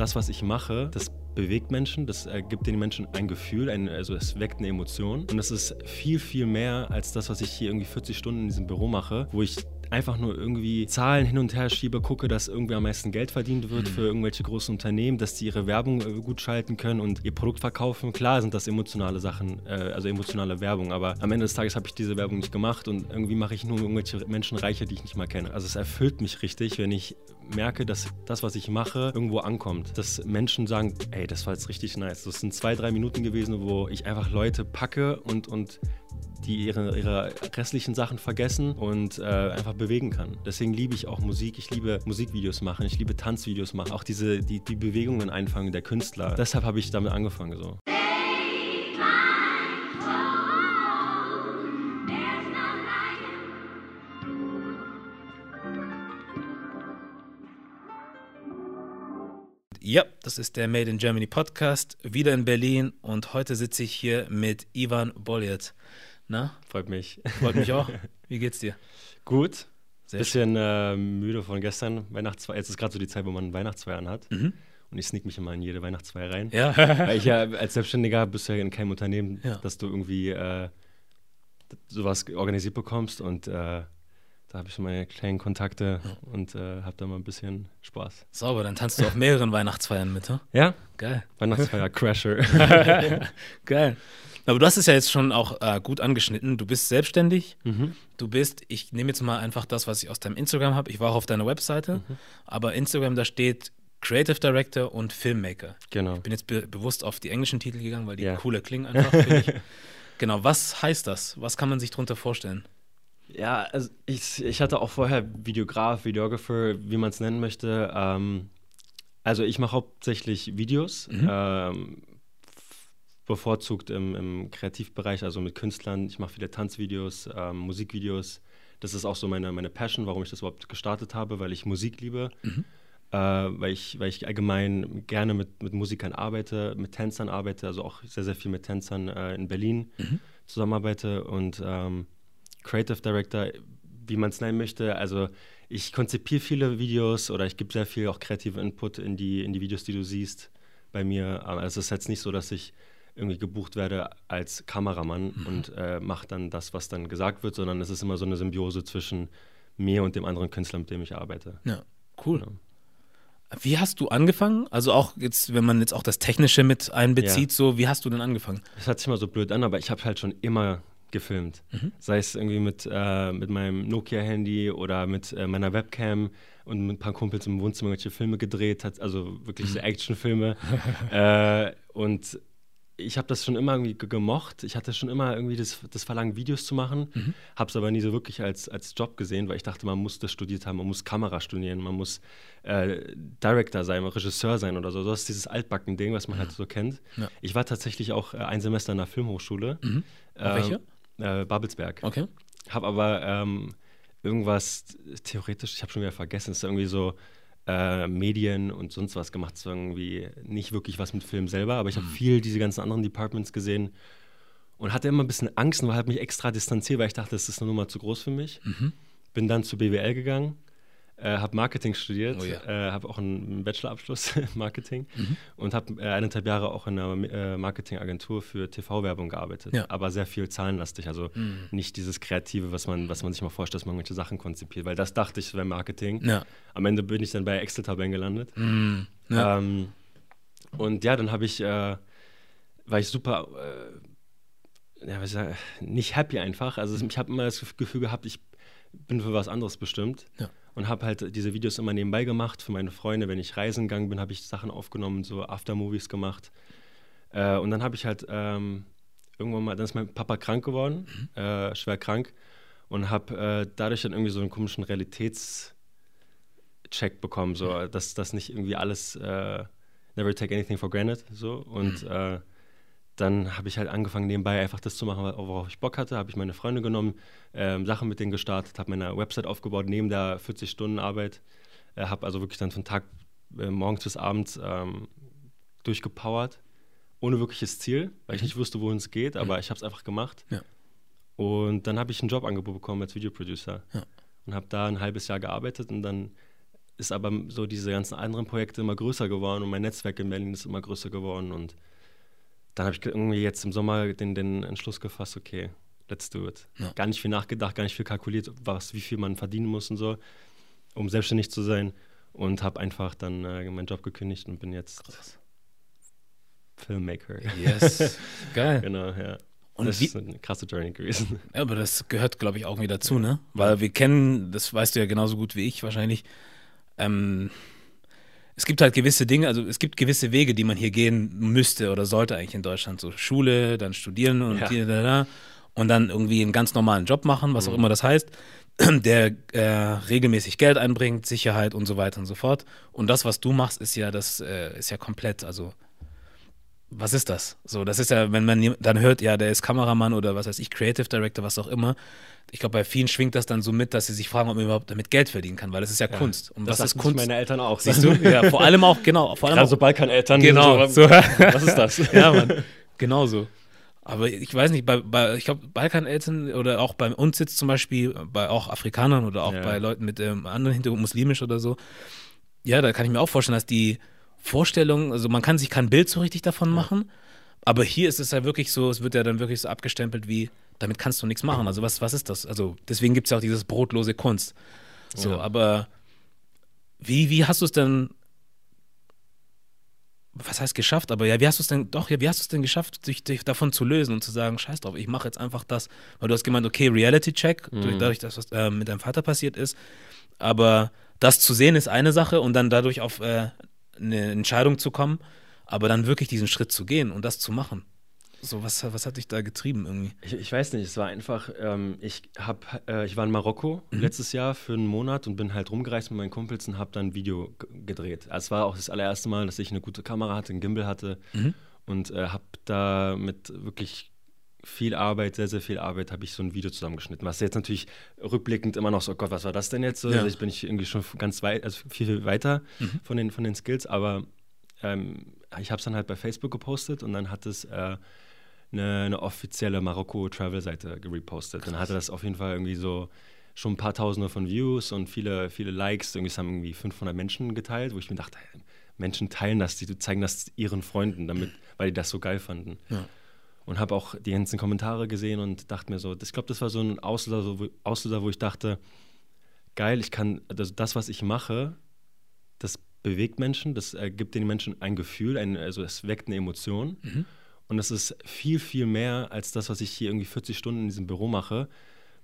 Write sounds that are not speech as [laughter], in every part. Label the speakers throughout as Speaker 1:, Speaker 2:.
Speaker 1: das, was ich mache, das bewegt Menschen, das äh, gibt den Menschen ein Gefühl, ein, also es weckt eine Emotion. Und das ist viel, viel mehr als das, was ich hier irgendwie 40 Stunden in diesem Büro mache, wo ich einfach nur irgendwie Zahlen hin und her schiebe, gucke, dass irgendwie am meisten Geld verdient wird mhm. für irgendwelche großen Unternehmen, dass die ihre Werbung äh, gut schalten können und ihr Produkt verkaufen. Klar sind das emotionale Sachen, äh, also emotionale Werbung, aber am Ende des Tages habe ich diese Werbung nicht gemacht und irgendwie mache ich nur irgendwelche Menschen reicher, die ich nicht mal kenne. Also es erfüllt mich richtig, wenn ich merke, dass das, was ich mache, irgendwo ankommt. Dass Menschen sagen, ey, das war jetzt richtig nice. Das sind zwei, drei Minuten gewesen, wo ich einfach Leute packe und, und die ihre, ihre restlichen Sachen vergessen und äh, einfach bewegen kann. Deswegen liebe ich auch Musik. Ich liebe Musikvideos machen, ich liebe Tanzvideos machen, auch diese, die, die Bewegungen einfangen der Künstler. Deshalb habe ich damit angefangen so.
Speaker 2: Ja, das ist der Made in Germany Podcast, wieder in Berlin und heute sitze ich hier mit Ivan Boljat.
Speaker 1: Na? Freut mich.
Speaker 2: Freut mich auch. [laughs] Wie geht's dir?
Speaker 1: Gut. Sehr Bisschen äh, müde von gestern. Weihnachtsfeier. Jetzt ist gerade so die Zeit, wo man Weihnachtsfeiern hat. Mhm. Und ich sneak mich immer in jede Weihnachtsfeier rein. Ja. [laughs] Weil ich ja als Selbstständiger bist du ja in keinem Unternehmen, ja. dass du irgendwie äh, sowas organisiert bekommst. Und äh, da habe ich so meine kleinen Kontakte ja. und äh, habe da mal ein bisschen Spaß.
Speaker 2: Sauber, dann tanzt du auf mehreren Weihnachtsfeiern mit, ne?
Speaker 1: Ja. Geil. Weihnachtsfeier [laughs] Crasher.
Speaker 2: Geil. Aber du hast es ja jetzt schon auch äh, gut angeschnitten. Du bist selbstständig. Mhm. Du bist, ich nehme jetzt mal einfach das, was ich aus deinem Instagram habe. Ich war auch auf deiner Webseite, mhm. aber Instagram, da steht Creative Director und Filmmaker. Genau. Ich bin jetzt be bewusst auf die englischen Titel gegangen, weil die ja. cooler klingen einfach. [laughs] Genau, was heißt das? Was kann man sich darunter vorstellen?
Speaker 1: Ja, also ich, ich hatte auch vorher Videograf, Videographer, wie man es nennen möchte. Ähm, also ich mache hauptsächlich Videos. Mhm. Ähm, bevorzugt im, im Kreativbereich, also mit Künstlern. Ich mache viele Tanzvideos, ähm, Musikvideos. Das ist auch so meine, meine Passion, warum ich das überhaupt gestartet habe, weil ich Musik liebe. Mhm. Äh, weil, ich, weil ich allgemein gerne mit, mit Musikern arbeite, mit Tänzern arbeite, also auch sehr, sehr viel mit Tänzern äh, in Berlin mhm. zusammenarbeite und ähm, Creative Director, wie man es nennen möchte. Also ich konzipiere viele Videos oder ich gebe sehr viel auch kreative Input in die, in die Videos, die du siehst bei mir. Also es ist jetzt nicht so, dass ich irgendwie gebucht werde als Kameramann mhm. und äh, mache dann das, was dann gesagt wird, sondern es ist immer so eine Symbiose zwischen mir und dem anderen Künstler, mit dem ich arbeite.
Speaker 2: Ja, cool. Ja. Wie hast du angefangen? Also auch jetzt, wenn man jetzt auch das Technische mit einbezieht, ja. so, wie hast du denn angefangen?
Speaker 1: Das hört sich mal so blöd an, aber ich habe halt schon immer gefilmt. Mhm. Sei es irgendwie mit, äh, mit meinem Nokia-Handy oder mit äh, meiner Webcam und mit ein paar Kumpels im Wohnzimmer irgendwelche Filme gedreht, hat, also wirklich so mhm. Actionfilme. [laughs] äh, und ich habe das schon immer irgendwie gemocht. Ich hatte schon immer irgendwie das, das Verlangen, Videos zu machen, mhm. habe es aber nie so wirklich als, als Job gesehen, weil ich dachte, man muss das studiert haben, man muss Kamera studieren, man muss äh, Director sein, Regisseur sein oder so. Das ist dieses Altbacken-Ding, was man halt so kennt. Ja. Ich war tatsächlich auch äh, ein Semester in der Filmhochschule. Mhm.
Speaker 2: Äh, welche?
Speaker 1: Babelsberg.
Speaker 2: Okay.
Speaker 1: Habe aber ähm, irgendwas theoretisch, ich habe schon wieder vergessen, es ist irgendwie so äh, Medien und sonst was gemacht. War irgendwie nicht wirklich was mit Film selber, aber ich habe mhm. viel diese ganzen anderen Departments gesehen und hatte immer ein bisschen Angst und war halt mich extra distanziert, weil ich dachte, das ist eine Nummer zu groß für mich. Mhm. Bin dann zu BWL gegangen äh, habe Marketing studiert, oh, ja. äh, habe auch einen Bachelorabschluss in [laughs] Marketing mhm. und habe äh, eineinhalb Jahre auch in einer äh, Marketingagentur für TV-Werbung gearbeitet, ja. aber sehr viel zahlenlastig, also mhm. nicht dieses Kreative, was man, was man sich mal vorstellt, dass man manche Sachen konzipiert, weil das dachte ich, es wäre Marketing. Ja. Am Ende bin ich dann bei Excel-Tabellen gelandet. Mhm. Ähm, und ja, dann habe ich, äh, war ich super äh, ja, was ich nicht happy einfach. Also ich habe immer das Gefühl gehabt, ich bin für was anderes bestimmt. Ja und habe halt diese Videos immer nebenbei gemacht für meine Freunde. Wenn ich reisen gegangen bin, habe ich Sachen aufgenommen, so Aftermovies gemacht. Äh, und dann habe ich halt ähm, irgendwann mal, dann ist mein Papa krank geworden, mhm. äh, schwer krank, und habe äh, dadurch dann irgendwie so einen komischen Realitätscheck bekommen, so, dass das nicht irgendwie alles, äh, never take anything for granted, so. Und mhm äh, dann habe ich halt angefangen, nebenbei einfach das zu machen, worauf ich Bock hatte. Habe ich meine Freunde genommen, ähm, Sachen mit denen gestartet, habe meine Website aufgebaut neben der 40-Stunden-Arbeit. Äh, habe also wirklich dann von Tag äh, morgens bis abends ähm, durchgepowert, ohne wirkliches Ziel, weil ich mhm. nicht wusste, wohin es geht, aber mhm. ich habe es einfach gemacht. Ja. Und dann habe ich ein Jobangebot bekommen als Videoproducer ja. und habe da ein halbes Jahr gearbeitet und dann ist aber so diese ganzen anderen Projekte immer größer geworden und mein Netzwerk in Berlin ist immer größer geworden und dann habe ich irgendwie jetzt im Sommer den, den Entschluss gefasst, okay, let's do it. Ja. Gar nicht viel nachgedacht, gar nicht viel kalkuliert, was, wie viel man verdienen muss und so, um selbstständig zu sein und habe einfach dann äh, meinen Job gekündigt und bin jetzt Krass. Filmmaker.
Speaker 2: Yes, [laughs] geil.
Speaker 1: genau, ja.
Speaker 2: Und
Speaker 1: das
Speaker 2: wie,
Speaker 1: ist eine krasse Journey gewesen.
Speaker 2: Ja, aber das gehört, glaube ich, auch irgendwie dazu, ne? Weil wir kennen, das weißt du ja genauso gut wie ich wahrscheinlich, ähm, es gibt halt gewisse Dinge, also es gibt gewisse Wege, die man hier gehen müsste oder sollte eigentlich in Deutschland. So Schule, dann studieren und, ja. hier, da, da, und dann irgendwie einen ganz normalen Job machen, was mhm. auch immer das heißt, [clears throat] der äh, regelmäßig Geld einbringt, Sicherheit und so weiter und so fort. Und das, was du machst, ist ja das äh, ist ja komplett, also was ist das? So, das ist ja, wenn man dann hört, ja, der ist Kameramann oder was weiß ich, Creative Director, was auch immer. Ich glaube, bei vielen schwingt das dann so mit, dass sie sich fragen, ob man überhaupt damit Geld verdienen kann, weil das ist ja, ja Kunst.
Speaker 1: Und das was ist Kunst?
Speaker 2: meine Eltern auch. Siehst du? Ja, vor allem auch, genau. Vor allem
Speaker 1: also Balkaneltern.
Speaker 2: Genau. So, [laughs]
Speaker 1: was ist das? [laughs]
Speaker 2: ja, Mann. Genau so. Aber ich weiß nicht, bei, bei ich glaube, Balkaneltern oder auch bei uns jetzt zum Beispiel, bei auch Afrikanern oder auch ja. bei Leuten mit ähm, anderen Hintergrund, muslimisch oder so, ja, da kann ich mir auch vorstellen, dass die Vorstellung, also man kann sich kein Bild so richtig davon machen, ja. aber hier ist es ja wirklich so, es wird ja dann wirklich so abgestempelt wie, damit kannst du nichts machen. Also was, was ist das? Also deswegen gibt es ja auch dieses brotlose Kunst. So, ja. aber wie, wie hast du es denn, was heißt geschafft, aber ja, wie hast du es denn, doch, ja, wie hast du es denn geschafft, dich, dich, davon zu lösen und zu sagen, scheiß drauf, ich mache jetzt einfach das, weil du hast gemeint, okay, Reality-Check, mhm. dadurch, dass was äh, mit deinem Vater passiert ist, aber das zu sehen ist eine Sache und dann dadurch auf äh, eine Entscheidung zu kommen, aber dann wirklich diesen Schritt zu gehen und das zu machen. So, was, was hat dich da getrieben irgendwie?
Speaker 1: Ich, ich weiß nicht, es war einfach, ähm, ich, hab, äh, ich war in Marokko mhm. letztes Jahr für einen Monat und bin halt rumgereist mit meinen Kumpels und habe dann ein Video gedreht. Also es war auch das allererste Mal, dass ich eine gute Kamera hatte, einen Gimbal hatte mhm. und äh, habe da mit wirklich viel Arbeit, sehr, sehr viel Arbeit, habe ich so ein Video zusammengeschnitten. Was jetzt natürlich rückblickend immer noch so, oh Gott, was war das denn jetzt? So? Ja. Also ich bin ich irgendwie schon ganz weit, also viel, viel weiter mhm. von, den, von den Skills, aber ähm, ich habe es dann halt bei Facebook gepostet und dann hat es äh, eine, eine, offizielle Marokko-Travel-Seite gepostet. Dann hatte das auf jeden Fall irgendwie so schon ein paar Tausende von Views und viele, viele Likes. Irgendwie haben irgendwie 500 Menschen geteilt, wo ich mir dachte, Menschen teilen das, die zeigen das ihren Freunden, damit, weil die das so geil fanden. Ja und habe auch die ganzen Kommentare gesehen und dachte mir so, ich glaube, das war so ein Auslöser, so, Auslöser, wo ich dachte, geil, ich kann, das, das, was ich mache, das bewegt Menschen, das äh, gibt den Menschen ein Gefühl, ein, also es weckt eine Emotion. Mhm. Und das ist viel, viel mehr als das, was ich hier irgendwie 40 Stunden in diesem Büro mache,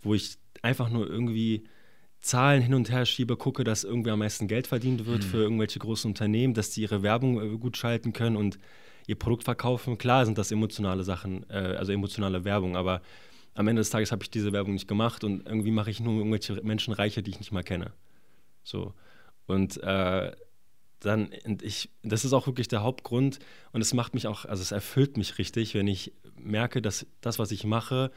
Speaker 1: wo ich einfach nur irgendwie Zahlen hin und her schiebe, gucke, dass irgendwie am meisten Geld verdient wird mhm. für irgendwelche großen Unternehmen, dass die ihre Werbung äh, gut schalten können und ihr Produkt verkaufen. Klar sind das emotionale Sachen, äh, also emotionale Werbung, aber am Ende des Tages habe ich diese Werbung nicht gemacht und irgendwie mache ich nur irgendwelche Menschen reicher, die ich nicht mal kenne. So. Und äh, dann, und ich, das ist auch wirklich der Hauptgrund und es macht mich auch, also es erfüllt mich richtig, wenn ich merke, dass das, was ich mache,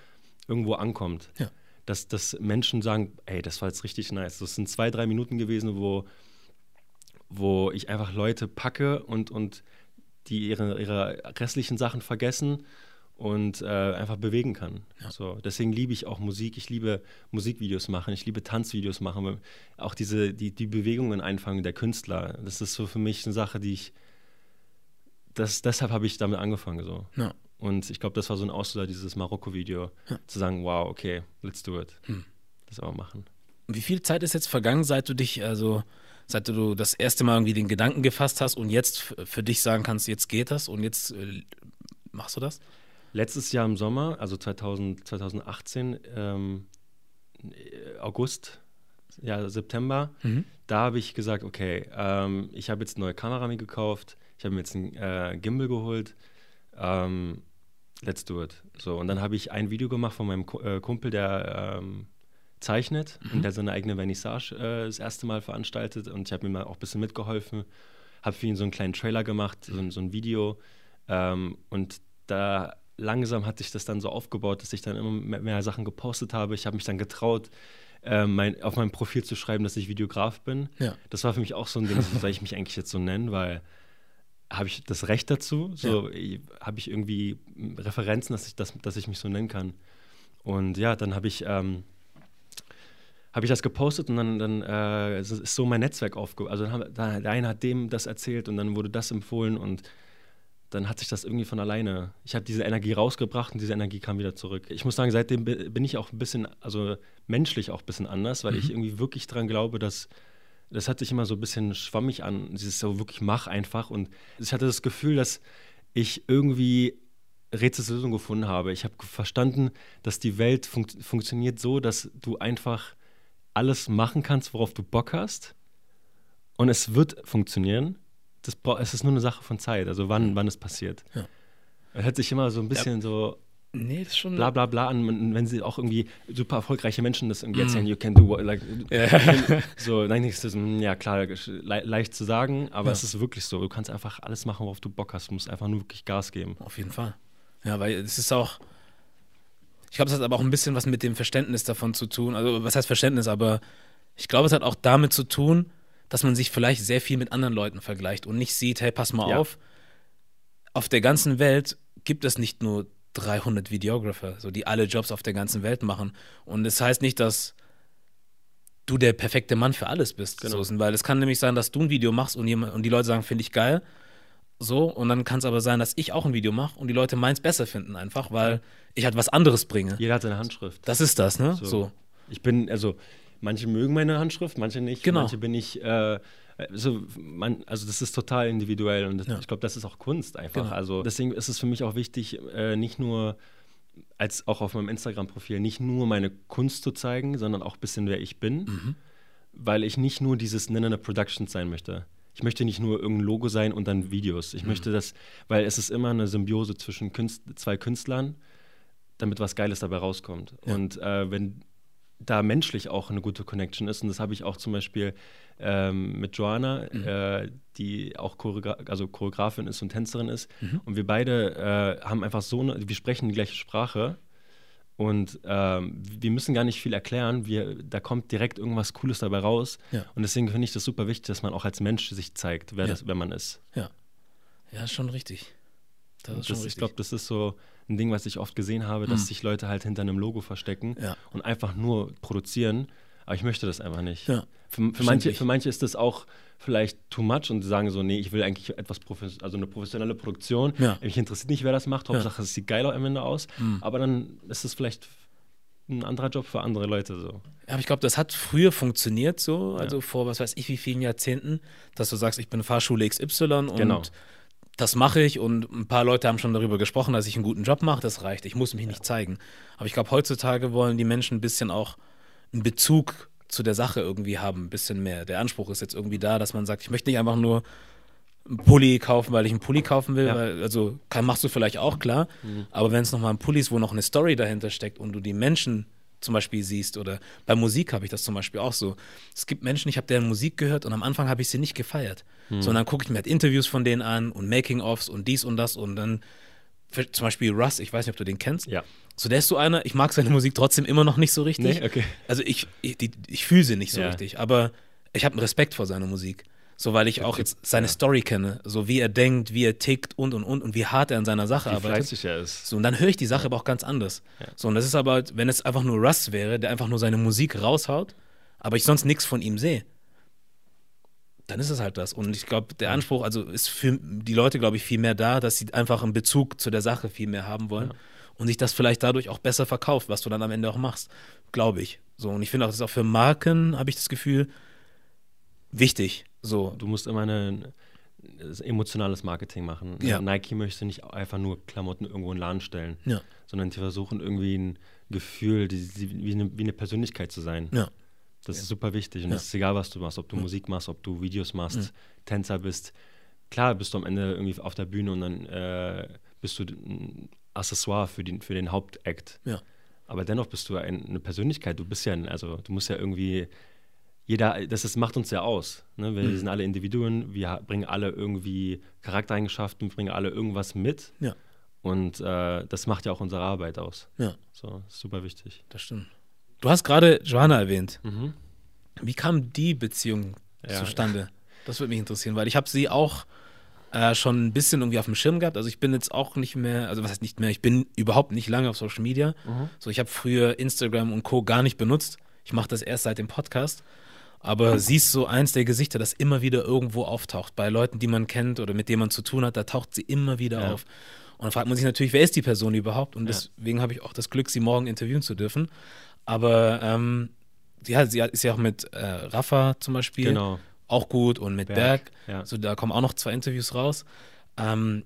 Speaker 1: irgendwo ankommt. Ja. Dass, dass Menschen sagen, ey, das war jetzt richtig nice. Das sind zwei, drei Minuten gewesen, wo, wo ich einfach Leute packe und, und die ihre, ihre restlichen Sachen vergessen und äh, einfach bewegen kann. Ja. So, deswegen liebe ich auch Musik. Ich liebe Musikvideos machen, ich liebe Tanzvideos machen, auch diese, die, die Bewegungen einfangen der Künstler. Das ist so für mich eine Sache, die ich. Das, deshalb habe ich damit angefangen. So. Ja. Und ich glaube, das war so ein Auslöser, dieses Marokko-Video, ja. zu sagen, wow, okay, let's do it. Hm. Das auch machen.
Speaker 2: Wie viel Zeit ist jetzt vergangen, seit du dich, also seit du das erste Mal irgendwie den Gedanken gefasst hast und jetzt für dich sagen kannst, jetzt geht das und jetzt äh, machst du das?
Speaker 1: Letztes Jahr im Sommer, also 2000, 2018, ähm, August, ja, September, mhm. da habe ich gesagt, okay, ähm, ich habe jetzt eine neue Kamera mir gekauft, ich habe mir jetzt ein äh, Gimbal geholt, ähm, let's do it. So, und dann habe ich ein Video gemacht von meinem äh, Kumpel, der ähm, zeichnet mhm. und der seine eigene Vernissage äh, das erste Mal veranstaltet und ich habe ihm auch ein bisschen mitgeholfen, habe für ihn so einen kleinen Trailer gemacht, so, so ein Video ähm, und da langsam hat sich das dann so aufgebaut, dass ich dann immer mehr, mehr Sachen gepostet habe. Ich habe mich dann getraut, äh, mein, auf meinem Profil zu schreiben, dass ich Videograf bin. Ja. Das war für mich auch so ein Ding, soll ich mich eigentlich jetzt so nennen, weil habe ich das Recht dazu? So ja. habe ich irgendwie Referenzen, dass ich, das, dass ich mich so nennen kann. Und ja, dann habe ich ähm, habe ich das gepostet und dann, dann äh, ist so mein Netzwerk aufgebaut. Also dann haben, der eine hat dem das erzählt und dann wurde das empfohlen und dann hat sich das irgendwie von alleine. Ich habe diese Energie rausgebracht und diese Energie kam wieder zurück. Ich muss sagen, seitdem bin ich auch ein bisschen, also menschlich auch ein bisschen anders, weil mhm. ich irgendwie wirklich daran glaube, dass das hat sich immer so ein bisschen schwammig an. Dieses so wirklich mach einfach. Und ich hatte das Gefühl, dass ich irgendwie Rätselslösung gefunden habe. Ich habe verstanden, dass die Welt fun funktioniert so, dass du einfach alles machen kannst, worauf du Bock hast. Und es wird funktionieren. Das, es ist nur eine Sache von Zeit, also wann, wann es passiert. Ja. Es hört sich immer so ein bisschen ja. so
Speaker 2: Nee, das ist schon.
Speaker 1: Bla bla bla. Und wenn sie auch irgendwie super erfolgreiche Menschen das irgendwie erzählen, mm. you can do what, like. Yeah. [laughs] so, nein, ist das, ja klar, le leicht zu sagen, aber ja. es ist wirklich so. Du kannst einfach alles machen, worauf du Bock hast. Du musst einfach nur wirklich Gas geben.
Speaker 2: Auf jeden Fall. Ja, weil es ist auch. Ich glaube, es hat aber auch ein bisschen was mit dem Verständnis davon zu tun. Also, was heißt Verständnis? Aber ich glaube, es hat auch damit zu tun, dass man sich vielleicht sehr viel mit anderen Leuten vergleicht und nicht sieht, hey, pass mal ja. auf, auf der ganzen Welt gibt es nicht nur 300 Videographer, so die alle Jobs auf der ganzen Welt machen. Und das heißt nicht, dass du der perfekte Mann für alles bist. Genau. So, weil es kann nämlich sein, dass du ein Video machst und, jemand, und die Leute sagen, finde ich geil. So, und dann kann es aber sein, dass ich auch ein Video mache und die Leute meins besser finden, einfach, weil ich halt was anderes bringe.
Speaker 1: Jeder hat seine Handschrift.
Speaker 2: Das ist das, ne?
Speaker 1: So. so. Ich bin, also, manche mögen meine Handschrift, manche nicht.
Speaker 2: Genau.
Speaker 1: Manche bin ich, äh, also, man, also das ist total individuell und das, ja. ich glaube, das ist auch Kunst einfach. Genau. Also deswegen ist es für mich auch wichtig, äh, nicht nur als auch auf meinem Instagram-Profil nicht nur meine Kunst zu zeigen, sondern auch ein bisschen wer ich bin, mhm. weil ich nicht nur dieses Nennende Productions sein möchte. Ich möchte nicht nur irgendein Logo sein und dann Videos. Ich mhm. möchte das, weil es ist immer eine Symbiose zwischen Künst, zwei Künstlern, damit was Geiles dabei rauskommt. Ja. Und äh, wenn da menschlich auch eine gute Connection ist. Und das habe ich auch zum Beispiel ähm, mit Joanna, mhm. äh, die auch Choreogra also Choreografin ist und Tänzerin ist. Mhm. Und wir beide äh, haben einfach so eine, wir sprechen die gleiche Sprache. Und ähm, wir müssen gar nicht viel erklären. Wir, da kommt direkt irgendwas Cooles dabei raus. Ja. Und deswegen finde ich das super wichtig, dass man auch als Mensch sich zeigt, wer, ja. das, wer man ist.
Speaker 2: Ja. Ja, ist schon richtig.
Speaker 1: Das ist schon das, richtig. Ich glaube, das ist so ein Ding, was ich oft gesehen habe, dass hm. sich Leute halt hinter einem Logo verstecken ja. und einfach nur produzieren. Aber ich möchte das einfach nicht. Ja. Für, für, manche, für manche ist das auch vielleicht too much und sagen so, nee, ich will eigentlich etwas also eine professionelle Produktion. Ja. Mich interessiert nicht, wer das macht. Hauptsache, es sieht geil am Ende aus. Mhm. Aber dann ist es vielleicht ein anderer Job für andere Leute so.
Speaker 2: Ja, aber ich glaube, das hat früher funktioniert so, also ja. vor was weiß ich wie vielen Jahrzehnten, dass du sagst, ich bin Fahrschule XY und genau das mache ich und ein paar Leute haben schon darüber gesprochen, dass ich einen guten Job mache, das reicht. Ich muss mich nicht zeigen. Aber ich glaube, heutzutage wollen die Menschen ein bisschen auch einen Bezug zu der Sache irgendwie haben, ein bisschen mehr. Der Anspruch ist jetzt irgendwie da, dass man sagt, ich möchte nicht einfach nur einen Pulli kaufen, weil ich einen Pulli kaufen will. Ja. Weil, also kann, machst du vielleicht auch klar. Mhm. Aber wenn es nochmal ein Pulli ist, wo noch eine Story dahinter steckt und du die Menschen zum Beispiel siehst. Oder bei Musik habe ich das zum Beispiel auch so. Es gibt Menschen, ich habe deren Musik gehört und am Anfang habe ich sie nicht gefeiert. Hm. Sondern gucke ich mir halt Interviews von denen an und Making-ofs und dies und das und dann zum Beispiel Russ, ich weiß nicht, ob du den kennst.
Speaker 1: Ja.
Speaker 2: So, der ist so einer, ich mag seine Musik trotzdem immer noch nicht so richtig.
Speaker 1: Nee, okay.
Speaker 2: Also ich, ich, ich fühle sie nicht so ja. richtig, aber ich habe einen Respekt vor seiner Musik. So, weil ich auch jetzt seine ja. Story kenne, so wie er denkt, wie er tickt und und und und wie hart er an seiner Sache
Speaker 1: wie
Speaker 2: arbeitet.
Speaker 1: Fleißig er ist.
Speaker 2: So, und dann höre ich die Sache aber auch ganz anders. Ja. So, und das ist aber, wenn es einfach nur Russ wäre, der einfach nur seine Musik raushaut, aber ich sonst nichts von ihm sehe, dann ist es halt das. Und ich glaube, der Anspruch, also ist für die Leute, glaube ich, viel mehr da, dass sie einfach einen Bezug zu der Sache viel mehr haben wollen. Ja. Und sich das vielleicht dadurch auch besser verkauft, was du dann am Ende auch machst. Glaube ich. So, und ich finde auch, das ist auch für Marken, habe ich das Gefühl, wichtig. So.
Speaker 1: Du musst immer ein emotionales Marketing machen. Ja. Nike möchte nicht einfach nur Klamotten irgendwo in den Laden stellen,
Speaker 2: ja.
Speaker 1: sondern die versuchen irgendwie ein Gefühl, die, die, wie, eine, wie, eine, Persönlichkeit zu sein.
Speaker 2: Ja.
Speaker 1: Das ist super wichtig und es ist egal, was du machst, ob du Musik machst, ob du Videos machst, Tänzer bist. Klar bist du am Ende irgendwie auf der Bühne und dann äh, bist du ein Accessoire für den, für den Hauptakt.
Speaker 2: Ja.
Speaker 1: Aber dennoch bist du ein, eine Persönlichkeit. Du bist ja, ein, also du musst ja irgendwie jeder, das ist, macht uns ja aus. Ne? Wir mhm. sind alle Individuen, wir bringen alle irgendwie Charaktereigenschaften, bringen alle irgendwas mit.
Speaker 2: Ja.
Speaker 1: Und äh, das macht ja auch unsere Arbeit aus.
Speaker 2: Ja.
Speaker 1: So, super wichtig.
Speaker 2: Das stimmt. Du hast gerade Johanna erwähnt. Mhm. Wie kam die Beziehung ja. zustande? Das würde mich interessieren, weil ich habe sie auch äh, schon ein bisschen irgendwie auf dem Schirm gehabt. Also ich bin jetzt auch nicht mehr, also was heißt nicht mehr, ich bin überhaupt nicht lange auf Social Media. Mhm. So, ich habe früher Instagram und Co. gar nicht benutzt Ich mache das erst seit dem Podcast. Aber sie ist so eins der Gesichter, das immer wieder irgendwo auftaucht. Bei Leuten, die man kennt oder mit denen man zu tun hat, da taucht sie immer wieder ja. auf. Und dann fragt man sich natürlich, wer ist die Person überhaupt? Und deswegen habe ich auch das Glück, sie morgen interviewen zu dürfen. Aber ähm, ja, sie ist ja auch mit äh, Rafa zum Beispiel genau. auch gut und mit Berg. Berg. Ja. So, da kommen auch noch zwei Interviews raus. Ähm,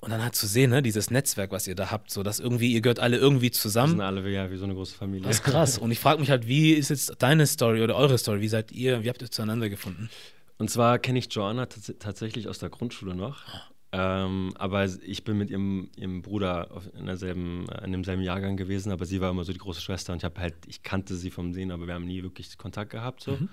Speaker 2: und dann halt zu sehen, ne, dieses Netzwerk, was ihr da habt, so dass irgendwie, ihr gehört alle irgendwie zusammen.
Speaker 1: Wir sind alle ja wie so eine große Familie.
Speaker 2: Das ist krass. Und ich frage mich halt, wie ist jetzt deine Story oder eure Story? Wie seid ihr, wie habt ihr zueinander gefunden?
Speaker 1: Und zwar kenne ich Joanna tatsächlich aus der Grundschule noch. Ähm, aber ich bin mit ihrem, ihrem Bruder in, derselben, in demselben Jahrgang gewesen, aber sie war immer so die große Schwester und ich habe halt, ich kannte sie vom Sehen, aber wir haben nie wirklich Kontakt gehabt. So. Mhm.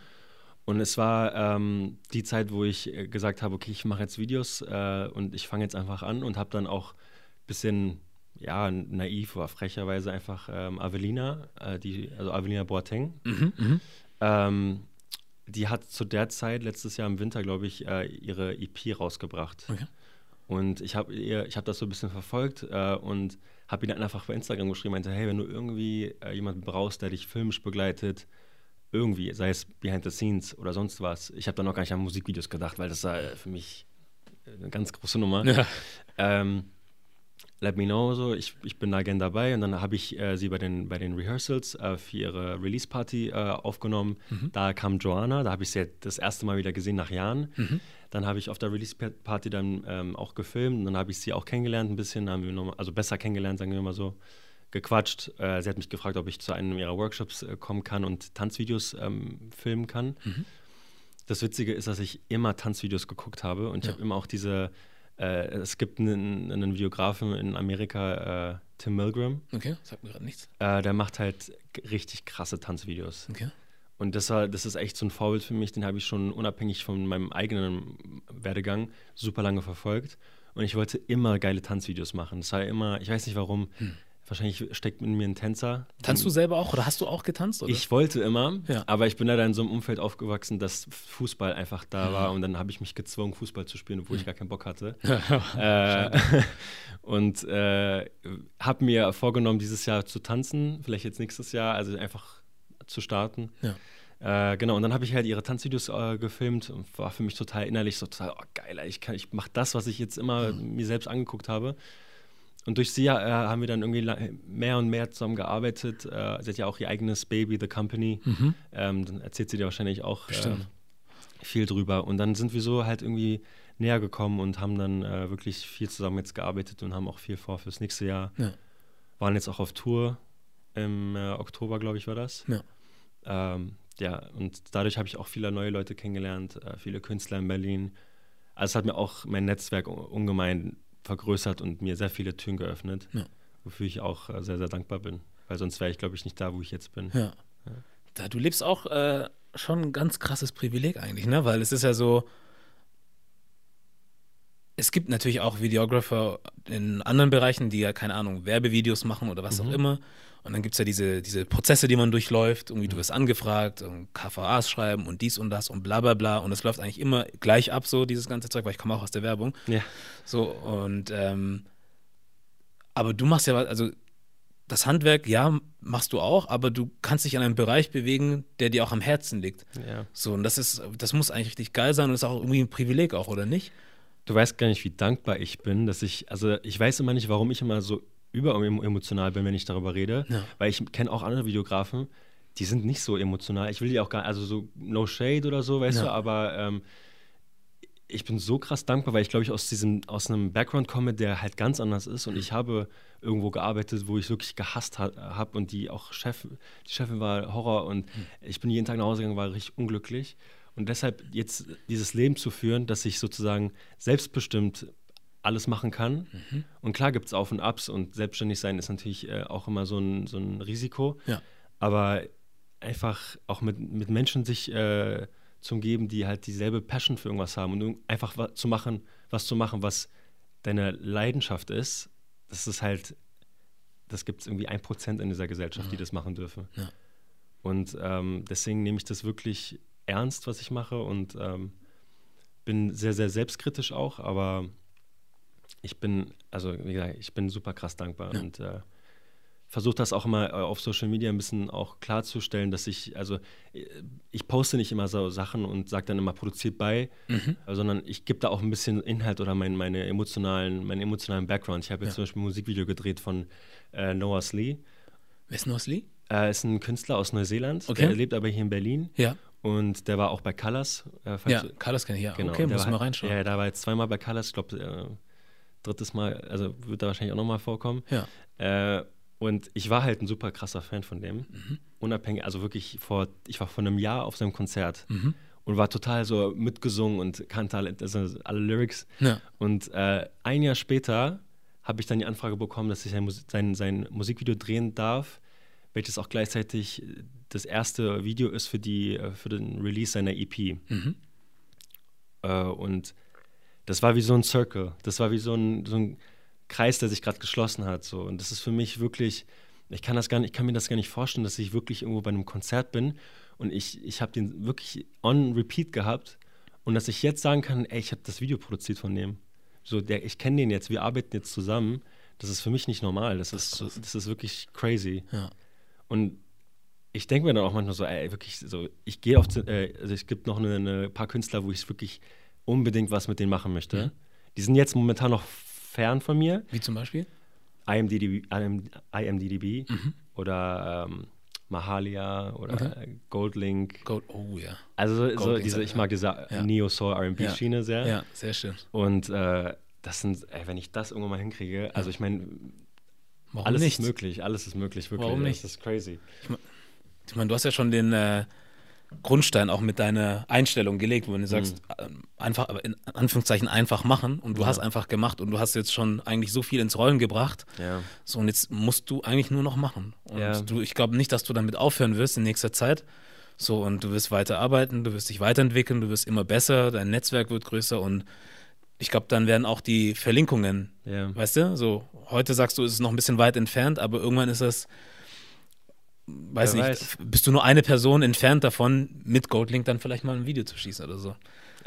Speaker 1: Und es war ähm, die Zeit, wo ich äh, gesagt habe, okay, ich mache jetzt Videos äh, und ich fange jetzt einfach an und habe dann auch ein bisschen, ja, naiv oder frecherweise einfach ähm, Avelina, äh, die, also Avelina Boateng, mhm, mhm, ähm, die hat zu der Zeit, letztes Jahr im Winter, glaube ich, äh, ihre EP rausgebracht. Okay. Und ich habe hab das so ein bisschen verfolgt äh, und habe ihn dann einfach bei Instagram geschrieben, meinte, hey, wenn du irgendwie äh, jemanden brauchst, der dich filmisch begleitet, irgendwie, sei es behind the scenes oder sonst was. Ich habe da noch gar nicht an Musikvideos gedacht, weil das war für mich eine ganz große Nummer. Ja. Ähm, let me know, so, ich, ich bin da gerne dabei. Und dann habe ich äh, sie bei den, bei den Rehearsals äh, für ihre Release-Party äh, aufgenommen. Mhm. Da kam Joanna, da habe ich sie das erste Mal wieder gesehen nach Jahren. Mhm. Dann habe ich auf der Release-Party dann ähm, auch gefilmt und dann habe ich sie auch kennengelernt ein bisschen, haben wir noch, also besser kennengelernt, sagen wir mal so gequatscht. Äh, sie hat mich gefragt, ob ich zu einem ihrer Workshops äh, kommen kann und Tanzvideos ähm, filmen kann. Mhm. Das Witzige ist, dass ich immer Tanzvideos geguckt habe und ja. ich habe immer auch diese, äh, es gibt einen, einen, Videografen in Amerika, äh, Tim Milgram.
Speaker 2: Okay, sagt mir gerade nichts.
Speaker 1: Äh, der macht halt richtig krasse Tanzvideos. Okay. Und das, war, das ist echt so ein Vorbild für mich, den habe ich schon unabhängig von meinem eigenen Werdegang super lange verfolgt. Und ich wollte immer geile Tanzvideos machen. Das war immer, ich weiß nicht warum, hm. Wahrscheinlich steckt in mir ein Tänzer.
Speaker 2: Tanzt du selber auch oder hast du auch getanzt? Oder?
Speaker 1: Ich wollte immer, ja. aber ich bin leider in so einem Umfeld aufgewachsen, dass Fußball einfach da war und dann habe ich mich gezwungen, Fußball zu spielen, obwohl ich gar keinen Bock hatte. [laughs] äh, [laughs] und äh, habe mir vorgenommen, dieses Jahr zu tanzen, vielleicht jetzt nächstes Jahr, also einfach zu starten. Ja. Äh, genau, und dann habe ich halt ihre Tanzvideos äh, gefilmt und war für mich total innerlich so total, oh, geil, ich, ich mache das, was ich jetzt immer mhm. mir selbst angeguckt habe. Und durch sie äh, haben wir dann irgendwie mehr und mehr zusammen gearbeitet. Äh, sie hat ja auch ihr eigenes Baby, The Company. Mhm. Ähm, dann erzählt sie dir wahrscheinlich auch äh, viel drüber. Und dann sind wir so halt irgendwie näher gekommen und haben dann äh, wirklich viel zusammen jetzt gearbeitet und haben auch viel vor fürs nächste Jahr. Ja. Waren jetzt auch auf Tour. Im äh, Oktober, glaube ich, war das. Ja. Ähm, ja, und dadurch habe ich auch viele neue Leute kennengelernt, äh, viele Künstler in Berlin. Also es hat mir auch mein Netzwerk ungemein vergrößert und mir sehr viele Türen geöffnet, ja. wofür ich auch äh, sehr, sehr dankbar bin. Weil sonst wäre ich, glaube ich, nicht da, wo ich jetzt bin. Ja.
Speaker 2: ja. Da, du lebst auch äh, schon ein ganz krasses Privileg eigentlich, ne? Weil es ist ja so, es gibt natürlich auch Videographer in anderen Bereichen, die ja, keine Ahnung, Werbevideos machen oder was mhm. auch immer. Und dann gibt es ja diese, diese Prozesse, die man durchläuft. Irgendwie, du wirst angefragt, KVAs schreiben und dies und das und bla bla bla. Und es läuft eigentlich immer gleich ab, so dieses ganze Zeug, weil ich komme auch aus der Werbung. Ja. So, und ähm, aber du machst ja, also das Handwerk, ja, machst du auch, aber du kannst dich in einem Bereich bewegen, der dir auch am Herzen liegt. Ja. So, und das ist, das muss eigentlich richtig geil sein und ist auch irgendwie ein Privileg auch, oder nicht?
Speaker 1: Du weißt gar nicht, wie dankbar ich bin, dass ich, also ich weiß immer nicht, warum ich immer so überemotional bin, wenn ich darüber rede, ja. weil ich kenne auch andere Videografen, die sind nicht so emotional. Ich will die auch gar, also so no shade oder so, weißt ja. du, aber ähm, ich bin so krass dankbar, weil ich glaube ich aus diesem aus einem Background komme, der halt ganz anders ist und mhm. ich habe irgendwo gearbeitet, wo ich wirklich gehasst ha habe und die auch Chef, die Chefin war Horror und mhm. ich bin jeden Tag nach Hause gegangen, war richtig unglücklich und deshalb jetzt dieses Leben zu führen, dass ich sozusagen selbstbestimmt alles machen kann. Mhm. Und klar gibt es Auf und Abs und selbstständig sein ist natürlich äh, auch immer so ein, so ein Risiko. Ja. Aber einfach auch mit, mit Menschen sich äh, zu umgeben, die halt dieselbe Passion für irgendwas haben und einfach zu machen, was zu machen, was deine Leidenschaft ist, das ist halt, das gibt es irgendwie ein Prozent in dieser Gesellschaft, ja. die das machen dürfen. Ja. Und ähm, deswegen nehme ich das wirklich ernst, was ich mache und ähm, bin sehr, sehr selbstkritisch auch, aber ich bin, also wie gesagt, ich bin super krass dankbar ja. und äh, versuche das auch immer äh, auf Social Media ein bisschen auch klarzustellen, dass ich, also äh, ich poste nicht immer so Sachen und sage dann immer produziert bei, mhm. sondern ich gebe da auch ein bisschen Inhalt oder mein, meine emotionalen, meinen emotionalen Background. Ich habe jetzt ja. zum Beispiel ein Musikvideo gedreht von äh, Noah Slee.
Speaker 2: Wer ist Noah Slee?
Speaker 1: Er ist ein Künstler aus Neuseeland, okay. der lebt aber hier in Berlin.
Speaker 2: Ja.
Speaker 1: Und der war auch bei Colors.
Speaker 2: Äh, ja, Colors kenne ich ja.
Speaker 1: Genau,
Speaker 2: okay,
Speaker 1: muss
Speaker 2: mal reinschauen.
Speaker 1: Ja, da war jetzt zweimal bei Colors. Ich glaube, äh, drittes Mal, also wird da wahrscheinlich auch nochmal vorkommen.
Speaker 2: Ja.
Speaker 1: Äh, und ich war halt ein super krasser Fan von dem. Mhm. Unabhängig, also wirklich vor, ich war vor einem Jahr auf seinem Konzert mhm. und war total so mitgesungen und kannte alle, also alle Lyrics.
Speaker 2: Ja.
Speaker 1: Und äh, ein Jahr später habe ich dann die Anfrage bekommen, dass ich sein, sein, sein Musikvideo drehen darf, welches auch gleichzeitig das erste Video ist für, die, äh, für den Release seiner EP. Mhm. Äh, und das war wie so ein Circle. Das war wie so ein, so ein Kreis, der sich gerade geschlossen hat. So. Und das ist für mich wirklich, ich kann, das gar nicht, ich kann mir das gar nicht vorstellen, dass ich wirklich irgendwo bei einem Konzert bin und ich, ich habe den wirklich on repeat gehabt und dass ich jetzt sagen kann, ey, ich habe das Video produziert von dem. So, der, ich kenne den jetzt, wir arbeiten jetzt zusammen. Das ist für mich nicht normal. Das, das ist, so, das ist wirklich crazy.
Speaker 2: Ja.
Speaker 1: Und ich denke mir dann auch manchmal so, ey, wirklich so, ich gehe auf, äh, also es gibt noch eine, eine paar Künstler, wo ich wirklich unbedingt was mit denen machen möchte. Mhm. Die sind jetzt momentan noch fern von mir.
Speaker 2: Wie zum Beispiel?
Speaker 1: IMDb, IMDb mhm. oder ähm, Mahalia oder okay. Goldlink.
Speaker 2: Gold, oh ja.
Speaker 1: Also so diese, ich mag diese ja. Neo-Soul RB-Schiene
Speaker 2: ja.
Speaker 1: sehr.
Speaker 2: Ja, sehr schön.
Speaker 1: Und äh, das sind, ey, wenn ich das irgendwann mal hinkriege, also ich meine,
Speaker 2: alles
Speaker 1: nicht? ist möglich, alles ist möglich,
Speaker 2: wirklich. Warum nicht?
Speaker 1: Das ist crazy.
Speaker 2: Ich meine, ich mein, du hast ja schon den äh, Grundstein auch mit deiner Einstellung gelegt, wo du sagst, mhm. einfach, in Anführungszeichen einfach machen und du ja. hast einfach gemacht und du hast jetzt schon eigentlich so viel ins Rollen gebracht.
Speaker 1: Ja.
Speaker 2: So und jetzt musst du eigentlich nur noch machen. Und
Speaker 1: ja.
Speaker 2: du, ich glaube nicht, dass du damit aufhören wirst in nächster Zeit. So und du wirst weiter arbeiten, du wirst dich weiterentwickeln, du wirst immer besser, dein Netzwerk wird größer und ich glaube, dann werden auch die Verlinkungen, weißt du, so heute sagst du, es ist noch ein bisschen weit entfernt, aber irgendwann ist das weiß Wer nicht, weiß. bist du nur eine Person entfernt davon, mit Goldlink dann vielleicht mal ein Video zu schießen oder so.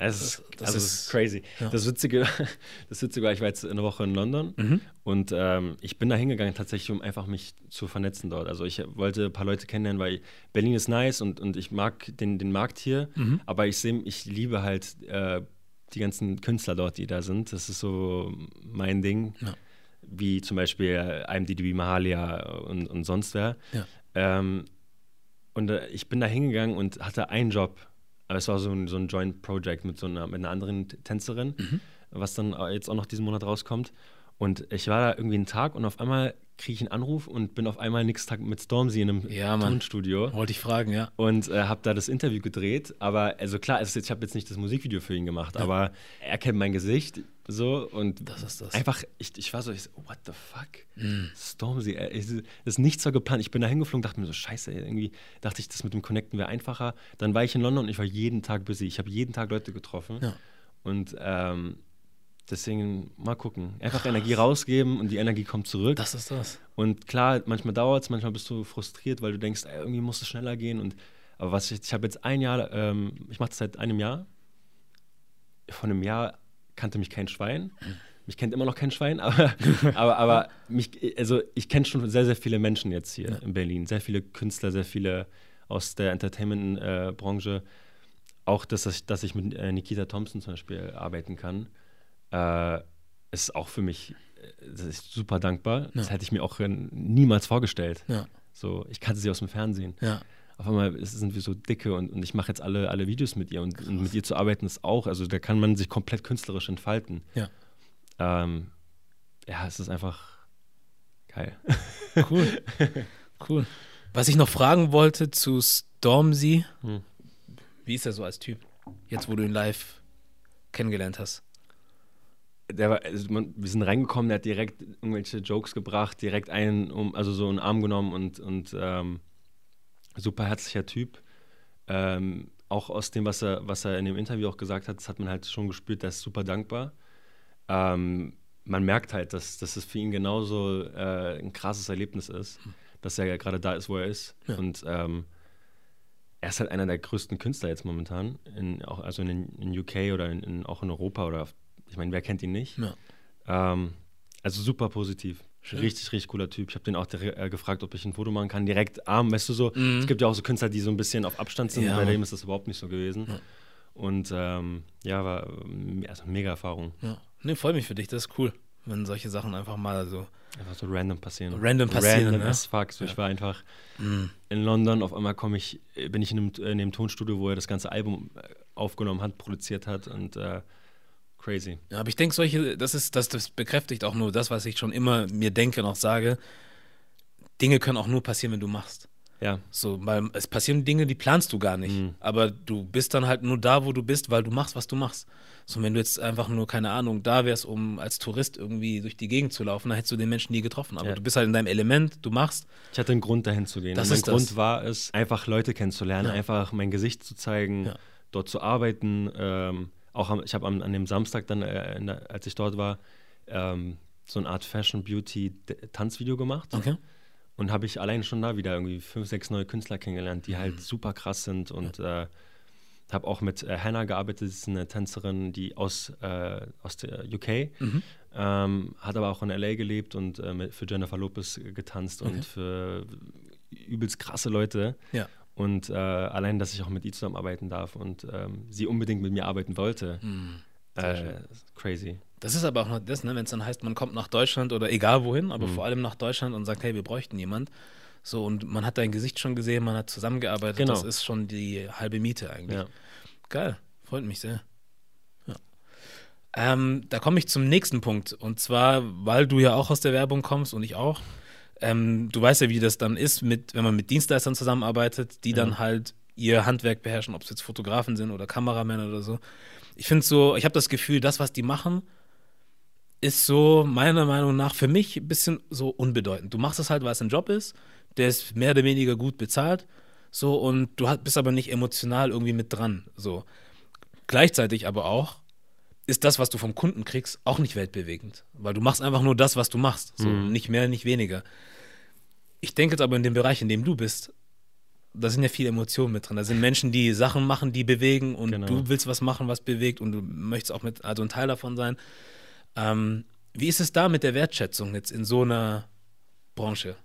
Speaker 1: Es ist, das, das also ist, ist, crazy. Ja. Das, Witzige, [laughs] das Witzige war, ich war jetzt eine Woche in London mhm. und ähm, ich bin da hingegangen tatsächlich, um einfach mich zu vernetzen dort. Also ich wollte ein paar Leute kennenlernen, weil Berlin ist nice und, und ich mag den, den Markt hier, mhm. aber ich sehe, ich liebe halt äh, die ganzen Künstler dort, die da sind. Das ist so mein Ding. Ja. Wie zum Beispiel IMDb Mahalia und, und sonst wer.
Speaker 2: Ja.
Speaker 1: Ähm, und äh, ich bin da hingegangen und hatte einen Job. Aber es war so ein, so ein Joint Project mit so einer, mit einer anderen Tänzerin, mhm. was dann jetzt auch noch diesen Monat rauskommt. Und ich war da irgendwie einen Tag und auf einmal kriege ich einen Anruf und bin auf einmal nächsten Tag mit Stormzy in einem
Speaker 2: ja,
Speaker 1: Tonstudio.
Speaker 2: Wollte ich fragen, ja.
Speaker 1: Und äh, habe da das Interview gedreht. Aber also klar, jetzt, ich habe jetzt nicht das Musikvideo für ihn gemacht, ja. aber er kennt mein Gesicht so und
Speaker 2: das ist das.
Speaker 1: einfach, ich, ich war so, ich so, what the fuck? Mm. Stormzy, ey, das ist nichts so geplant. Ich bin da hingeflogen, dachte mir so, scheiße, irgendwie dachte ich, das mit dem Connecten wäre einfacher. Dann war ich in London und ich war jeden Tag busy. Ich habe jeden Tag Leute getroffen.
Speaker 2: Ja.
Speaker 1: Und ähm, Deswegen mal gucken. Einfach Krass. Energie rausgeben und die Energie kommt zurück.
Speaker 2: Das ist das.
Speaker 1: Und klar, manchmal dauert es, manchmal bist du frustriert, weil du denkst, ey, irgendwie muss es schneller gehen. Und, aber was ich, ich habe jetzt ein Jahr, ähm, ich mache das seit einem Jahr. Von einem Jahr kannte mich kein Schwein. Mich kennt immer noch kein Schwein, [laughs] aber, aber, aber mich, also ich kenne schon sehr, sehr viele Menschen jetzt hier ja. in Berlin. Sehr viele Künstler, sehr viele aus der Entertainment-Branche. Auch, dass ich, dass ich mit äh, Nikita Thompson zum Beispiel arbeiten kann äh, ist auch für mich äh, super dankbar. Ja. Das hätte ich mir auch niemals vorgestellt.
Speaker 2: Ja.
Speaker 1: So, ich kannte sie aus dem Fernsehen.
Speaker 2: Ja.
Speaker 1: Auf einmal sind wir so dicke und, und ich mache jetzt alle, alle Videos mit ihr und, und, mit ihr zu arbeiten ist auch, also da kann man sich komplett künstlerisch entfalten.
Speaker 2: Ja.
Speaker 1: Ähm, ja, es ist einfach geil.
Speaker 2: Cool. [laughs] cool. Was ich noch fragen wollte zu Stormzy, hm. wie ist er so als Typ, jetzt wo du ihn live kennengelernt hast?
Speaker 1: Der war, also man, wir sind reingekommen, der hat direkt irgendwelche Jokes gebracht, direkt einen, um, also so einen Arm genommen und, und ähm, super herzlicher Typ. Ähm, auch aus dem, was er, was er in dem Interview auch gesagt hat, das hat man halt schon gespürt, der ist super dankbar. Ähm, man merkt halt, dass, dass es für ihn genauso äh, ein krasses Erlebnis ist, hm. dass er ja gerade da ist, wo er ist. Ja. Und ähm, er ist halt einer der größten Künstler jetzt momentan, in, auch, also in, in UK oder in, in, auch in Europa oder ich meine, wer kennt ihn nicht?
Speaker 2: Ja.
Speaker 1: Ähm, also super positiv. Richtig, richtig cooler Typ. Ich habe den auch äh, gefragt, ob ich ein Foto machen kann. Direkt arm, weißt du so.
Speaker 2: Mhm.
Speaker 1: Es gibt ja auch so Künstler, die so ein bisschen auf Abstand sind.
Speaker 2: Ja,
Speaker 1: Bei dem ist das überhaupt nicht so gewesen.
Speaker 2: Ja.
Speaker 1: Und ähm, ja, war ähm, also mega Erfahrung.
Speaker 2: Ja. Nee, freue mich für dich, das ist cool. Wenn solche Sachen einfach mal so.
Speaker 1: Einfach so random passieren.
Speaker 2: Random passieren,
Speaker 1: Random
Speaker 2: ne?
Speaker 1: as fuck. So,
Speaker 2: Ja.
Speaker 1: Ich war einfach
Speaker 2: Mhm.
Speaker 1: in London, auf einmal komme ich, äh, bin ich in dem, in dem Tonstudio, wo er das ganze Album äh, aufgenommen hat, produziert hat und äh, crazy.
Speaker 2: Ja, aber ich denke, solche, das ist, das, das bekräftigt auch nur das, was ich schon immer mir denke und auch sage. Dinge können auch nur passieren, wenn du machst.
Speaker 1: Ja,
Speaker 2: So, weil es passieren Dinge, die planst du gar nicht.
Speaker 1: Mhm.
Speaker 2: Aber du bist dann halt nur da, wo du bist, weil du machst, was du machst. So, wenn du jetzt einfach nur, keine Ahnung, da wärst, um als Tourist irgendwie durch die Gegend zu laufen, dann hättest du den Menschen nie getroffen. Aber
Speaker 1: Ja.
Speaker 2: du bist halt in deinem Element, du machst.
Speaker 1: ich hatte einen Grund, dahin zu gehen.
Speaker 2: Das
Speaker 1: und mein
Speaker 2: ist das.
Speaker 1: Grund war es, einfach Leute kennenzulernen,
Speaker 2: Ja.
Speaker 1: einfach mein Gesicht zu zeigen,
Speaker 2: Ja.
Speaker 1: dort zu arbeiten. Ähm, auch am, ich habe an, an dem Samstag dann, äh, der, als ich dort war, ähm, so eine Art Fashion Beauty Tanzvideo gemacht.
Speaker 2: Okay.
Speaker 1: Und habe ich allein schon da wieder irgendwie fünf, sechs neue Künstler kennengelernt, die
Speaker 2: Mhm.
Speaker 1: halt super krass sind. Und äh, habe auch mit äh, Hannah gearbeitet, das ist eine Tänzerin, die aus, äh, aus der UK,
Speaker 2: Mhm.
Speaker 1: ähm, hat aber auch in LA gelebt und äh, mit, für Jennifer Lopez getanzt
Speaker 2: Okay.
Speaker 1: und für übelst krasse Leute.
Speaker 2: Ja.
Speaker 1: Und äh, allein, dass ich auch mit ihr zusammenarbeiten darf und ähm, sie unbedingt mit mir arbeiten wollte,
Speaker 2: schön.
Speaker 1: äh, crazy.
Speaker 2: Das ist aber auch noch das, ne, wenn es dann heißt, man kommt nach Deutschland oder egal wohin, aber
Speaker 1: Mhm.
Speaker 2: vor allem nach Deutschland und sagt, hey, wir bräuchten jemand. So, und man hat dein Gesicht schon gesehen, man hat zusammengearbeitet,
Speaker 1: Genau.
Speaker 2: das ist schon die halbe Miete eigentlich.
Speaker 1: Ja.
Speaker 2: Geil, freut mich sehr. Ja. Ähm, da komme ich zum nächsten Punkt. Und zwar, weil du ja auch aus der Werbung kommst und ich auch. Ähm, du weißt ja, wie das dann ist, mit, wenn man mit Dienstleistern zusammenarbeitet, die dann
Speaker 1: Ja.
Speaker 2: halt ihr Handwerk beherrschen, ob es jetzt Fotografen sind oder Kameramänner oder so. Ich finde so, ich habe das Gefühl, das, was die machen, ist so meiner Meinung nach für mich ein bisschen so unbedeutend. Du machst es halt, weil es ein Job ist, der ist mehr oder weniger gut bezahlt, so und du bist aber nicht emotional irgendwie mit dran, so. Gleichzeitig aber auch ist das, was du vom Kunden kriegst, auch nicht weltbewegend, weil du machst einfach nur das, was du machst, so
Speaker 1: Mhm.
Speaker 2: nicht mehr, nicht weniger. Ich denke jetzt aber in dem Bereich, in dem du bist, da sind ja viele Emotionen mit drin. Da sind Menschen, die Sachen machen, die bewegen und
Speaker 1: Genau.
Speaker 2: du willst was machen, was bewegt und du möchtest auch mit, also ein Teil davon sein. Ähm, wie ist es da mit der Wertschätzung jetzt in so einer Branche?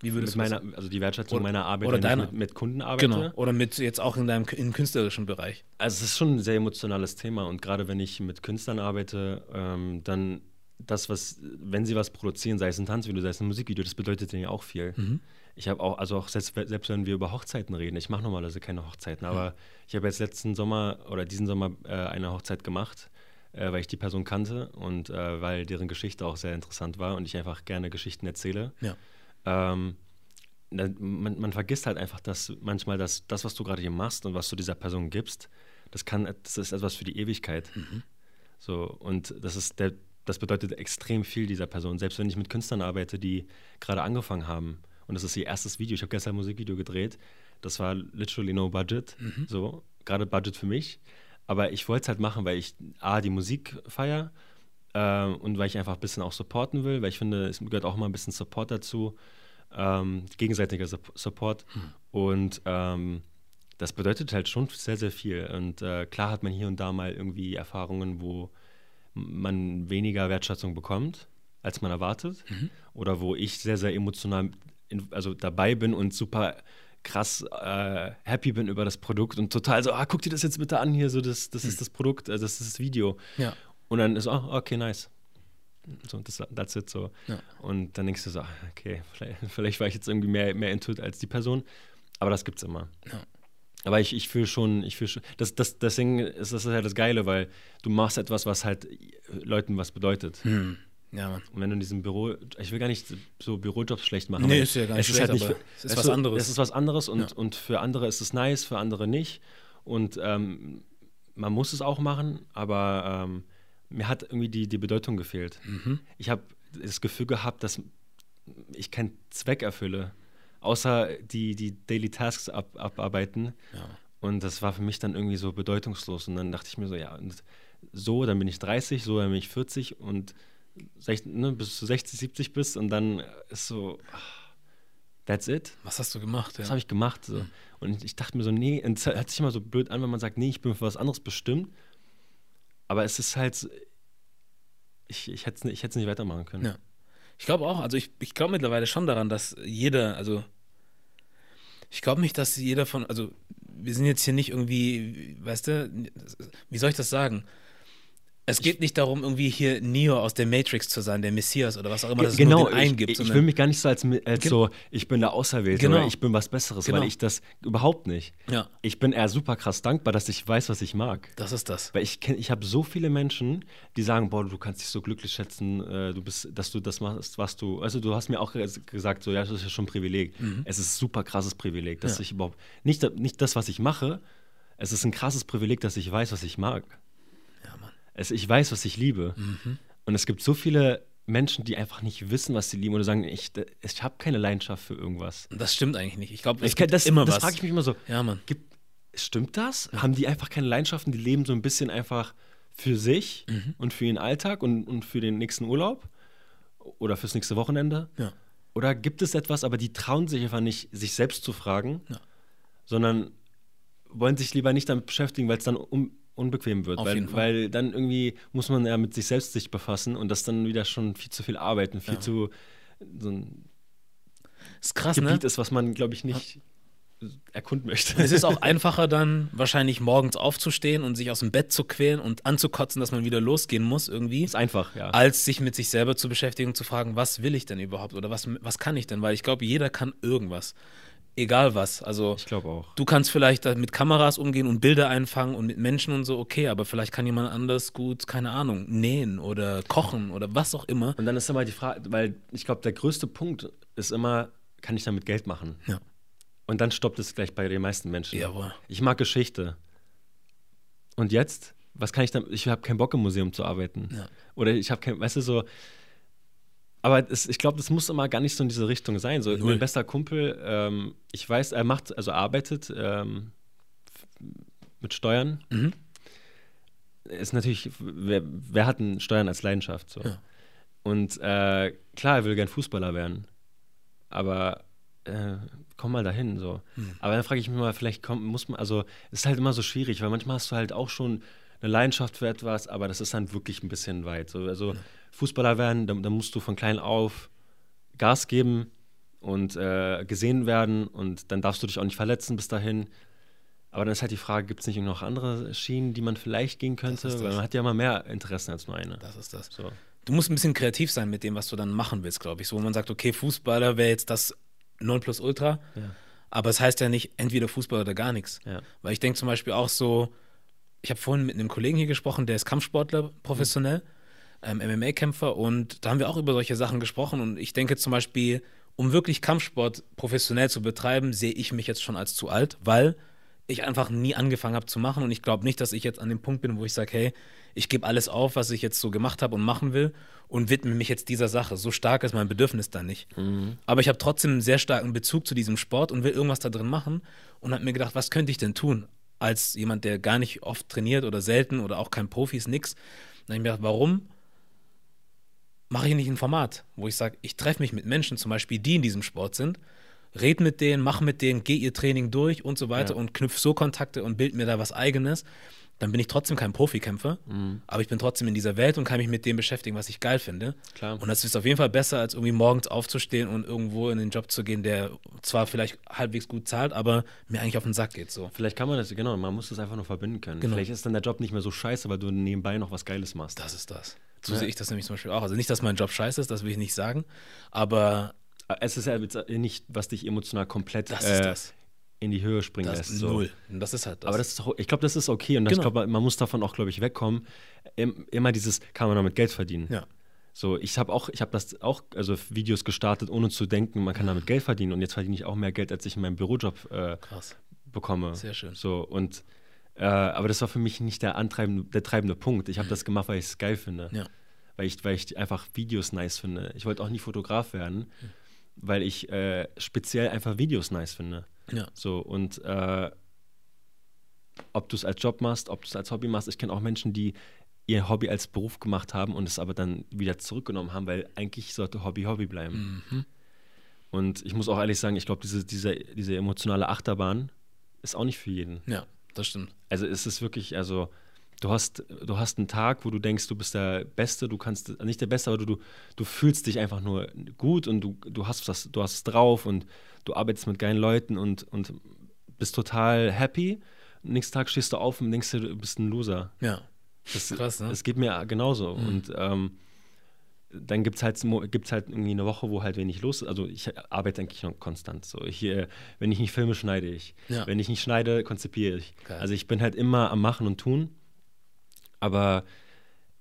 Speaker 2: Wie
Speaker 1: Mit
Speaker 2: würdest du
Speaker 1: meiner, also die Wertschätzung
Speaker 2: Oder-
Speaker 1: meiner Arbeit,
Speaker 2: oder deiner.
Speaker 1: mit, mit Kunden arbeite.
Speaker 2: Genau. Oder mit jetzt auch in deinem im künstlerischen Bereich.
Speaker 1: Also es ist schon ein sehr emotionales Thema und gerade wenn ich mit Künstlern arbeite, ähm, dann das, was, wenn sie was produzieren, sei es ein Tanzvideo, sei es ein Musikvideo, das bedeutet denen ja auch viel.
Speaker 2: Mhm.
Speaker 1: Ich habe auch, also auch selbst, selbst wenn wir über Hochzeiten reden, ich mache normalerweise keine Hochzeiten, aber ich habe jetzt letzten Sommer oder diesen Sommer äh, eine Hochzeit gemacht, äh, weil ich die Person kannte und äh, weil deren Geschichte auch sehr interessant war und ich einfach gerne Geschichten erzähle.
Speaker 2: Ja.
Speaker 1: Ähm, man, man vergisst halt einfach, dass manchmal das, das, was du gerade hier machst und was du dieser Person gibst, das kann, das ist etwas für die Ewigkeit. So, und das ist der, das bedeutet extrem viel dieser Person. Selbst wenn ich mit Künstlern arbeite, die gerade angefangen haben. Und das ist ihr erstes Video. Ich habe gestern ein Musikvideo gedreht. Das war literally no budget. So, gerade Budget für mich. Aber ich wollte es halt machen, weil ich A, die Musik feier äh, und weil ich einfach ein bisschen auch supporten will, weil ich finde, es gehört auch immer ein bisschen Support dazu. Ähm, gegenseitiger Sup- Support. Und ähm, das bedeutet halt schon sehr, sehr viel. Und äh, klar hat man hier und da mal irgendwie Erfahrungen, wo man weniger Wertschätzung bekommt, als man erwartet. Oder wo ich sehr, sehr emotional in, also dabei bin und super krass äh, happy bin über das Produkt und total so, ah, guck dir das jetzt bitte an hier, so das, das ist das Produkt, äh, das ist das Video.
Speaker 2: Ja.
Speaker 1: Und dann ist, oh, okay, nice. So, das, that's it so.
Speaker 2: Ja.
Speaker 1: Und dann denkst du so, ah, okay, [laughs] vielleicht, vielleicht war ich jetzt irgendwie mehr, mehr into it als die Person. Aber das gibt's immer.
Speaker 2: Ja.
Speaker 1: Aber ich, ich fühle schon, ich fühle schon, das, das, deswegen ist das halt das Geile, weil du machst etwas, was halt Leuten was bedeutet.
Speaker 2: Hm. Ja, Mann.
Speaker 1: Und wenn du in diesem Büro, ich will gar nicht so Bürojobs schlecht machen.
Speaker 2: Nee, ist ja gar nicht
Speaker 1: es
Speaker 2: schlecht,
Speaker 1: halt
Speaker 2: aber
Speaker 1: für-
Speaker 2: es ist was anderes.
Speaker 1: Es ist was anderes und,
Speaker 2: Ja.
Speaker 1: und für andere ist es nice, für andere nicht. Und ähm, man muss es auch machen, aber ähm, mir hat irgendwie die, die Bedeutung gefehlt.
Speaker 2: Mhm.
Speaker 1: Ich habe das Gefühl gehabt, dass ich keinen Zweck erfülle, außer die, die Daily Tasks ab, abarbeiten.
Speaker 2: Ja.
Speaker 1: Und das war für mich dann irgendwie so bedeutungslos. Und dann dachte ich mir so, ja, und so, dann bin ich 30, so, dann bin ich 40 und 60, ne, bis du 60, 70 bist und dann ist so, that's it.
Speaker 2: Was hast du gemacht? Ja.
Speaker 1: habe ich gemacht. So. Und ich dachte mir so, nee, es hört sich immer so blöd an, wenn man sagt, nee, ich bin für was anderes bestimmt. Aber es ist halt, so- ich, ich hätte es nicht, ich nicht weitermachen können.
Speaker 2: Ja. Ich glaube auch, also ich, ich glaube mittlerweile schon daran, dass jeder, also ich glaube nicht, dass jeder von, also wir sind jetzt hier nicht irgendwie, weißt du, wie soll ich das sagen? Es geht nicht darum, irgendwie hier Neo aus der Matrix zu sein, der Messias oder was auch immer das
Speaker 1: genau,
Speaker 2: nur eingibt.
Speaker 1: Ich, ich will mich gar nicht so als, als so, ich bin der Auserwählte
Speaker 2: Genau.
Speaker 1: oder ich bin was Besseres,
Speaker 2: Genau.
Speaker 1: weil ich das überhaupt nicht.
Speaker 2: Ja.
Speaker 1: Ich bin eher super krass dankbar, dass ich weiß, was ich mag.
Speaker 2: Das ist das.
Speaker 1: Weil ich kenn, ich habe so viele Menschen, die sagen, boah, du kannst dich so glücklich schätzen, äh, du bist, dass du das machst, was du. Also du hast mir auch ges- gesagt, so ja, das ist ja schon ein Privileg. Es ist ein super krasses Privileg, dass
Speaker 2: Mhm. Ja.
Speaker 1: ich überhaupt nicht, nicht das, was ich mache. Es ist ein krasses Privileg, dass ich weiß, was ich mag.
Speaker 2: Ja.
Speaker 1: Es, ich weiß, was ich liebe.
Speaker 2: Mhm.
Speaker 1: Und es gibt so viele Menschen, die einfach nicht wissen, was sie lieben oder sagen, ich, ich habe keine Leidenschaft für irgendwas.
Speaker 2: Das stimmt eigentlich nicht. Ich glaube, es
Speaker 1: Ich,
Speaker 2: gibt
Speaker 1: das
Speaker 2: immer
Speaker 1: das
Speaker 2: was.
Speaker 1: frage ich mich immer so.
Speaker 2: Ja, Mann.
Speaker 1: Gibt, stimmt das? Haben die einfach keine Leidenschaften? Die leben so ein bisschen einfach für sich
Speaker 2: Mhm.
Speaker 1: und für ihren Alltag und, und für den nächsten Urlaub oder fürs nächste Wochenende?
Speaker 2: Ja.
Speaker 1: Oder gibt es etwas, aber die trauen sich einfach nicht, sich selbst zu fragen,
Speaker 2: Ja.
Speaker 1: sondern wollen sich lieber nicht damit beschäftigen, weil es dann un unbequem wird.
Speaker 2: Auf
Speaker 1: weil, weil dann irgendwie muss man ja mit sich selbst sich befassen und das dann wieder schon viel zu viel arbeiten, viel
Speaker 2: Ja.
Speaker 1: zu so ein
Speaker 2: Ist krass,
Speaker 1: Gebiet
Speaker 2: ne?
Speaker 1: ist, was man, glaube ich, nicht erkunden möchte.
Speaker 2: Es ist auch [laughs] einfacher dann wahrscheinlich morgens aufzustehen und sich aus dem Bett zu quälen und anzukotzen, dass man wieder losgehen muss irgendwie,
Speaker 1: ist einfach, ja.
Speaker 2: als sich mit sich selber zu beschäftigen und zu fragen, was will ich denn überhaupt oder was, was kann ich denn? Weil ich glaube, jeder kann irgendwas. Egal was. Also
Speaker 1: Ich glaube auch.
Speaker 2: du kannst vielleicht mit Kameras umgehen und Bilder einfangen und mit Menschen und so, okay, aber vielleicht kann jemand anders gut, keine Ahnung, nähen oder kochen oder was auch immer.
Speaker 1: Und dann ist immer die Frage, weil ich glaube, der größte Punkt ist immer, kann ich damit Geld machen?
Speaker 2: Ja.
Speaker 1: Und dann stoppt es gleich bei den meisten Menschen.
Speaker 2: Jawohl.
Speaker 1: Ich mag Geschichte. Und jetzt? Was kann ich dann? Ich habe keinen Bock im Museum zu arbeiten.
Speaker 2: Ja.
Speaker 1: Oder ich habe kein, weißt du, so. Aber es, ich glaube, das muss immer gar nicht so in diese Richtung sein. So,
Speaker 2: Null.
Speaker 1: mein bester Kumpel, ähm, ich weiß, er macht, also arbeitet ähm, mit Steuern.
Speaker 2: Mhm.
Speaker 1: Ist natürlich, wer, wer hat denn Steuern als Leidenschaft? So.
Speaker 2: Ja.
Speaker 1: Und äh, klar, er will gern Fußballer werden. Aber äh, komm mal dahin. So.
Speaker 2: Hm.
Speaker 1: Aber dann frage ich mich mal, vielleicht kommt, muss man, also es ist halt immer so schwierig, weil manchmal hast du halt auch schon eine Leidenschaft für etwas, aber das ist dann wirklich ein bisschen weit. So, also Fußballer werden, da, da musst du von klein auf Gas geben und äh, gesehen werden und dann darfst du dich auch nicht verletzen bis dahin. Aber dann ist halt die Frage, gibt es nicht noch andere Schienen, die man vielleicht gehen könnte?
Speaker 2: ist das.
Speaker 1: Weil man hat ja immer mehr Interessen als nur eine.
Speaker 2: Das ist das.
Speaker 1: So.
Speaker 2: Du musst ein bisschen kreativ sein mit dem, was du dann machen willst, glaube ich. So, wo man sagt, okay, Fußballer wäre jetzt das Nonplusultra.
Speaker 1: Ja.
Speaker 2: Aber es heißt ja nicht entweder Fußball oder gar nichts.
Speaker 1: Ja.
Speaker 2: Weil ich denke zum Beispiel auch so, ich habe vorhin mit einem Kollegen hier gesprochen, der ist Kampfsportler professionell, ähm, MMA-Kämpfer und da haben wir auch über solche Sachen gesprochen und ich denke zum Beispiel, um wirklich Kampfsport professionell zu betreiben, sehe ich mich jetzt schon als zu alt, weil ich einfach nie angefangen habe zu machen und ich glaube nicht, dass ich jetzt an dem Punkt bin, wo ich sage, hey, ich gebe alles auf, was ich jetzt so gemacht habe und machen will und widme mich jetzt dieser Sache. So stark ist mein Bedürfnis da nicht. Aber ich habe trotzdem einen sehr starken Bezug zu diesem Sport und will irgendwas da drin machen und habe mir gedacht, was könnte ich denn tun? Als jemand, der gar nicht oft trainiert oder selten oder auch kein Profi ist, nix. Dann habe ich mir gedacht, warum mache ich nicht ein Format, wo ich sage, ich treffe mich mit Menschen, zum Beispiel, die in diesem Sport sind, red mit denen, mach mit denen, geh ihr Training durch und so weiter
Speaker 1: Ja.
Speaker 2: und knüpf so Kontakte und bild mir da was Eigenes. Dann bin ich trotzdem kein Profikämpfer, aber ich bin trotzdem in dieser Welt und kann mich mit dem beschäftigen, was ich geil finde.
Speaker 1: Klar.
Speaker 2: Und das ist auf jeden Fall besser, als irgendwie morgens aufzustehen und irgendwo in den Job zu gehen, der zwar vielleicht halbwegs gut zahlt, aber mir eigentlich auf den Sack geht. So.
Speaker 1: Vielleicht kann man das, genau, man muss das einfach nur verbinden können.
Speaker 2: Genau.
Speaker 1: Vielleicht ist dann der Job nicht mehr so scheiße, weil du nebenbei noch was Geiles machst.
Speaker 2: Das ist das. So
Speaker 1: Ja.
Speaker 2: sehe ich das nämlich zum Beispiel auch. Also nicht, dass mein Job scheiße ist, das will ich nicht sagen, aber
Speaker 1: Es ist ja nicht, was dich emotional komplett
Speaker 2: das
Speaker 1: äh,
Speaker 2: ist das.
Speaker 1: In die Höhe springen
Speaker 2: Das
Speaker 1: lässt.
Speaker 2: ist
Speaker 1: so.
Speaker 2: null. Und das ist halt das.
Speaker 1: Aber das ist ich glaube, das ist okay und das- ich
Speaker 2: Genau.
Speaker 1: glaube, man muss davon auch, glaube ich, wegkommen. Im- Immer dieses, kann man damit Geld verdienen.
Speaker 2: ja.
Speaker 1: So, ich habe auch, ich habe das auch, also Videos gestartet, ohne zu denken, man kann damit Geld verdienen und jetzt verdiene ich auch mehr Geld, als ich in meinem Bürojob äh, bekomme.
Speaker 2: Sehr schön.
Speaker 1: So und äh, aber das war für mich nicht der antreibende, der treibende Punkt. Ich habe das gemacht, weil ich es geil finde.
Speaker 2: Ja.
Speaker 1: Weil ich, weil ich einfach Videos nice finde. Ich wollte auch nie Fotograf werden, weil ich äh, speziell einfach Videos nice finde.
Speaker 2: Ja.
Speaker 1: So und äh, ob du es als Job machst, ob du es als Hobby machst, ich kenne auch Menschen, die ihr Hobby als Beruf gemacht haben und es aber dann wieder zurückgenommen haben, weil eigentlich sollte Hobby Hobby bleiben.
Speaker 2: Mhm.
Speaker 1: Und ich muss auch ehrlich sagen, ich glaube, diese, diese, diese emotionale Achterbahn ist auch nicht für jeden.
Speaker 2: Ja, das stimmt.
Speaker 1: Also es ist wirklich, also du hast, du hast einen Tag, wo du denkst, du bist der Beste, du kannst, nicht der Beste, aber du, du, du fühlst dich einfach nur gut und du, du hast das, du hast es drauf und du arbeitest mit geilen Leuten und, und bist total happy. Nächsten Tag stehst du auf und denkst dir, du bist ein Loser.
Speaker 2: Ja.
Speaker 1: Das,
Speaker 2: Krass, ne?
Speaker 1: Es geht mir genauso.
Speaker 2: Mhm.
Speaker 1: Und ähm, dann gibt es halt, gibt's halt irgendwie eine Woche, wo halt wenig los ist. Also ich arbeite eigentlich noch konstant. So. Ich, wenn ich nicht filme, schneide ich.
Speaker 2: Ja.
Speaker 1: Wenn ich nicht schneide, konzipiere ich.
Speaker 2: Geil.
Speaker 1: Also ich bin halt immer am Machen und Tun. Aber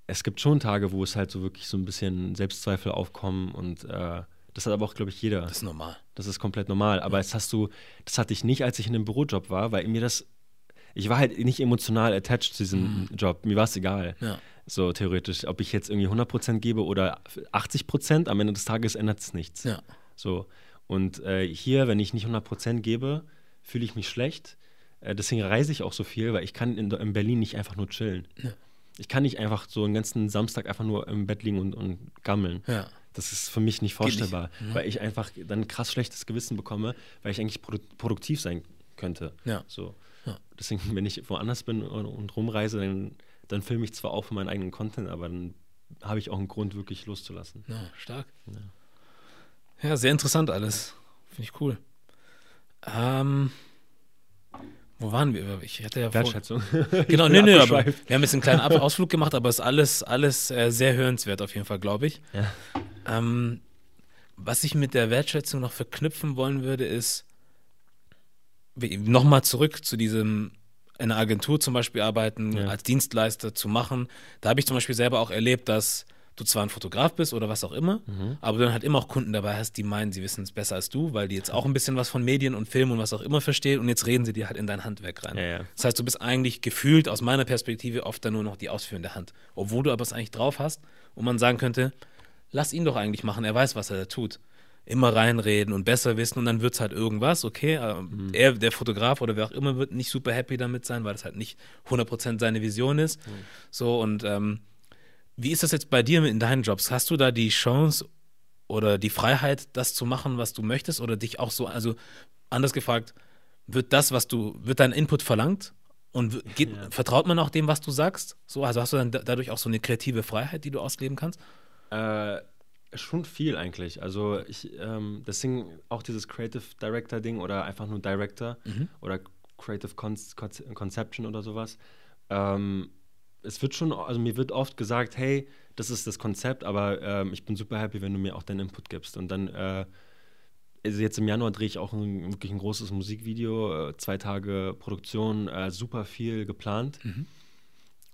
Speaker 1: es gibt schon Tage, wo es halt so wirklich so ein bisschen Selbstzweifel aufkommen und äh, das hat aber auch, glaube ich, jeder.
Speaker 2: Das ist normal.
Speaker 1: Das ist komplett normal. Aber das hast du, das hatte ich nicht, als ich in einem Bürojob war, weil mir das, ich war halt nicht emotional attached zu diesem Job. Mir war es egal.
Speaker 2: Mhm. Ja.
Speaker 1: So theoretisch, ob ich jetzt irgendwie 100% gebe oder 80%, am Ende des Tages ändert es nichts.
Speaker 2: Ja.
Speaker 1: So. Und äh, hier, wenn ich nicht 100% gebe, fühle ich mich schlecht. Äh, deswegen reise ich auch so viel, weil ich kann in, in Berlin nicht einfach nur chillen.
Speaker 2: Ja.
Speaker 1: Ich kann nicht einfach so einen ganzen Samstag einfach nur im Bett liegen und, und gammeln.
Speaker 2: Ja.
Speaker 1: Das ist für mich nicht
Speaker 2: Geht nicht.
Speaker 1: vorstellbar, weil ich einfach dann ein krass schlechtes Gewissen bekomme, weil ich eigentlich produ produktiv sein könnte.
Speaker 2: Ja.
Speaker 1: So.
Speaker 2: Ja.
Speaker 1: Deswegen, wenn ich woanders bin und, und rumreise, dann, dann filme ich zwar auch für meinen eigenen Content, aber dann habe ich auch einen Grund, wirklich loszulassen.
Speaker 2: Ja, stark. Ja, sehr interessant alles. Finde ich cool. Ähm, wo waren wir? Ich hatte ja vor,
Speaker 1: Wertschätzung. [laughs]
Speaker 2: Genau,
Speaker 1: Ich
Speaker 2: nee,
Speaker 1: bin
Speaker 2: nee, aber wir haben jetzt einen kleinen [laughs] Ausflug gemacht, aber es ist alles, alles äh, sehr hörenswert auf jeden Fall, glaube ich.
Speaker 1: Ja.
Speaker 2: Ähm, was ich mit der Wertschätzung noch verknüpfen wollen würde, ist nochmal zurück zu diesem in einer Agentur zum Beispiel arbeiten,
Speaker 1: Ja.
Speaker 2: als Dienstleister zu machen. Da habe ich zum Beispiel selber auch erlebt, dass du zwar ein Fotograf bist oder was auch immer,
Speaker 1: Mhm.
Speaker 2: aber du dann halt immer auch Kunden dabei hast, die meinen, sie wissen es besser als du, weil die jetzt auch ein bisschen was von Medien und Film und was auch immer verstehen und jetzt reden sie dir halt in dein Handwerk rein.
Speaker 1: Ja, ja.
Speaker 2: Das heißt, du bist eigentlich gefühlt aus meiner Perspektive oft dann nur noch die ausführende Hand, obwohl du aber es eigentlich drauf hast und man sagen könnte, lass ihn doch eigentlich machen, er weiß, was er da tut. Immer reinreden und besser wissen und dann wird es halt irgendwas, okay, äh, er, der Fotograf oder wer auch immer, wird nicht super happy damit sein, weil das halt nicht 100% seine Vision ist. So und ähm, wie ist das jetzt bei dir in deinen Jobs? Hast du da die Chance oder die Freiheit, das zu machen, was du möchtest oder dich auch so, also anders gefragt, wird das, was du, wird dein Input verlangt und geht,
Speaker 1: Ja.
Speaker 2: vertraut man auch dem, was du sagst? So, also hast du dann da- dadurch auch so eine kreative Freiheit, die du ausleben kannst?
Speaker 1: Äh, schon viel eigentlich. Also ich, ähm, deswegen auch dieses Creative Director Ding oder einfach nur Director oder Creative Con Con Conception oder sowas. Ähm, es wird schon, also mir wird oft gesagt, hey, das ist das Konzept, aber ähm, ich bin super happy, wenn du mir auch deinen Input gibst. Und dann, äh, also jetzt im Januar drehe ich auch ein, wirklich ein großes Musikvideo, äh, zwei Tage Produktion, äh, super viel geplant.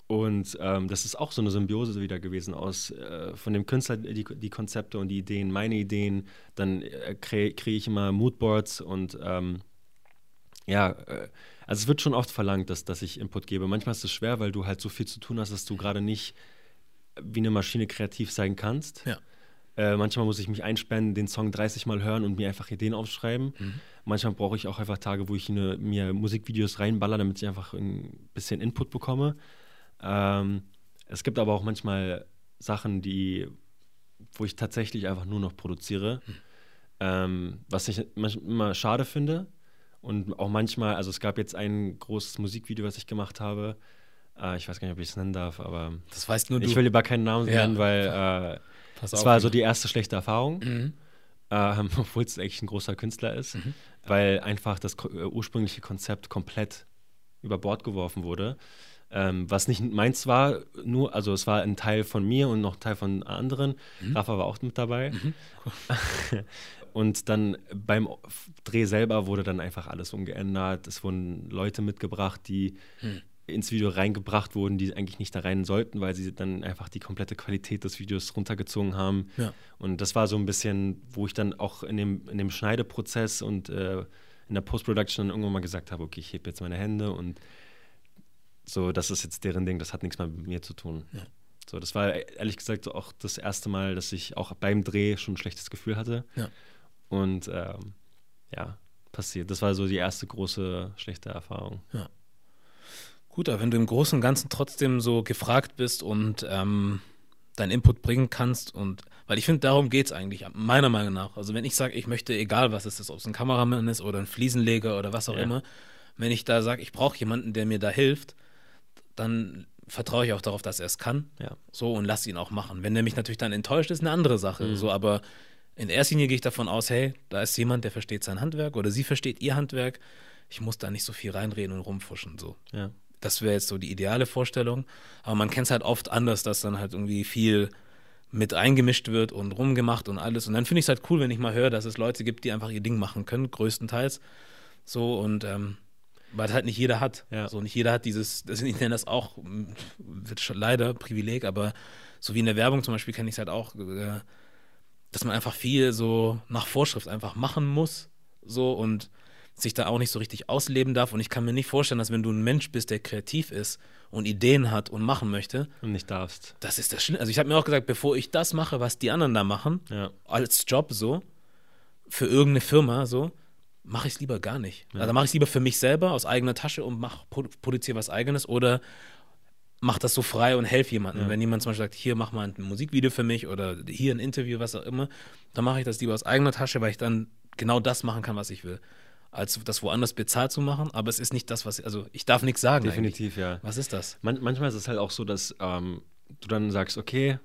Speaker 1: Und ähm, das ist auch so eine Symbiose wieder gewesen aus äh, von dem Künstler die, die Konzepte und die Ideen, meine Ideen. Dann äh, kriege krieg ich immer Moodboards und ähm, ja, äh, also es wird schon oft verlangt, dass, dass ich Input gebe. Manchmal ist es schwer, weil du halt so viel zu tun hast, dass du gerade nicht wie eine Maschine kreativ sein kannst.
Speaker 2: Ja.
Speaker 1: Äh, manchmal muss ich mich einspannen, den Song 30 Mal hören und mir einfach Ideen aufschreiben.
Speaker 2: Mhm.
Speaker 1: Manchmal brauche ich auch einfach Tage, wo ich eine, mir Musikvideos reinballer, damit ich einfach ein bisschen Input bekomme. Ähm, es gibt aber auch manchmal Sachen, die, wo ich tatsächlich einfach nur noch produziere, ähm, was ich manchmal immer schade finde. Und auch manchmal, also es gab jetzt ein großes Musikvideo, was ich gemacht habe. Äh, ich weiß gar nicht, ob ich es nennen darf, aber
Speaker 2: Das weißt nur du.
Speaker 1: ich will lieber keinen Namen
Speaker 2: Ja.
Speaker 1: nennen, weil äh, es war so die erste schlechte Erfahrung,
Speaker 2: Mhm.
Speaker 1: ähm, [laughs] obwohl es eigentlich ein großer Künstler ist, weil einfach das äh, ursprüngliche Konzept komplett über Bord geworfen wurde. Ähm, was nicht meins war, nur, also es war ein Teil von mir und noch ein Teil von anderen. Rafa war auch mit dabei. [laughs] [laughs] und dann beim Dreh selber wurde dann einfach alles umgeändert. Es wurden Leute mitgebracht, die ins Video reingebracht wurden, die eigentlich nicht da rein sollten, weil sie dann einfach die komplette Qualität des Videos runtergezogen haben.
Speaker 2: Ja.
Speaker 1: Und das war so ein bisschen, wo ich dann auch in dem, in dem Schneideprozess und äh, in der Post-Production dann irgendwann mal gesagt habe, okay, ich hebe jetzt meine Hände und so, das ist jetzt deren Ding, das hat nichts mehr mit mir zu tun.
Speaker 2: Ja.
Speaker 1: So, das war ehrlich gesagt auch das erste Mal, dass ich auch beim Dreh schon ein schlechtes Gefühl hatte.
Speaker 2: Ja.
Speaker 1: Und ähm, ja, passiert. Das war so die erste große schlechte Erfahrung.
Speaker 2: Gut, aber wenn du im Großen und Ganzen trotzdem so gefragt bist und ähm, deinen Input bringen kannst und weil ich finde, darum geht es eigentlich, meiner Meinung nach. Also wenn ich sage, ich möchte, egal was es ist, ob es ein Kameramann ist oder ein Fliesenleger oder was auch
Speaker 1: Ja.
Speaker 2: immer, wenn ich da sage, ich brauche jemanden, der mir da hilft, dann vertraue ich auch darauf, dass er es kann.
Speaker 1: Ja.
Speaker 2: So und lass ihn auch machen. Wenn er mich natürlich dann enttäuscht, ist eine andere Sache.
Speaker 1: Mhm.
Speaker 2: So, aber in erster Linie gehe ich davon aus, hey, da ist jemand, der versteht sein Handwerk oder sie versteht ihr Handwerk. Ich muss da nicht so viel reinreden und rumfuschen. So.
Speaker 1: Ja.
Speaker 2: Das wäre jetzt so die ideale Vorstellung. Aber man kennt es halt oft anders, dass dann halt irgendwie viel mit eingemischt wird und rumgemacht und alles. Und dann finde ich es halt cool, wenn ich mal höre, dass es Leute gibt, die einfach ihr Ding machen können, größtenteils. So und ähm, weil halt nicht jeder hat.
Speaker 1: Ja.
Speaker 2: So nicht jeder hat dieses, das, ich nenne das auch, wird schon leider Privileg, aber so wie in der Werbung zum Beispiel kenne ich es halt auch, äh, dass man einfach viel so nach Vorschrift einfach machen muss. So und sich da auch nicht so richtig ausleben darf. Und ich kann mir nicht vorstellen, dass wenn du ein Mensch bist, der kreativ ist und Ideen hat und machen möchte,
Speaker 1: Und nicht darfst.
Speaker 2: das ist das Schlimme. Also ich habe mir auch gesagt, bevor ich das mache, was die anderen da machen,
Speaker 1: Ja.
Speaker 2: als Job so, für irgendeine Firma so, mache ich es lieber gar nicht.
Speaker 1: Ja.
Speaker 2: Also mache ich es lieber für mich selber aus eigener Tasche und mach, produ- produziere was eigenes oder mach das so frei und helfe jemandem.
Speaker 1: Ja.
Speaker 2: Wenn jemand zum Beispiel sagt, hier mach mal ein Musikvideo für mich oder hier ein Interview, was auch immer, dann mache ich das lieber aus eigener Tasche, weil ich dann genau das machen kann, was ich will. Als das woanders bezahlt zu machen, aber es ist nicht das, was, also ich darf nichts sagen. Eigentlich.
Speaker 1: Definitiv, ja.
Speaker 2: Was ist das?
Speaker 1: Man, manchmal ist es halt auch so, dass ähm, du dann sagst, okay,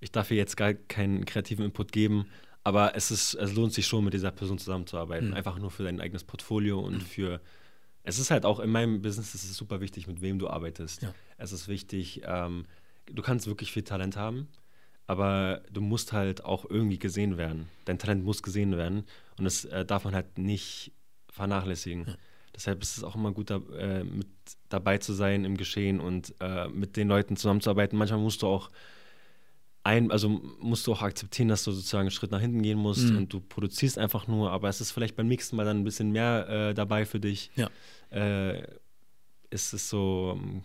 Speaker 1: ich darf hier jetzt gar keinen kreativen Input geben, aber es, ist, es lohnt sich schon, mit dieser Person zusammenzuarbeiten.
Speaker 2: Mhm.
Speaker 1: Einfach nur für dein eigenes Portfolio und für. Es ist halt auch in meinem Business, es ist super wichtig, mit wem du arbeitest.
Speaker 2: Ja.
Speaker 1: Es ist wichtig, ähm, du kannst wirklich viel Talent haben, aber du musst halt auch irgendwie gesehen werden. Dein Talent muss gesehen werden und das äh, darf man halt nicht vernachlässigen. Deshalb ist es auch immer gut, da, äh, mit dabei zu sein im Geschehen und äh, mit den Leuten zusammenzuarbeiten. Manchmal musst du auch ein, also musst du auch akzeptieren, dass du sozusagen einen Schritt nach hinten gehen musst
Speaker 2: Mhm.
Speaker 1: und du produzierst einfach nur, aber es ist vielleicht beim nächsten Mal dann ein bisschen mehr äh, dabei für dich.
Speaker 2: Ja.
Speaker 1: Äh, ist es so, ähm,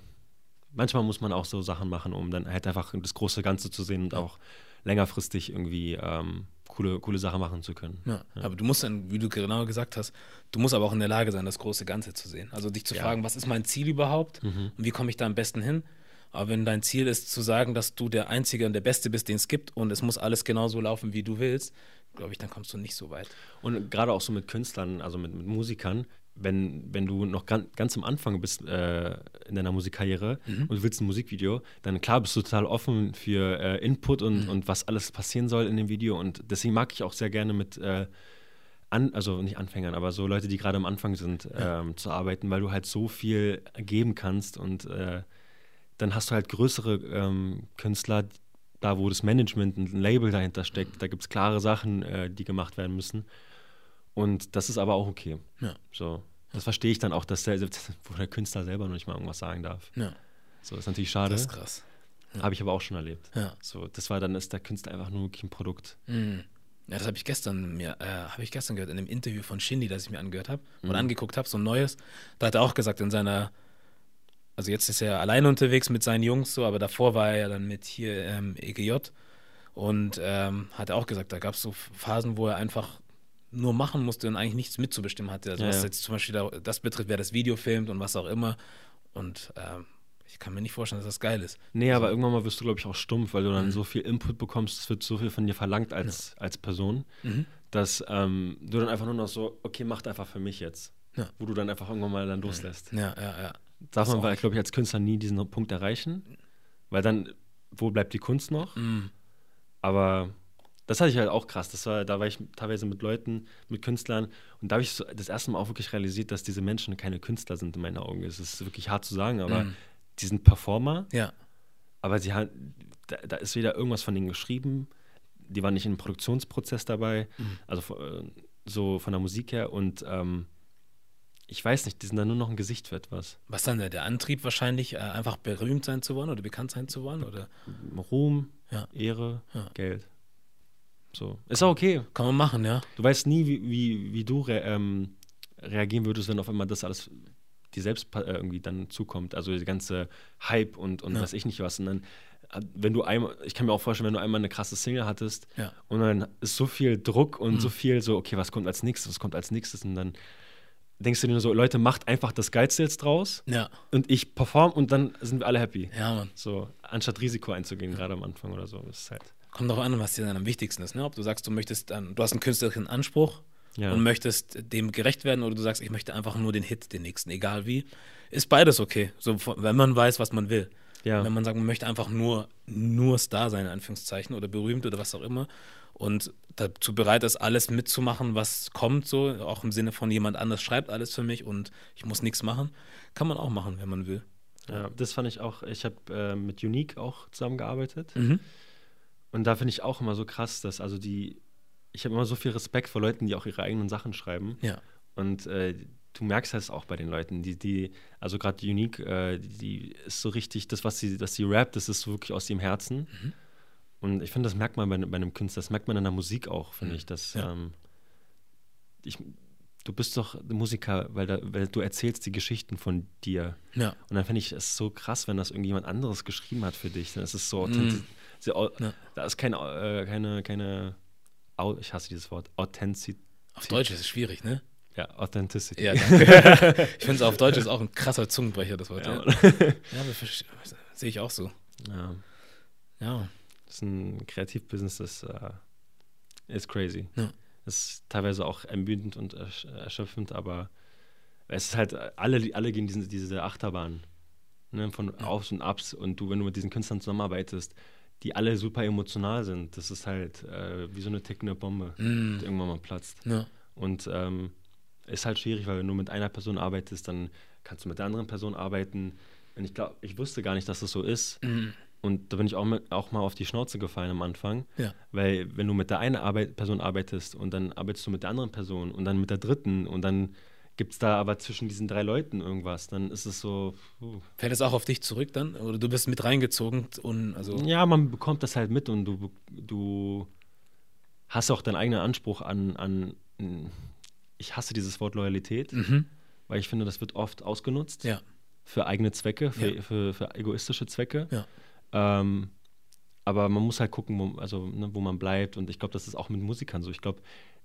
Speaker 1: manchmal muss man auch so Sachen machen, um dann halt einfach das große Ganze zu sehen und auch längerfristig irgendwie ähm, coole, coole Sachen machen zu können.
Speaker 2: Ja, aber du musst dann, wie du genau gesagt hast, du musst aber auch in der Lage sein, das große Ganze zu sehen. Also dich zu
Speaker 1: Ja.
Speaker 2: fragen, was ist mein Ziel überhaupt
Speaker 1: Mhm.
Speaker 2: und wie komme ich da am besten hin? Aber wenn dein Ziel ist, zu sagen, dass du der Einzige und der Beste bist, den es gibt und es muss alles genauso laufen, wie du willst, glaube ich, dann kommst du nicht so weit.
Speaker 1: Und gerade auch so mit Künstlern, also mit, mit Musikern, wenn, wenn du noch ganz, ganz am Anfang bist äh, in deiner Musikkarriere und du willst ein Musikvideo, dann klar bist du total offen für äh, Input und, und was alles passieren soll in dem Video. Und deswegen mag ich auch sehr gerne mit, äh, an, also nicht Anfängern, aber so Leute, die gerade am Anfang sind, ähm, zu arbeiten, weil du halt so viel geben kannst und äh, dann hast du halt größere ähm, Künstler, da wo das Management, ein Label dahinter steckt, da gibt es klare Sachen, äh, die gemacht werden müssen. Und das ist aber auch okay.
Speaker 2: Ja.
Speaker 1: So. Das verstehe ich dann auch, dass der, wo der Künstler selber noch nicht mal irgendwas sagen darf.
Speaker 2: Ja,
Speaker 1: So, ist natürlich schade.
Speaker 2: das ist krass.
Speaker 1: Habe ich aber auch schon erlebt.
Speaker 2: Ja.
Speaker 1: So, das war dann ist der Künstler einfach nur wirklich ein Produkt.
Speaker 2: Mhm. Ja, das habe ich gestern mir, äh, habe ich gestern gehört in dem Interview von Shindy, das ich mir angehört habe oder angeguckt habe, so ein neues. Da hat er auch gesagt, in seiner, also jetzt ist er alleine unterwegs mit seinen Jungs so, aber davor war er ja dann mit hier ähm, EGJ und ähm, hat er auch gesagt, da gab es so Phasen, wo er einfach nur machen musste und eigentlich nichts mitzubestimmen hatte. Also
Speaker 1: Ja,
Speaker 2: was
Speaker 1: ja.
Speaker 2: jetzt zum Beispiel da, das betrifft, wer das Video filmt und was auch immer. Und ähm, ich kann mir nicht vorstellen, dass das geil ist.
Speaker 1: Nee, aber irgendwann mal wirst du, glaube ich, auch stumpf, weil du dann so viel Input bekommst, es wird so viel von dir verlangt als, als Person,
Speaker 2: Mhm.
Speaker 1: dass ähm, du dann einfach nur noch so, okay, macht einfach für mich jetzt.
Speaker 2: Ja.
Speaker 1: Wo du dann einfach irgendwann mal dann loslässt.
Speaker 2: Ja, ja, ja.
Speaker 1: Darf
Speaker 2: Das
Speaker 1: man, glaube ich, als Künstler nie diesen Punkt erreichen, weil dann, wo bleibt die Kunst noch?
Speaker 2: Mhm.
Speaker 1: Aber das hatte ich halt auch krass. Das war, da war ich teilweise mit Leuten, mit Künstlern und da habe ich so das erste Mal auch wirklich realisiert, dass diese Menschen keine Künstler sind in meinen Augen. Es ist wirklich hart zu sagen, aber
Speaker 2: Mhm.
Speaker 1: die sind Performer,
Speaker 2: Ja,
Speaker 1: aber sie haben, da, da ist weder irgendwas von ihnen geschrieben, die waren nicht im Produktionsprozess dabei,
Speaker 2: Mhm.
Speaker 1: also äh, so von der Musik her und ähm, ich weiß nicht, die sind da nur noch ein Gesicht für etwas.
Speaker 2: Was dann der, der Antrieb wahrscheinlich, äh, einfach berühmt sein zu wollen oder bekannt sein zu wollen? Oder
Speaker 1: Ruhm,
Speaker 2: Ja.
Speaker 1: Ehre,
Speaker 2: Ja.
Speaker 1: Geld. So. Ist auch okay.
Speaker 2: kann man machen, ja?
Speaker 1: Du weißt nie, wie, wie, wie du re ähm, reagieren würdest, wenn auf einmal das alles dir selbst äh, irgendwie dann zukommt. Also die ganze Hype und, und
Speaker 2: Ja.
Speaker 1: weiß ich nicht was. Und dann, äh, wenn du einmal, ich kann mir auch vorstellen, wenn du einmal eine krasse Single hattest
Speaker 2: Ja.
Speaker 1: und dann ist so viel Druck und
Speaker 2: Mhm.
Speaker 1: so viel so, okay, was kommt als nächstes, was kommt als nächstes und dann denkst du dir nur so, Leute, macht einfach das Geilste jetzt draus
Speaker 2: Ja,
Speaker 1: und ich perform und dann sind wir alle happy.
Speaker 2: ja, Mann.
Speaker 1: So, anstatt Risiko einzugehen, gerade am Anfang oder so. Das ist halt.
Speaker 2: Kommt doch an, was dir dann am wichtigsten ist. Ne? Ob du sagst, du möchtest dann, du hast einen künstlerischen Anspruch
Speaker 1: Ja.
Speaker 2: und möchtest dem gerecht werden oder du sagst, ich möchte einfach nur den Hit, den nächsten, egal wie. Ist beides okay, so, wenn man weiß, was man will.
Speaker 1: Ja.
Speaker 2: Wenn man sagt, man möchte einfach nur, nur Star sein, in Anführungszeichen, oder berühmt oder was auch immer. Und dazu bereit ist, alles mitzumachen, was kommt, so, auch im Sinne von jemand anders schreibt alles für mich und ich muss nichts machen. Kann man auch machen, wenn man will.
Speaker 1: Ja, das fand ich auch, ich habe äh, mit Unique auch zusammengearbeitet.
Speaker 2: Mhm.
Speaker 1: Und da finde ich auch immer so krass, dass also die, ich habe immer so viel Respekt vor Leuten, die auch ihre eigenen Sachen schreiben.
Speaker 2: Ja.
Speaker 1: Und äh, du merkst das auch bei den Leuten, die, die, also gerade Unique, äh, die, ist so richtig, das, was sie, dass sie rappt, das ist so wirklich aus ihrem Herzen.
Speaker 2: Mhm.
Speaker 1: Und ich finde, das merkt man bei, bei einem Künstler, das merkt man in der Musik auch, finde
Speaker 2: Mhm.
Speaker 1: ich, dass
Speaker 2: Ja.
Speaker 1: ähm, ich, du bist doch Musiker, weil, da, weil du erzählst die Geschichten von dir.
Speaker 2: Ja.
Speaker 1: Und dann finde ich es so krass, wenn das irgendjemand anderes geschrieben hat für dich. Dann ist es so authentisch. sehr au-
Speaker 2: Ja.
Speaker 1: Da ist keine, äh, keine, keine, ich hasse dieses Wort, Authentizität.
Speaker 2: Auf Deutsch ist es schwierig, ne?
Speaker 1: Ja, Authenticity.
Speaker 2: Ja, [laughs] ich finde es auf Deutsch ist auch ein krasser Zungenbrecher, das Wort.
Speaker 1: Ja,
Speaker 2: Ja, [laughs] ja sehe ich auch so.
Speaker 1: ja.
Speaker 2: Ja.
Speaker 1: Das ist ein Kreativbusiness, das äh, ist crazy.
Speaker 2: Ja.
Speaker 1: Das ist teilweise auch ermüdend und ersch erschöpfend, aber es ist halt, alle, alle gehen diese, diese Achterbahn ne, von Aufs und Abs und du, wenn du mit diesen Künstlern zusammenarbeitest, die alle super emotional sind, das ist halt äh, wie so eine tickende Bombe,
Speaker 2: Mm.
Speaker 1: die irgendwann mal platzt.
Speaker 2: Ja.
Speaker 1: Und ähm, ist halt schwierig, weil wenn du mit einer Person arbeitest, dann kannst du mit der anderen Person arbeiten. Und ich glaube, ich wusste gar nicht, dass das so ist.
Speaker 2: Mm.
Speaker 1: Und da bin ich auch, mit, auch mal auf die Schnauze gefallen am Anfang.
Speaker 2: Ja.
Speaker 1: Weil wenn du mit der einen Arbeit Person arbeitest und dann arbeitest du mit der anderen Person und dann mit der dritten und dann gibt es da aber zwischen diesen drei Leuten irgendwas, dann ist es so, puh.
Speaker 2: Fällt es auch auf dich zurück dann? Oder du bist mit reingezogen und also.
Speaker 1: ja, man bekommt das halt mit und du, du hast auch deinen eigenen Anspruch an, an, ich hasse dieses Wort Loyalität,
Speaker 2: Mhm.
Speaker 1: weil ich finde, das wird oft ausgenutzt
Speaker 2: Ja.
Speaker 1: für eigene Zwecke, für,
Speaker 2: Ja.
Speaker 1: für, für egoistische Zwecke.
Speaker 2: Ja.
Speaker 1: Ähm, aber man muss halt gucken, wo, also, ne, wo man bleibt. Und ich glaube, das ist auch mit Musikern so. Ich glaube,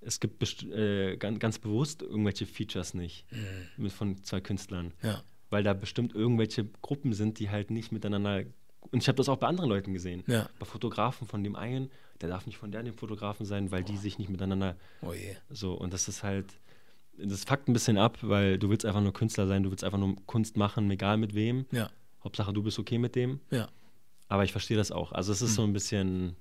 Speaker 1: es gibt äh, ganz, ganz bewusst irgendwelche Features nicht mit von zwei Künstlern.
Speaker 2: Ja.
Speaker 1: Weil da bestimmt irgendwelche Gruppen sind, die halt nicht miteinander. Und ich habe das auch bei anderen Leuten gesehen.
Speaker 2: Ja.
Speaker 1: Bei Fotografen von dem einen, der darf nicht von der dem Fotografen sein, weil die sich nicht miteinander
Speaker 2: Oh je.
Speaker 1: so. Und das ist halt. Das fuckt ein bisschen ab, weil du willst einfach nur Künstler sein, du willst einfach nur Kunst machen, egal mit wem.
Speaker 2: Ja.
Speaker 1: Hauptsache, du bist okay mit dem.
Speaker 2: Ja.
Speaker 1: Aber ich verstehe das auch. Also es ist so ein bisschen,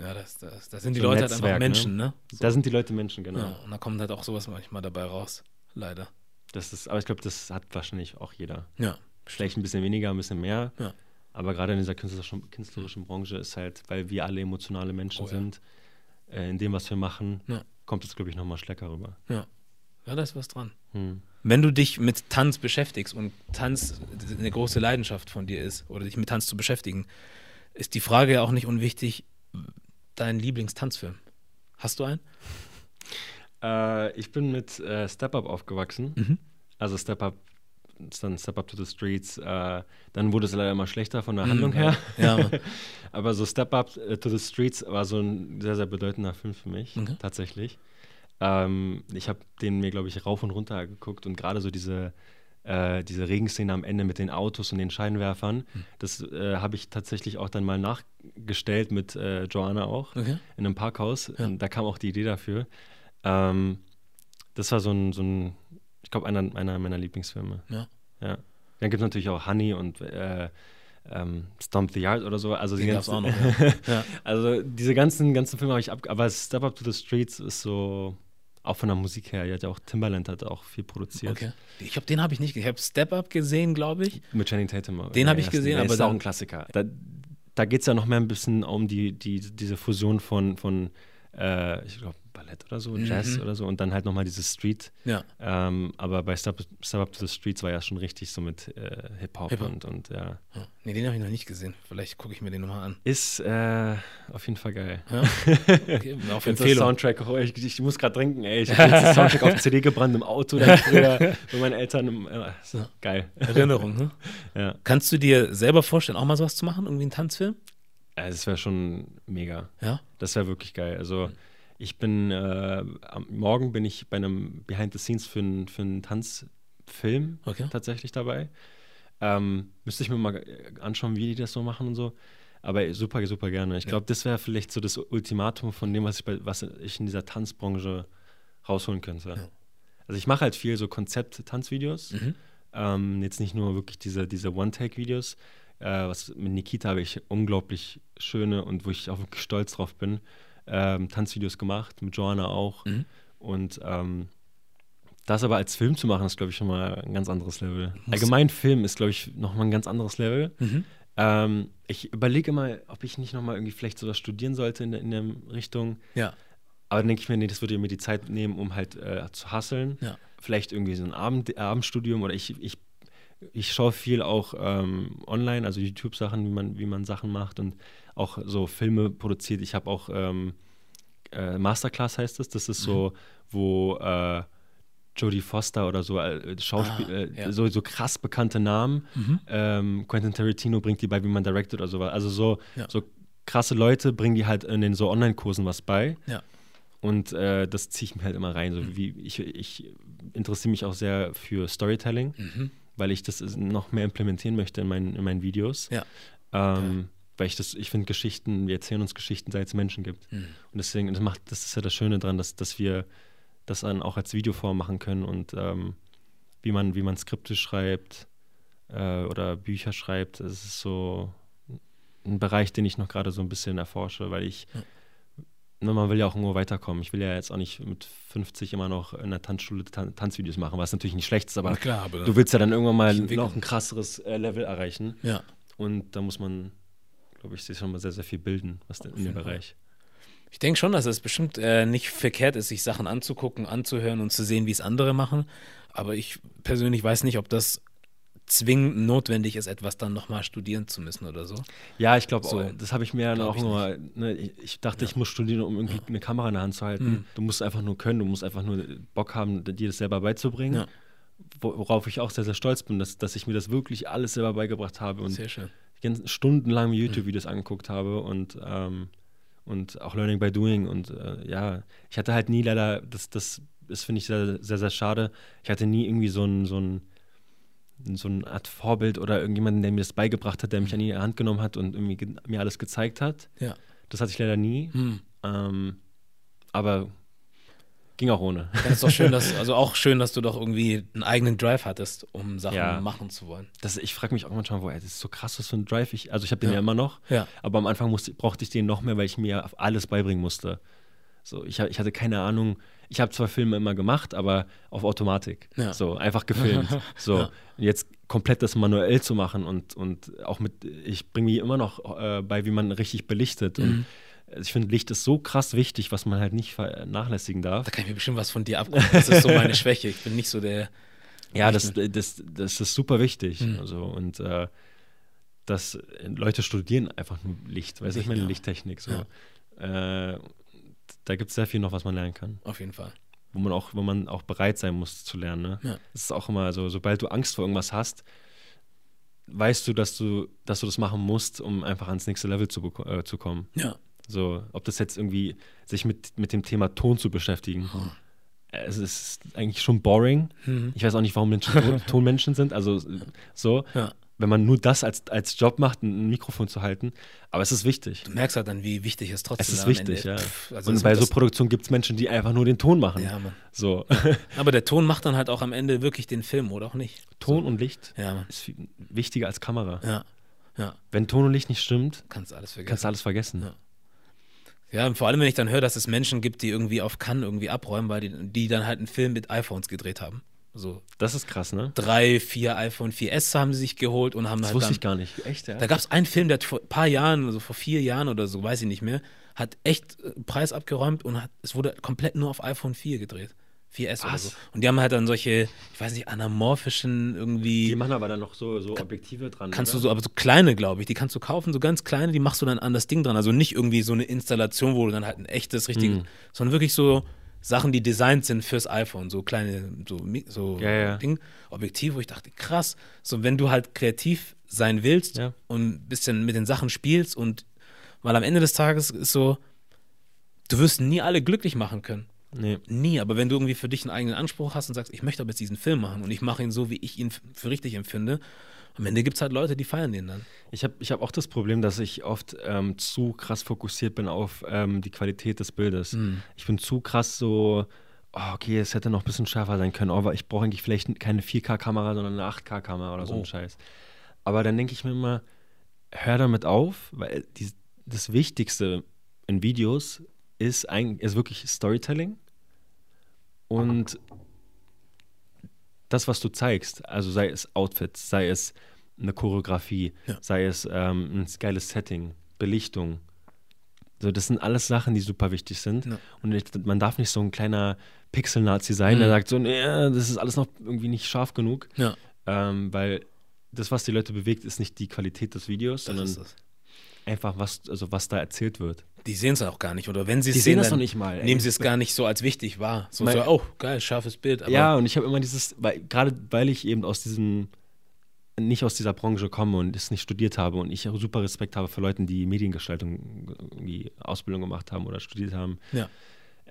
Speaker 2: Ja, das, das, das sind die
Speaker 1: So ein
Speaker 2: Leute halt einfach
Speaker 1: Netzwerk, ne?
Speaker 2: Menschen, ne?
Speaker 1: da sind die Leute Menschen, genau.
Speaker 2: Ja, und da kommt halt auch sowas manchmal dabei raus. Leider.
Speaker 1: Das ist, aber ich glaube, das hat wahrscheinlich auch jeder.
Speaker 2: Ja.
Speaker 1: Vielleicht ein bisschen weniger, ein bisschen mehr.
Speaker 2: Ja.
Speaker 1: Aber gerade in dieser künstlerischen, künstlerischen Branche ist halt, weil wir alle emotionale Menschen
Speaker 2: Oh ja.
Speaker 1: sind, äh, in dem, was wir machen,
Speaker 2: Ja.
Speaker 1: kommt es, glaube ich, nochmal stärker rüber.
Speaker 2: Ja. Ja, da ist was dran.
Speaker 1: Hm.
Speaker 2: Wenn du dich mit Tanz beschäftigst und Tanz eine große Leidenschaft von dir ist oder dich mit Tanz zu beschäftigen, ist die Frage ja auch nicht unwichtig, dein Lieblingstanzfilm. Hast du einen?
Speaker 1: Äh, ich bin mit äh, Step Up aufgewachsen.
Speaker 2: Mhm.
Speaker 1: Also Step Up, dann Step Up to the Streets. Äh, dann wurde es leider immer schlechter von der
Speaker 2: Mhm,
Speaker 1: Handlung her.
Speaker 2: Ja. [laughs]
Speaker 1: Aber so Step Up äh, to the Streets war so ein sehr, sehr bedeutender Film für mich,
Speaker 2: Okay.
Speaker 1: tatsächlich. Ähm, ich habe den mir, glaube ich, rauf und runter geguckt und gerade so diese, äh, diese Regenszene am Ende mit den Autos und den Scheinwerfern,
Speaker 2: Hm.
Speaker 1: das äh, habe ich tatsächlich auch dann mal nachgestellt mit äh, Joanna auch
Speaker 2: Okay.
Speaker 1: in einem Parkhaus.
Speaker 2: Ja.
Speaker 1: Da kam auch die Idee dafür. Ähm, das war so ein, so ein ich glaube, einer, einer meiner Lieblingsfilme.
Speaker 2: Ja.
Speaker 1: Ja. Dann gibt es natürlich auch Honey und äh, ähm, Stomp the Yard oder so. Also die ganzen-
Speaker 2: auch noch, [laughs] ja. Ja.
Speaker 1: Also diese ganzen, ganzen Filme habe ich ab, aber Step Up to the Streets ist so, auch von der Musik her, ja auch Timbaland hat auch viel produziert.
Speaker 2: Okay. Ich habe den habe ich nicht. gesehen. Ich habe Step Up gesehen, glaube ich.
Speaker 1: Mit Channing Tatum.
Speaker 2: Den
Speaker 1: äh,
Speaker 2: hab ich gesehen, aber
Speaker 1: ist auch ein Klassiker. Da, da geht es ja noch mehr ein bisschen um die, die, diese Fusion von, von äh, ich glaube, Ballett oder so, Jazz
Speaker 2: Mhm.
Speaker 1: oder so und dann halt nochmal dieses Street.
Speaker 2: Ja.
Speaker 1: Ähm, aber bei Step, Step Up to the Streets war ja schon richtig so mit äh, Hip-Hop
Speaker 2: Hip-Hop.
Speaker 1: und, und ja.
Speaker 2: ja. Nee, den habe ich noch nicht gesehen. Vielleicht gucke ich mir den nochmal an.
Speaker 1: Ist äh, auf jeden Fall geil.
Speaker 2: Ja. [laughs] Okay, auf Empfehlung.
Speaker 1: Soundtrack, oh, ich, ich muss gerade trinken, ey. Ich [laughs] habe jetzt das Soundtrack auf CD gebrannt im Auto, dann früher mit meinen Eltern. Im, äh, so,
Speaker 2: Ja.
Speaker 1: Geil.
Speaker 2: Erinnerung, ne? [laughs]
Speaker 1: Ja.
Speaker 2: Kannst du dir selber vorstellen, auch mal sowas zu machen? Irgendwie einen Tanzfilm?
Speaker 1: Äh, Das wäre schon mega.
Speaker 2: Ja.
Speaker 1: Das wäre wirklich geil. Also ich bin, äh, Morgen bin ich bei einem Behind the Scenes für, einen- für einen Tanzfilm
Speaker 2: Okay.
Speaker 1: tatsächlich dabei. Ähm, müsste ich mir mal äh, anschauen, wie die das so machen und so. Aber super, super gerne. Ich
Speaker 2: Ja.
Speaker 1: glaube, das wäre vielleicht so das Ultimatum von dem, was ich, bei, was ich in dieser Tanzbranche rausholen könnte.
Speaker 2: Ja.
Speaker 1: Also ich mache halt viel so Konzept-Tanzvideos.
Speaker 2: Mhm.
Speaker 1: Ähm, jetzt nicht nur wirklich diese, diese One-Take-Videos. äh, was mit Nikita habe ich unglaublich schöne und wo ich auch wirklich stolz drauf bin, ähm, Tanzvideos gemacht, mit Joanna auch.
Speaker 2: Mhm.
Speaker 1: Und ähm, das aber als Film zu machen, ist, glaube ich, schon mal ein ganz anderes Level.
Speaker 2: Muss-
Speaker 1: Allgemein Film ist, glaube ich, nochmal ein ganz anderes Level.
Speaker 2: Mhm.
Speaker 1: Ähm, ich überlege mal, ob ich nicht nochmal irgendwie vielleicht sowas studieren sollte in, der- in der Richtung.
Speaker 2: Ja.
Speaker 1: Aber dann denke ich mir, nee, das würde mir die Zeit nehmen, um halt äh, zu hasseln.
Speaker 2: Ja.
Speaker 1: Vielleicht irgendwie so ein Abend, Abendstudium oder ich, ich, ich schaue viel auch ähm, online, also YouTube-Sachen, wie man, wie man Sachen macht und auch so Filme produziert. Ich habe auch ähm, äh, Masterclass heißt es. Das ist so, wo äh, Jodie Foster oder so äh, Schauspiel,
Speaker 2: Ah,
Speaker 1: äh,
Speaker 2: ja.
Speaker 1: so, so krass bekannte Namen. Ähm, Quentin Tarantino bringt die bei, wie man directed oder sowas. Also so,
Speaker 2: Ja.
Speaker 1: so krasse Leute bringen die halt in den so Online-Kursen was bei.
Speaker 2: Ja.
Speaker 1: Und äh, das ziehe ich mir halt immer rein. So wie ich, ich interessiere mich auch sehr für Storytelling,
Speaker 2: Mhm.
Speaker 1: Weil ich das noch mehr implementieren möchte in meinen, in meinen Videos.
Speaker 2: Ja.
Speaker 1: Ähm, Weil ich das, ich finde Geschichten, wir erzählen uns Geschichten, seit es Menschen gibt.
Speaker 2: Mhm.
Speaker 1: Und deswegen, das macht, das ist ja das Schöne dran, dass, dass wir das dann auch als Videoform machen können und ähm, wie man, wie man Skripte schreibt äh, oder Bücher schreibt, das ist so ein Bereich, den ich noch gerade so ein bisschen erforsche, weil ich,
Speaker 2: Ja.
Speaker 1: Ne, man will ja auch irgendwo weiterkommen. Ich will ja jetzt auch nicht mit 50 immer noch in der Tanzschule Tan Tanzvideos machen, was natürlich nicht schlecht ist, aber
Speaker 2: klar, aber
Speaker 1: du willst ja dann irgendwann mal noch ein krasseres äh, Level erreichen.
Speaker 2: ja.
Speaker 1: Und da muss man, glaube ich, sich schon mal sehr, sehr viel bilden, was denn in dem. Bereich.
Speaker 2: Ich denke schon, dass es bestimmt äh, nicht verkehrt ist, sich Sachen anzugucken, anzuhören und zu sehen, wie es andere machen. Aber ich persönlich weiß nicht, ob das zwingend notwendig ist, etwas dann nochmal studieren zu müssen oder so.
Speaker 1: Ja, ich glaube,
Speaker 2: So,
Speaker 1: das habe ich mir dann auch
Speaker 2: ich
Speaker 1: immer, ne, ich, dachte, ich muss studieren, um irgendwie eine Kamera in der Hand zu halten.
Speaker 2: Mhm.
Speaker 1: Du musst einfach nur können, du musst einfach nur Bock haben, dir das selber beizubringen.
Speaker 2: Ja.
Speaker 1: Wo- Worauf ich auch sehr, sehr stolz bin, dass, dass ich mir das wirklich alles selber beigebracht habe und
Speaker 2: Sehr schön.
Speaker 1: stundenlang YouTube-Videos angeguckt habe und, ähm, und auch Learning by Doing. Und äh, ja, ich hatte halt nie leider, das, das, das finde ich sehr, sehr, sehr schade. Ich hatte nie irgendwie so ein, so ein, so eine Art Vorbild oder irgendjemanden, der mir das beigebracht hat, der mich an die Hand genommen hat und irgendwie ge- mir alles gezeigt hat.
Speaker 2: Ja.
Speaker 1: Das hatte ich leider nie.
Speaker 2: Hm.
Speaker 1: Ähm, aber ging auch ohne.
Speaker 2: Dann ist doch schön, dass, [laughs] also auch schön, dass du doch irgendwie einen eigenen Drive hattest, um Sachen
Speaker 1: Ja.
Speaker 2: machen zu wollen.
Speaker 1: Das, ich frage mich auch manchmal, wo, ey, das ist so krass, was für ein Drive ich. Also ich habe den
Speaker 2: Ja.
Speaker 1: ja. immer noch,
Speaker 2: Ja.
Speaker 1: aber am Anfang musste, brauchte ich den noch mehr, weil ich mir alles beibringen musste. So, ich, ich hatte keine Ahnung. Ich habe zwar Filme immer gemacht, aber auf Automatik.
Speaker 2: Ja.
Speaker 1: So, einfach gefilmt. [laughs] So,
Speaker 2: Ja.
Speaker 1: jetzt komplett das manuell zu machen und, und auch mit, ich bringe mir immer noch äh, bei, wie man richtig belichtet.
Speaker 2: Mhm.
Speaker 1: Und ich finde, Licht ist so krass wichtig, was man halt nicht vernachlässigen darf.
Speaker 2: Da kann ich mir bestimmt was von dir abgucken. Das ist so meine Schwäche. Ich bin nicht so der. [laughs]
Speaker 1: Ja, das, das, das ist super wichtig.
Speaker 2: Mhm.
Speaker 1: Also, und äh, dass Leute studieren einfach nur Licht, weißt du, ich meine
Speaker 2: Ja.
Speaker 1: Lichttechnik. So. Äh, da gibt es sehr viel noch, was man lernen kann.
Speaker 2: Auf jeden Fall.
Speaker 1: Wo man auch, wo man auch bereit sein muss zu lernen. Ne?
Speaker 2: Ja.
Speaker 1: Das ist auch immer so, sobald du Angst vor irgendwas hast, weißt du, dass du, dass du das machen musst, um einfach ans nächste Level zu, äh, zu kommen.
Speaker 2: Ja.
Speaker 1: So, ob das jetzt irgendwie sich mit, mit dem Thema Ton zu beschäftigen.
Speaker 2: Hm.
Speaker 1: Es ist eigentlich schon boring.
Speaker 2: Mhm.
Speaker 1: Ich weiß auch nicht, warum Menschen Ton, [laughs] Tonmenschen sind. Also so,
Speaker 2: Ja.
Speaker 1: Wenn man nur das als, als Job macht, ein Mikrofon zu halten. Aber es ist wichtig.
Speaker 2: Du merkst halt dann, wie wichtig es trotzdem
Speaker 1: Es ist wichtig, ja.
Speaker 2: Pff, also
Speaker 1: Und bei so Produktionen gibt es Menschen, die einfach nur den Ton machen.
Speaker 2: Ja, Mann.
Speaker 1: So, [laughs]
Speaker 2: Aber der Ton macht dann halt auch am Ende wirklich den Film, oder auch nicht?
Speaker 1: Ton und Licht
Speaker 2: Ja,
Speaker 1: ist wichtiger als Kamera.
Speaker 2: Ja. Ja.
Speaker 1: Wenn Ton und Licht nicht stimmt,
Speaker 2: Kannst du alles vergessen.
Speaker 1: kannst du alles vergessen.
Speaker 2: Ja. Ja, und vor allem, wenn ich dann höre, dass es Menschen gibt, die irgendwie auf Cannes irgendwie abräumen, weil die, die dann halt einen Film mit iPhones gedreht haben. So
Speaker 1: Das ist krass, ne?
Speaker 2: drei, vier iPhone 4S haben sie sich geholt und haben
Speaker 1: Das
Speaker 2: halt
Speaker 1: wusste
Speaker 2: dann,
Speaker 1: ich gar nicht. Echt, ja?
Speaker 2: Da gab es einen Film, der hat vor ein paar Jahren, also vor vier Jahren oder so, weiß ich nicht mehr, hat echt äh, Preis abgeräumt und hat, es wurde komplett nur auf iPhone 4 gedreht. 4S oder
Speaker 1: Was?
Speaker 2: so. Und die haben halt dann solche, ich weiß nicht, anamorphischen irgendwie.
Speaker 1: Die machen aber dann noch so, so Objektive dran.
Speaker 2: Kannst
Speaker 1: oder?
Speaker 2: du so, aber so kleine, glaube ich, die kannst du kaufen, so ganz kleine, die machst du dann an das Ding dran. Also nicht irgendwie so eine Installation, wo du dann halt ein echtes, richtiges,
Speaker 1: Mhm.
Speaker 2: sondern wirklich so Sachen, die designt sind fürs iPhone, so kleine, so, so
Speaker 1: Ja, ja.
Speaker 2: Ding, Objektiv, wo ich dachte, krass, so wenn du halt kreativ sein willst
Speaker 1: Ja.
Speaker 2: und ein bisschen mit den Sachen spielst und weil am Ende des Tages ist so, du wirst nie alle glücklich machen können.
Speaker 1: Nee.
Speaker 2: Nie, aber wenn du irgendwie für dich einen eigenen Anspruch hast und sagst, ich möchte aber jetzt diesen Film machen und ich mache ihn so, wie ich ihn für richtig empfinde, am Ende gibt es halt Leute, die feiern den dann.
Speaker 1: Ich habe ich hab auch das Problem, dass ich oft ähm, zu krass fokussiert bin auf ähm, die Qualität des Bildes.
Speaker 2: Mhm.
Speaker 1: Ich bin zu krass so, oh, okay, es hätte noch ein bisschen schärfer sein können, aber ich brauche eigentlich vielleicht keine 4K-Kamera, sondern eine 8K-Kamera oder so
Speaker 2: Oh.
Speaker 1: ein Scheiß. Aber dann denke ich mir immer, hör damit auf, weil die, das Wichtigste in Videos ist, eigentlich, ist wirklich Storytelling und das, was du zeigst, also sei es Outfits, sei es eine Choreografie,
Speaker 2: Ja.
Speaker 1: sei es ähm, ein geiles Setting, Belichtung. So, das sind alles Sachen, die super wichtig sind.
Speaker 2: Ja.
Speaker 1: Und ich, man darf nicht so ein kleiner Pixel-Nazi sein, der
Speaker 2: Mhm.
Speaker 1: sagt so, nee, das ist alles noch irgendwie nicht scharf genug.
Speaker 2: Ja,
Speaker 1: Ähm, weil das, was die Leute bewegt, ist nicht die Qualität des Videos,
Speaker 2: das
Speaker 1: sondern einfach, was, also was da erzählt wird.
Speaker 2: Die sehen es auch gar nicht. Oder wenn sie es sehen,
Speaker 1: das noch nicht mal.
Speaker 2: nehmen sie es gar nicht so als wichtig wahr. So,
Speaker 1: Mein-
Speaker 2: so oh, geil, scharfes Bild.
Speaker 1: Ja, und ich habe immer dieses, weil, gerade weil ich eben aus diesem, nicht aus dieser Branche komme und es nicht studiert habe und ich super Respekt habe für Leute, die Mediengestaltung irgendwie Ausbildung gemacht haben oder studiert haben,
Speaker 2: Ja.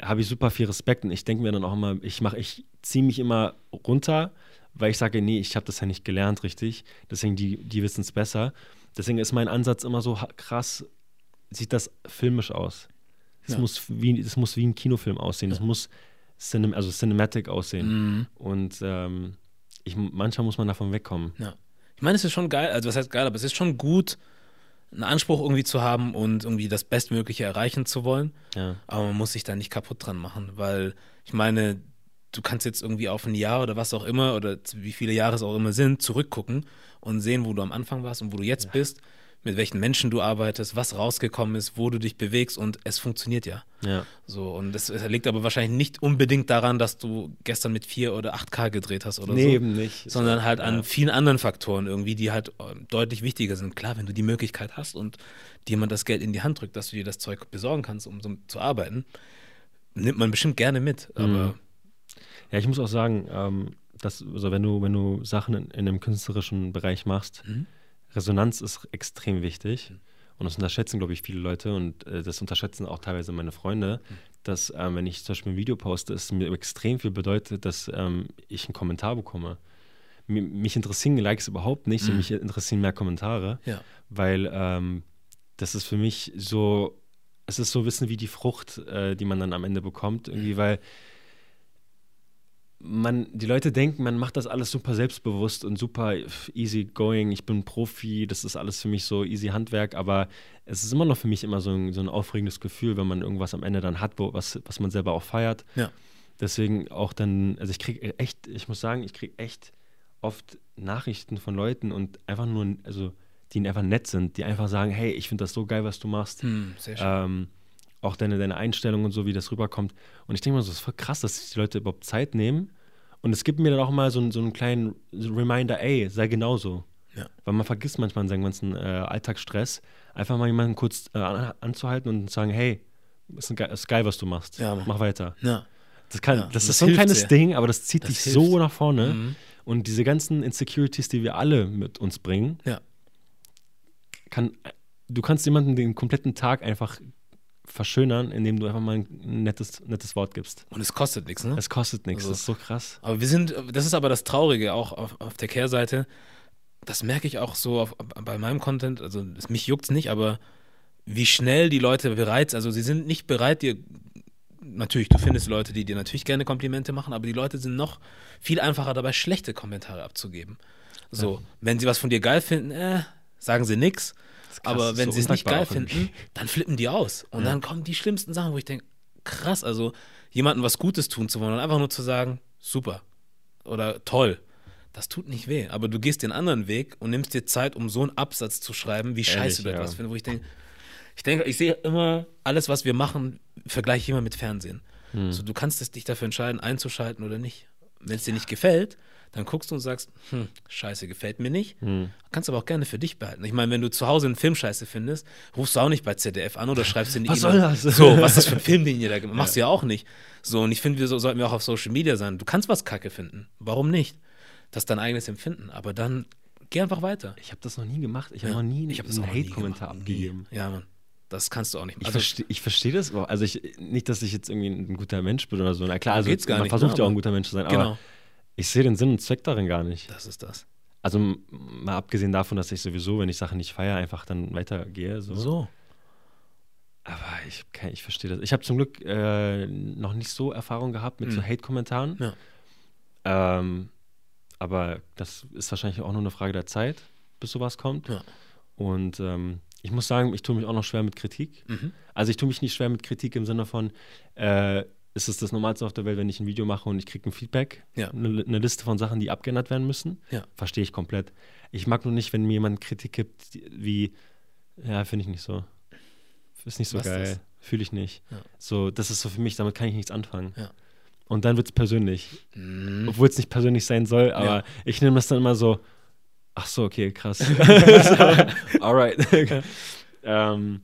Speaker 1: habe ich super viel Respekt und ich denke mir dann auch immer, ich mache, ich ziehe mich immer runter, weil ich sage, nee, ich habe das ja nicht gelernt richtig, deswegen die, die wissen es besser. Deswegen ist mein Ansatz immer so krass, sieht das filmisch aus. Es,
Speaker 2: Ja.
Speaker 1: muss, wie, muss wie ein Kinofilm aussehen, es muss cinem, also Cinematic aussehen.
Speaker 2: Mhm.
Speaker 1: Und ähm, ich, manchmal muss man davon wegkommen.
Speaker 2: Ja. Ich meine, es ist schon geil, also was heißt geil, aber es ist schon gut, einen Anspruch irgendwie zu haben und irgendwie das Bestmögliche erreichen zu wollen.
Speaker 1: Ja.
Speaker 2: Aber man muss sich da nicht kaputt dran machen, weil ich meine, du kannst jetzt irgendwie auf ein Jahr oder was auch immer oder wie viele Jahre es auch immer sind, zurückgucken und sehen, wo du am Anfang warst und wo du jetzt bist, mit welchen Menschen du arbeitest, was rausgekommen ist, wo du dich bewegst und es funktioniert ja.
Speaker 1: Ja.
Speaker 2: So, und das liegt aber wahrscheinlich nicht unbedingt daran, dass du gestern mit 4 oder 8K gedreht hast oder
Speaker 1: nee,
Speaker 2: so
Speaker 1: eben nicht.
Speaker 2: sondern halt an
Speaker 1: Ja.
Speaker 2: vielen anderen Faktoren irgendwie, die halt äh, deutlich wichtiger sind. Klar, wenn du die Möglichkeit hast und dir jemand das Geld in die Hand drückt, dass du dir das Zeug besorgen kannst, um so zu arbeiten, nimmt man bestimmt gerne mit. Aber
Speaker 1: Mhm. Ja, ich muss auch sagen, ähm, dass, also wenn du, wenn du Sachen in, in einem künstlerischen Bereich machst,
Speaker 2: Mhm.
Speaker 1: Resonanz ist extrem wichtig. Und das unterschätzen, glaube ich, viele Leute und äh, das unterschätzen auch teilweise meine Freunde,
Speaker 2: Mhm.
Speaker 1: dass ähm, wenn ich zum Beispiel ein Video poste, es mir extrem viel bedeutet, dass ähm, ich einen Kommentar bekomme. Mi- mich interessieren Likes überhaupt nicht, sondern mich interessieren mehr Kommentare,
Speaker 2: ja,
Speaker 1: weil ähm, das ist für mich so, es ist so Wissen wie die Frucht, äh, die man dann am Ende bekommt, irgendwie, weil man, die Leute denken, man macht das alles super selbstbewusst und super easy going, ich bin Profi, das ist alles für mich so easy Handwerk, aber es ist immer noch für mich immer so ein, so ein aufregendes Gefühl, wenn man irgendwas am Ende dann hat, wo, was, was man selber auch feiert.
Speaker 2: ja.
Speaker 1: Deswegen auch dann, also ich kriege echt, ich muss sagen, ich kriege echt oft Nachrichten von Leuten und einfach nur, also die einfach nett sind, die einfach sagen, hey, ich finde das so geil, was du machst.
Speaker 2: Hm, sehr schön.
Speaker 1: Ähm, auch deine, deine Einstellung und so, wie das rüberkommt. Und ich denke mal, so, es ist voll krass, dass sich die Leute überhaupt Zeit nehmen. Und es gibt mir dann auch mal so, einen- so einen kleinen Reminder, ey, sei genauso.
Speaker 2: Ja.
Speaker 1: Weil man vergisst manchmal in seinem ganzen äh, Alltagsstress, einfach mal jemanden kurz äh, an, anzuhalten und zu sagen, hey, ist, ein, ist geil, was du machst.
Speaker 2: Ja.
Speaker 1: Mach weiter.
Speaker 2: ja.
Speaker 1: Das, kann, das,
Speaker 2: das
Speaker 1: ist so ein kleines
Speaker 2: sehr.
Speaker 1: Ding, aber das zieht
Speaker 2: Das
Speaker 1: dich
Speaker 2: hilft.
Speaker 1: so nach vorne.
Speaker 2: Mhm.
Speaker 1: Und diese ganzen Insecurities, die wir alle mit uns bringen,
Speaker 2: Ja.
Speaker 1: kann, du kannst jemandem den kompletten Tag einfach verschönern, indem du einfach mal ein nettes, nettes Wort gibst.
Speaker 2: Und es kostet nichts, ne?
Speaker 1: Es kostet nichts,
Speaker 2: Also-
Speaker 1: das ist so krass.
Speaker 2: Aber wir sind, das ist aber das Traurige auch auf, auf der Kehrseite. Das merke ich auch so auf, bei meinem Content. Also es, mich juckt es nicht, aber wie schnell die Leute bereit, also sie sind nicht bereit, dir. Natürlich, du findest Leute, die dir natürlich gerne Komplimente machen, aber die Leute sind noch viel einfacher dabei, schlechte Kommentare abzugeben. So, wenn sie was von dir geil finden, äh, sagen sie nix.
Speaker 1: Krass,
Speaker 2: Aber wenn
Speaker 1: so
Speaker 2: sie es nicht geil finden, dann flippen die aus. Und dann kommen die schlimmsten Sachen, wo ich denke, krass, also jemandem was Gutes tun zu wollen und einfach nur zu sagen, super oder toll. Das tut nicht weh, aber du gehst den anderen Weg und nimmst dir Zeit, um so einen Absatz zu schreiben, wie scheiße du
Speaker 1: ja.
Speaker 2: etwas findest, wo ich denke, ich denke, ich sehe immer alles, was wir machen, vergleiche ich immer mit Fernsehen.
Speaker 1: Hm.
Speaker 2: So, du kannst es dich dafür entscheiden, einzuschalten oder nicht. Wenn es dir nicht gefällt, dann guckst du und sagst, hm, scheiße, gefällt mir nicht.
Speaker 1: Hm.
Speaker 2: Kannst aber auch gerne für dich behalten. Ich meine, wenn du zu Hause einen Film scheiße findest, rufst du auch nicht bei ZDF an oder schreibst in die
Speaker 1: Was
Speaker 2: E-Mail,
Speaker 1: soll das?
Speaker 2: So, was ist das für ein Film, den ihr da [laughs] gemacht Machst du ja auch nicht. So, und ich finde, wir so, sollten wir auch auf Social Media sein. Du kannst was kacke finden. Warum nicht? Das ist dein eigenes Empfinden. Aber dann geh einfach weiter.
Speaker 1: Ich habe das noch nie gemacht. Ich habe
Speaker 2: Ja.
Speaker 1: noch nie
Speaker 2: Ich hab das
Speaker 1: einen
Speaker 2: auch
Speaker 1: Hate-Kommentar.
Speaker 2: Nie.
Speaker 1: abgegeben.
Speaker 2: Ja, Mann. Das kannst du auch nicht.
Speaker 1: Ich
Speaker 2: Also,
Speaker 1: verstehe ich versteh das überhaupt. Also ich, nicht, dass ich jetzt irgendwie ein guter Mensch bin oder so. Na klar, also
Speaker 2: geht's gar
Speaker 1: man
Speaker 2: nicht,
Speaker 1: versucht
Speaker 2: ne,
Speaker 1: ja auch ein
Speaker 2: aber-
Speaker 1: guter Mensch zu sein, aber
Speaker 2: genau.
Speaker 1: Ich sehe den Sinn und Zweck darin gar nicht.
Speaker 2: Das ist das.
Speaker 1: Also mal abgesehen davon, dass ich sowieso, wenn ich Sachen nicht feiere, einfach dann weitergehe. So.
Speaker 2: So.
Speaker 1: Aber ich, ich verstehe das. Ich habe zum Glück äh, noch nicht so Erfahrung gehabt mit so
Speaker 2: Mhm.
Speaker 1: Hate-Kommentaren.
Speaker 2: Ja.
Speaker 1: Ähm, aber das ist wahrscheinlich auch nur eine Frage der Zeit, bis sowas kommt.
Speaker 2: Ja.
Speaker 1: Und ähm, ich muss sagen, ich tue mich auch noch schwer mit Kritik.
Speaker 2: Mhm.
Speaker 1: Also ich tue mich nicht schwer mit Kritik im Sinne von, äh, es ist das Normalste auf der Welt, wenn ich ein Video mache und ich kriege ein Feedback,
Speaker 2: Ja.
Speaker 1: eine, eine Liste von Sachen, die abgeändert werden müssen.
Speaker 2: Ja.
Speaker 1: Verstehe ich komplett. Ich mag nur nicht, wenn mir jemand Kritik gibt, wie, ja, finde ich nicht so. Ist nicht so
Speaker 2: Was
Speaker 1: geil. Fühle ich nicht.
Speaker 2: Ja.
Speaker 1: So, das ist so für mich, damit kann ich nichts anfangen.
Speaker 2: Ja.
Speaker 1: Und dann wird es persönlich.
Speaker 2: Mhm.
Speaker 1: Obwohl es nicht persönlich sein soll, aber ich nehme das dann immer so, ach so, okay, krass. [laughs] [laughs] alright. [laughs] ähm,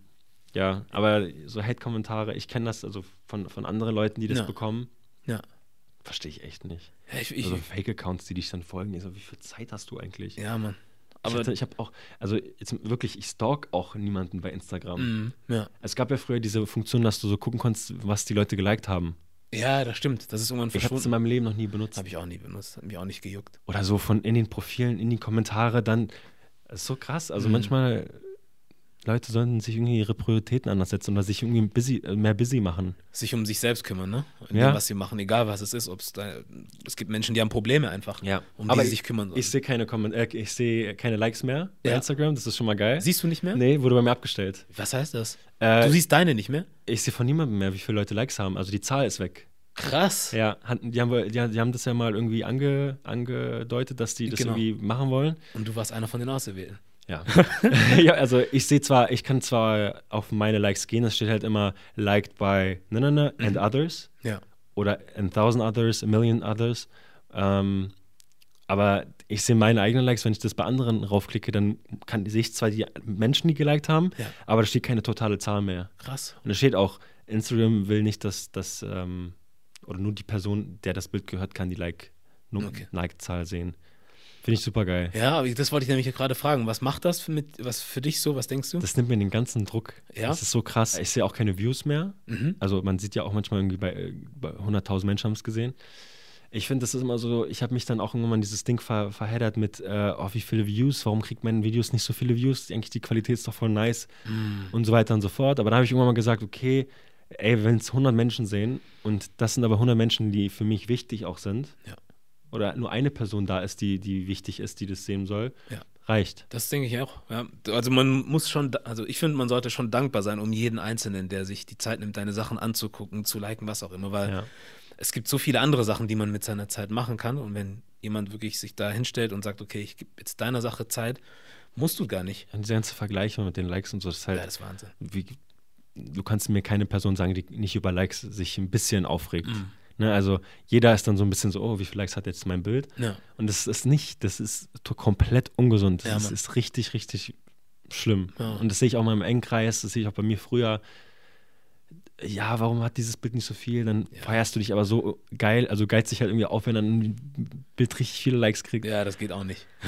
Speaker 1: ja, aber so Hate-Kommentare, ich kenne das also von, von anderen Leuten, die das
Speaker 2: Ja.
Speaker 1: bekommen.
Speaker 2: Ja.
Speaker 1: Verstehe ich echt nicht.
Speaker 2: Ja, ich, ich,
Speaker 1: also Fake-Accounts, die dich dann folgen, ich so, wie viel Zeit hast du eigentlich?
Speaker 2: ja, Mann.
Speaker 1: ich
Speaker 2: Aber
Speaker 1: hatte- ich habe auch, also jetzt wirklich, ich stalk auch niemanden bei Instagram.
Speaker 2: Mhm. ja.
Speaker 1: Es gab ja früher diese Funktion, dass du so gucken konntest, was die Leute geliked haben.
Speaker 2: ja, das stimmt. Das ist irgendwann
Speaker 1: Ich habe es in
Speaker 2: verschwunden.
Speaker 1: meinem Leben noch nie benutzt.
Speaker 2: Habe ich auch nie benutzt. Hat mich auch nicht gejuckt.
Speaker 1: oder so von in den Profilen, in die Kommentare dann. Das ist so krass. Also
Speaker 2: Mhm.
Speaker 1: manchmal, Leute sollten sich irgendwie ihre Prioritäten anders setzen oder sich irgendwie busy, äh, mehr busy machen.
Speaker 2: Sich um sich selbst kümmern, ne? In
Speaker 1: Ja.
Speaker 2: dem, was sie machen, egal was es ist. Ob's da, es gibt Menschen, die haben Probleme einfach, um
Speaker 1: Aber
Speaker 2: die sie sich kümmern sollen.
Speaker 1: Ich sehe keine, äh, ich sehe keine Likes mehr bei
Speaker 2: Ja.
Speaker 1: Instagram, das ist schon mal geil.
Speaker 2: Siehst du nicht mehr?
Speaker 1: Nee, wurde bei mir abgestellt.
Speaker 2: Was heißt das?
Speaker 1: Äh,
Speaker 2: du siehst deine nicht mehr?
Speaker 1: ich sehe von niemandem mehr, wie viele Leute Likes haben. Also die Zahl ist weg.
Speaker 2: Krass.
Speaker 1: Ja, die haben, die haben das ja mal irgendwie ange, angedeutet, dass die das
Speaker 2: Genau.
Speaker 1: irgendwie machen wollen.
Speaker 2: Und du warst einer von den Auserwählten.
Speaker 1: Ja. [laughs] ja, also ich sehe zwar, ich kann zwar auf meine Likes gehen, es steht halt immer liked by ne, ne, ne, and others
Speaker 2: Ja.
Speaker 1: oder a thousand others, a million others. Ähm, aber ich sehe meine eigenen Likes, wenn ich das bei anderen raufklicke, dann kann, sehe ich zwar die Menschen, die geliked haben,
Speaker 2: Ja.
Speaker 1: aber da steht keine totale Zahl mehr.
Speaker 2: Krass.
Speaker 1: Und es steht auch, Instagram will nicht, dass das, ähm, oder nur die Person, der das Bild gehört, kann die Like, nur
Speaker 2: Okay.
Speaker 1: Like-Zahl sehen. Finde ich super geil.
Speaker 2: Ja, aber das wollte ich nämlich gerade fragen. Was macht das für, mit, was für dich so? Was denkst du?
Speaker 1: Das nimmt mir den ganzen Druck.
Speaker 2: Ja?
Speaker 1: Das ist so krass. Ich sehe auch keine Views mehr.
Speaker 2: Mhm.
Speaker 1: Also man sieht ja auch manchmal irgendwie bei, äh, bei 100.000 Menschen haben es gesehen. Ich finde, das ist immer so, ich habe mich dann auch irgendwann dieses Ding ver, verheddert mit, äh, oh, wie viele Views, warum kriegt mein Videos nicht so viele Views? Eigentlich die Qualität ist doch voll nice
Speaker 2: Mhm.
Speaker 1: und so weiter und so fort. Aber da habe ich irgendwann mal gesagt, okay, ey, wenn es 100 Menschen sehen und das sind aber 100 Menschen, die für mich wichtig auch sind,
Speaker 2: Ja.
Speaker 1: Oder nur eine Person da ist, die, die wichtig ist, die das sehen soll,
Speaker 2: Ja.
Speaker 1: reicht.
Speaker 2: Das denke ich auch. Ja. Also man muss schon, also ich finde, man sollte schon dankbar sein um jeden Einzelnen, der sich die Zeit nimmt, deine Sachen anzugucken, zu liken, was auch immer, weil
Speaker 1: Ja.
Speaker 2: es gibt so viele andere Sachen, die man mit seiner Zeit machen kann. Und wenn jemand wirklich sich da hinstellt und sagt, okay, ich gebe jetzt deiner Sache Zeit, musst du gar nicht.
Speaker 1: Und diese ganze Vergleiche mit den Likes und so, das ist halt,
Speaker 2: Ja, das ist Wahnsinn.
Speaker 1: wie, du kannst mir keine Person sagen, die nicht über Likes sich ein bisschen aufregt.
Speaker 2: Mhm.
Speaker 1: Ne, also jeder ist dann so ein bisschen so, oh, wie viele Likes hat jetzt mein Bild?
Speaker 2: Ja.
Speaker 1: Und das ist nicht, das ist komplett ungesund. Das
Speaker 2: Ja,
Speaker 1: ist, ist richtig, richtig schlimm.
Speaker 2: Ja.
Speaker 1: Und das sehe ich auch in meinem engen Kreis, das sehe ich auch bei mir früher. Ja, warum hat dieses Bild nicht so viel? Dann feierst du dich aber so geil, also geizt dich halt irgendwie auf, wenn dann ein Bild richtig viele Likes kriegt.
Speaker 2: ja, das geht auch nicht. [laughs]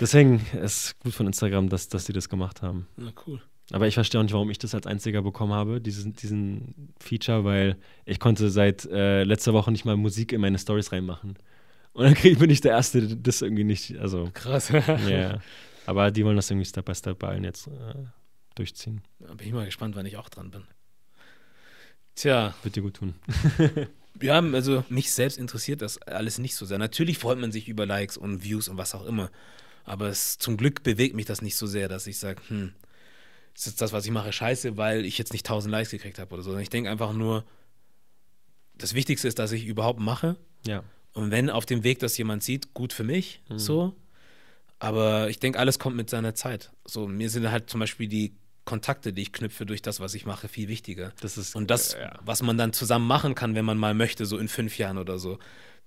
Speaker 1: Deswegen ist es gut von Instagram, dass, dass sie das gemacht haben.
Speaker 2: Na cool.
Speaker 1: Aber ich verstehe auch nicht, warum ich das als einziger bekommen habe, diesen, diesen Feature, weil ich konnte seit äh, letzter Woche nicht mal Musik in meine Stories reinmachen. Und dann krieg, bin ich der Erste, der das irgendwie nicht, also,
Speaker 2: Krass. [laughs]
Speaker 1: ja. Aber die wollen das irgendwie Step by Step bei allen jetzt äh, durchziehen.
Speaker 2: Da bin ich mal gespannt, wann ich auch dran bin. Tja,
Speaker 1: Wird dir gut tun. [laughs]
Speaker 2: ja, also mich selbst interessiert das alles nicht so sehr. Natürlich freut man sich über Likes und Views und was auch immer. Aber es, zum Glück bewegt mich das nicht so sehr, dass ich sage, hm, ist jetzt das, was ich mache, scheiße, weil ich jetzt nicht 1000 Likes gekriegt habe oder so. Ich denke einfach nur, das Wichtigste ist, dass ich überhaupt mache.
Speaker 1: Ja.
Speaker 2: Und wenn auf dem Weg das jemand sieht, gut für mich, so. Aber ich denke, alles kommt mit seiner Zeit. So, mir sind halt zum Beispiel die Kontakte, die ich knüpfe durch das, was ich mache, viel wichtiger.
Speaker 1: Das ist,
Speaker 2: Und das,
Speaker 1: äh, ja.
Speaker 2: was man dann zusammen machen kann, wenn man mal möchte, so in fünf Jahren oder so.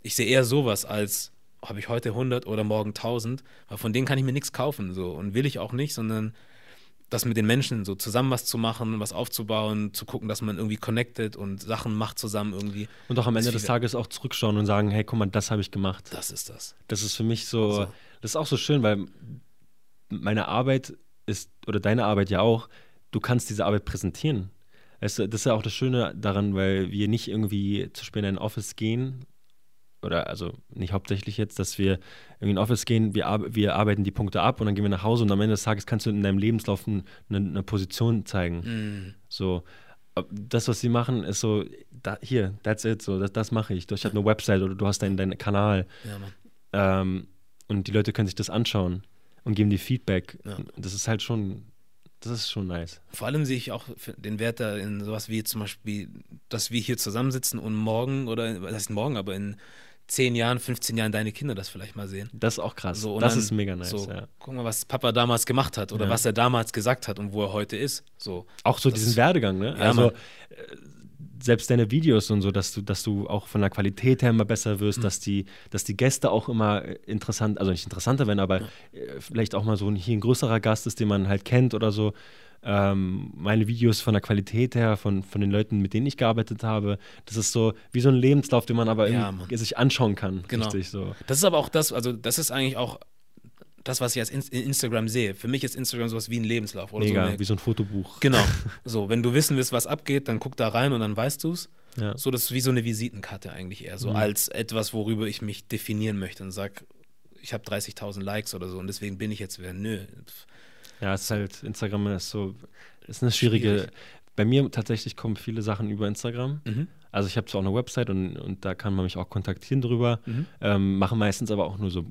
Speaker 2: Ich sehe eher sowas als, habe ich heute 100 oder morgen 1000, weil von denen kann ich mir nichts kaufen, so. Und will ich auch nicht, sondern das mit den Menschen so zusammen was zu machen, was aufzubauen, zu gucken, dass man irgendwie connected und Sachen macht zusammen irgendwie.
Speaker 1: Und auch am Ende des Tages auch zurückschauen und sagen, hey, guck mal, das habe ich gemacht.
Speaker 2: Das ist das.
Speaker 1: Das ist für mich so,
Speaker 2: So.
Speaker 1: das ist auch so schön, weil meine Arbeit ist, oder deine Arbeit ja auch, du kannst diese Arbeit präsentieren. Weißt du, das ist ja auch das Schöne daran, weil wir nicht irgendwie zu spät in ein Office gehen, oder also nicht hauptsächlich jetzt, dass wir in ein Office gehen, wir, wir arbeiten die Punkte ab und dann gehen wir nach Hause und am Ende des Tages kannst du in deinem Lebenslauf eine, eine Position zeigen.
Speaker 2: Mm,
Speaker 1: So, das, was sie machen, ist so, da, hier, that's it, so, das, das mache ich. Ich habe eine Website oder du hast deinen, deinen Kanal
Speaker 2: ja,
Speaker 1: ähm, und die Leute können sich das anschauen. und geben dir Feedback.
Speaker 2: Ja.
Speaker 1: Das ist halt schon, das ist schon nice.
Speaker 2: Vor allem sehe ich auch den Wert da in sowas wie zum Beispiel, dass wir hier zusammensitzen und morgen oder was heißt morgen, aber in 10 Jahren, 15 Jahren deine Kinder das vielleicht mal sehen.
Speaker 1: Das ist auch krass.
Speaker 2: So,
Speaker 1: das
Speaker 2: dann
Speaker 1: ist mega nice.
Speaker 2: So,
Speaker 1: ja.
Speaker 2: guck mal, was Papa damals gemacht hat oder
Speaker 1: Ja.
Speaker 2: was er damals gesagt hat und wo er heute ist. So.
Speaker 1: Auch so
Speaker 2: Das
Speaker 1: diesen
Speaker 2: ist-
Speaker 1: Werdegang, ne?
Speaker 2: Ja,
Speaker 1: also
Speaker 2: Mann.
Speaker 1: äh, selbst deine Videos und so, dass du, dass du auch von der Qualität her immer besser
Speaker 2: Mhm.
Speaker 1: wirst, dass die, dass die Gäste auch immer äh, interessant, also nicht interessanter werden, aber äh, vielleicht auch mal so ein, hier ein größerer Gast ist, den man halt kennt oder so. Ähm, meine Videos von der Qualität her, von, von den Leuten, mit denen ich gearbeitet habe, das ist so wie so ein Lebenslauf, den man aber
Speaker 2: Ja, Mann.
Speaker 1: sich anschauen kann.
Speaker 2: Genau.
Speaker 1: Richtig so.
Speaker 2: Das ist aber auch das, also das ist eigentlich auch das, was ich als in in Instagram sehe. Für mich ist Instagram sowas wie ein Lebenslauf oder
Speaker 1: Mega,
Speaker 2: so. eine-
Speaker 1: wie so ein Fotobuch.
Speaker 2: Genau. [laughs] So, wenn du wissen willst, was abgeht, dann guck da rein und dann weißt du es.
Speaker 1: Ja.
Speaker 2: So, das ist wie so eine Visitenkarte eigentlich eher, so
Speaker 1: Mhm.
Speaker 2: als etwas, worüber ich mich definieren möchte und sag, ich habe 30.000 Likes oder so und deswegen bin ich jetzt wer. Nö.
Speaker 1: Ja, es ist halt, Instagram ist so, ist eine schwierige.
Speaker 2: Schwierig.
Speaker 1: Bei mir tatsächlich kommen viele Sachen über Instagram.
Speaker 2: Mhm.
Speaker 1: Also ich habe zwar auch eine Website und, und da kann man mich auch kontaktieren drüber.
Speaker 2: Mhm.
Speaker 1: Ähm, machen meistens aber auch nur so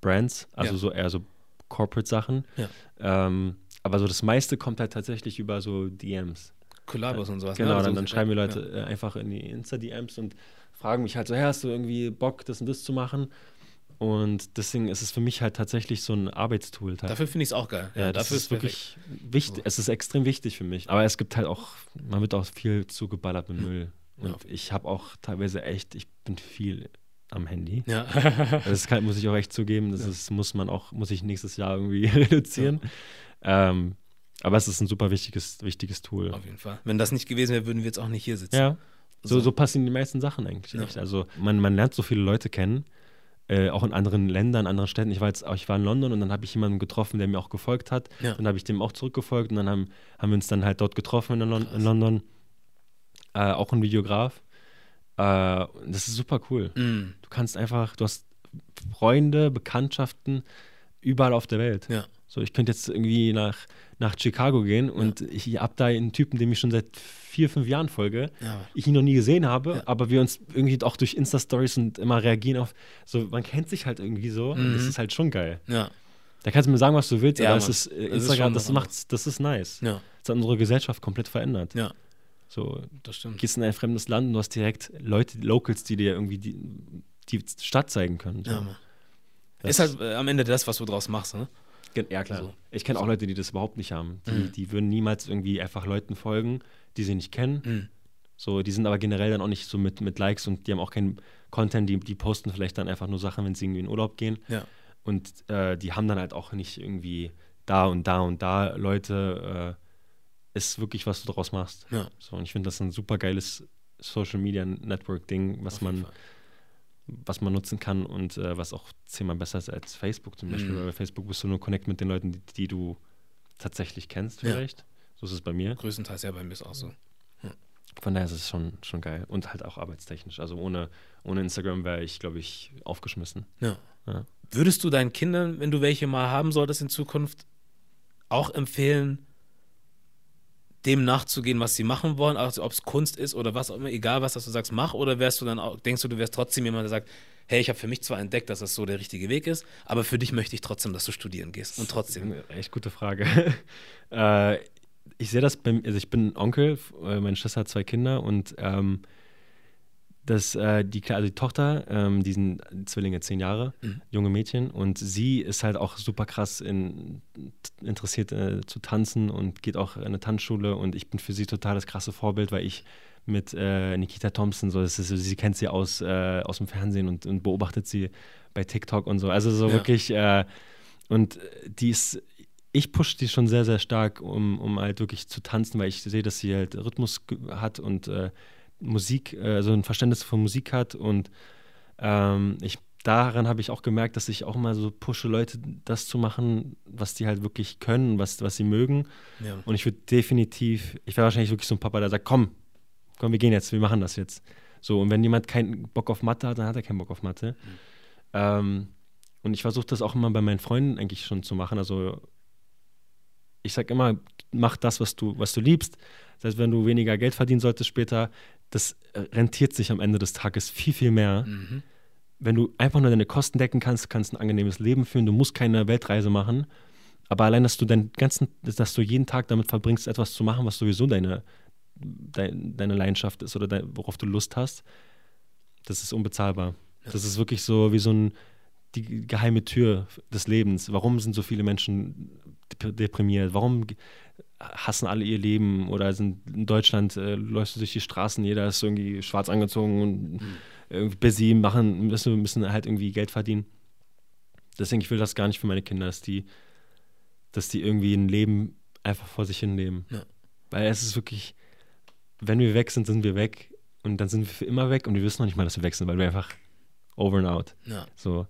Speaker 1: Brands, also
Speaker 2: Ja.
Speaker 1: so eher so Corporate-Sachen.
Speaker 2: Ja.
Speaker 1: Ähm, aber so das meiste kommt halt tatsächlich über so DMs.
Speaker 2: Kollabos und sowas.
Speaker 1: Genau,
Speaker 2: ne?
Speaker 1: dann, dann schreiben mir
Speaker 2: ja,
Speaker 1: Leute äh, einfach in die Insta-DMs und fragen mich halt so, hey, hast du irgendwie Bock, das und das zu machen? Und deswegen ist es für mich halt tatsächlich so ein Arbeitstool.
Speaker 2: Ja. Dafür finde ich es auch geil.
Speaker 1: Ja, das
Speaker 2: dafür
Speaker 1: ist wirklich wichtig. Es ist extrem wichtig für mich. Aber es gibt halt auch, man wird auch viel zugeballert mit [laughs] Müll. Und ich habe auch teilweise echt, ich bin viel am Handy.
Speaker 2: Ja. [laughs]
Speaker 1: Das kann, muss ich auch echt zugeben. Das ist, muss man auch, muss ich nächstes Jahr irgendwie [laughs] reduzieren. Ähm, aber es ist ein super wichtiges, wichtiges Tool.
Speaker 2: Auf jeden Fall. Wenn das nicht gewesen wäre, würden wir jetzt auch nicht hier sitzen.
Speaker 1: Ja. So,
Speaker 2: So.
Speaker 1: passieren die meisten Sachen eigentlich.
Speaker 2: Ja.
Speaker 1: Also man, man lernt so viele Leute kennen, äh, auch in anderen Ländern, anderen Städten. Ich war jetzt, ich war in London und dann habe ich jemanden getroffen, der mir auch gefolgt hat.
Speaker 2: Ja.
Speaker 1: Dann habe ich dem auch zurückgefolgt und dann haben, haben wir uns dann halt dort getroffen in, Lon in London. Äh, auch ein Videograf. Äh, das ist super cool.
Speaker 2: Mm,
Speaker 1: Du kannst einfach, du hast Freunde, Bekanntschaften überall auf der Welt.
Speaker 2: ja.
Speaker 1: So, ich könnte jetzt irgendwie nach, nach Chicago gehen und ich habe da einen Typen, dem ich schon seit vier, fünf Jahren folge,
Speaker 2: Ja.
Speaker 1: ich ihn noch nie gesehen habe,
Speaker 2: Ja.
Speaker 1: aber wir uns irgendwie auch durch Insta-Stories und immer reagieren auf, so, man kennt sich halt irgendwie so und das
Speaker 2: Mhm.
Speaker 1: ist halt schon geil.
Speaker 2: Ja.
Speaker 1: Da kannst du mir sagen, was du willst,
Speaker 2: Ja,
Speaker 1: aber es ist, äh,
Speaker 2: Das ist
Speaker 1: Instagram,
Speaker 2: schon
Speaker 1: das, macht's, das ist nice.
Speaker 2: Ja.
Speaker 1: Das hat unsere Gesellschaft komplett verändert.
Speaker 2: Ja.
Speaker 1: So,
Speaker 2: Das stimmt.
Speaker 1: gehst in ein fremdes Land und du hast direkt Leute, Locals, die dir irgendwie die, die Stadt zeigen können. So.
Speaker 2: Ja, Mann.
Speaker 1: Das-
Speaker 2: Ist halt äh, am Ende das, was du draus machst, ne?
Speaker 1: Ja, klar.
Speaker 2: So.
Speaker 1: Ich kenne auch Leute, die das überhaupt nicht haben. Die,
Speaker 2: Mhm.
Speaker 1: die würden niemals irgendwie einfach Leuten folgen, die sie nicht kennen.
Speaker 2: Mhm.
Speaker 1: So, die sind aber generell dann auch nicht so mit, mit Likes und die haben auch keinen Content, die, die posten vielleicht dann einfach nur Sachen, wenn sie irgendwie in Urlaub gehen.
Speaker 2: Ja.
Speaker 1: Und äh, die haben dann halt auch nicht irgendwie da und da und da Leute, äh, ist wirklich, was du daraus machst.
Speaker 2: Ja.
Speaker 1: So, und ich finde das ein super geiles Social Media Network Ding, was man,
Speaker 2: Fall.
Speaker 1: Was man nutzen kann und äh, was auch zehnmal besser ist als Facebook zum Beispiel.
Speaker 2: Mhm.
Speaker 1: Weil bei Facebook bist du nur connect mit den Leuten, die, die du tatsächlich kennst,
Speaker 2: Ja.
Speaker 1: vielleicht. So ist es bei mir.
Speaker 2: Größtenteils ja bei mir ist auch so.
Speaker 1: Von daher ist es schon, schon geil. Und halt auch arbeitstechnisch. Also ohne, ohne Instagram wäre ich, glaube ich, aufgeschmissen.
Speaker 2: Ja.
Speaker 1: Ja.
Speaker 2: Würdest du deinen Kindern, wenn du welche mal haben solltest in Zukunft, auch empfehlen, dem nachzugehen, was sie machen wollen, also ob es Kunst ist oder was auch immer, egal was, dass du sagst, mach, oder wärst du dann auch, denkst du, du wärst trotzdem jemand, der sagt, hey, ich habe für mich zwar entdeckt, dass das so der richtige Weg ist, aber für dich möchte ich trotzdem, dass du studieren gehst. Und trotzdem.
Speaker 1: Echt gute Frage. [laughs] äh, ich sehe das, beim, also ich bin Onkel, äh, meine Schwester hat zwei Kinder und ähm, das, äh, die, also die Tochter, ähm, die sind Zwillinge, zehn Jahre,
Speaker 2: Mhm.
Speaker 1: junge Mädchen und sie ist halt auch super krass in, interessiert äh, zu tanzen und geht auch in eine Tanzschule und ich bin für sie total das krasse Vorbild, weil ich mit äh, Nikita Thompson, so, das ist, sie kennt sie aus, äh, aus dem Fernsehen und, und beobachtet sie bei TikTok und so. Also so
Speaker 2: Ja.
Speaker 1: wirklich, äh, und die ist, ich pushe die schon sehr, sehr stark, um, um halt wirklich zu tanzen, weil ich sehe, dass sie halt Rhythmus hat und äh, Musik, äh, so ein Verständnis von Musik hat und ähm, ich daran habe ich auch gemerkt, dass ich auch mal so pushe, Leute das zu machen, was die halt wirklich können, was, was sie mögen.
Speaker 2: Ja.
Speaker 1: Und ich würde definitiv, ich wäre wahrscheinlich wirklich so ein Papa, der sagt, komm, komm, wir gehen jetzt, wir machen das jetzt. So, und wenn jemand keinen Bock auf Mathe hat, dann hat er keinen Bock auf Mathe. Ähm, und ich versuche das auch immer bei meinen Freunden eigentlich schon zu machen. Also ich sage immer, mach das, was du, was du liebst. Das heißt, wenn du weniger Geld verdienen solltest später, das äh, rentiert sich am Ende des Tages viel, viel mehr,
Speaker 2: Mhm.
Speaker 1: wenn du einfach nur deine Kosten decken kannst, kannst ein angenehmes Leben führen, du musst keine Weltreise machen. Aber allein, dass du deinen ganzen, dass du jeden Tag damit verbringst, etwas zu machen, was sowieso deine, dein, deine Leidenschaft ist oder dein, worauf du Lust hast, das ist unbezahlbar. Ja. Das ist wirklich so wie so ein, die geheime Tür des Lebens. Warum sind so viele Menschen deprimiert? Warum hassen alle ihr Leben oder sind in Deutschland äh, läufst du durch die Straßen, jeder ist irgendwie schwarz angezogen und mhm. irgendwie busy, machen, müssen, müssen halt irgendwie Geld verdienen. Deswegen, ich will das gar nicht für meine Kinder, dass die, dass die irgendwie ein Leben einfach vor sich hin leben. Ja. Weil es ist wirklich, wenn wir weg sind, sind wir weg und dann sind wir für immer weg und wir wissen noch nicht mal, dass wir weg sind, weil wir einfach over and out. Ja. So,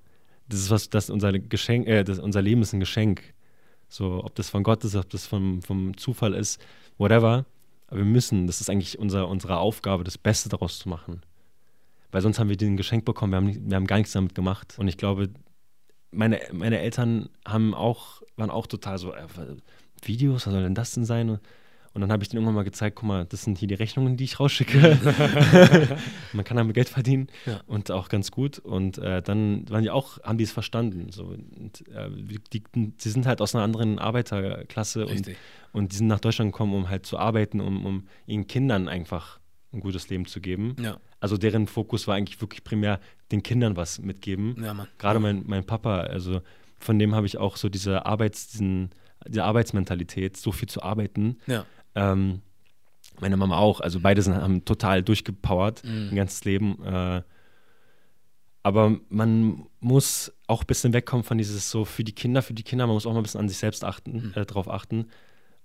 Speaker 1: das ist was, das unser Geschenk, äh, das, unser Leben ist ein Geschenk. So, ob das von Gott ist, ob das vom, vom Zufall ist, whatever. Aber wir müssen, das ist eigentlich unser, unsere Aufgabe, das Beste daraus zu machen. Weil sonst haben wir den Geschenk bekommen, wir haben, wir haben gar nichts damit gemacht. Und ich glaube, meine, meine Eltern haben auch, waren auch total so, äh, Videos, was soll denn das denn sein? Und dann habe ich denen irgendwann mal gezeigt, guck mal, das sind hier die Rechnungen, die ich rausschicke. [laughs] Man kann damit Geld verdienen ja. und auch ganz gut. Und äh, dann waren die auch, haben die es verstanden. So. Und, äh, die, die, sind halt aus einer anderen Arbeiterklasse und, und die sind nach Deutschland gekommen, um halt zu arbeiten, um, um ihren Kindern einfach ein gutes Leben zu geben. Ja. Also deren Fokus war eigentlich wirklich primär den Kindern was mitgeben. Ja, Gerade mein, mein Papa, also von dem habe ich auch so diese Arbeits, diesen, diese Arbeitsmentalität, so viel zu arbeiten. Ja. Ähm, meine Mama auch. Also beide sind, haben total durchgepowert, mhm. ein ganzes Leben. Äh, aber man muss auch ein bisschen wegkommen von dieses so für die Kinder, für die Kinder, man muss auch mal ein bisschen an sich selbst achten, mhm. äh, drauf achten,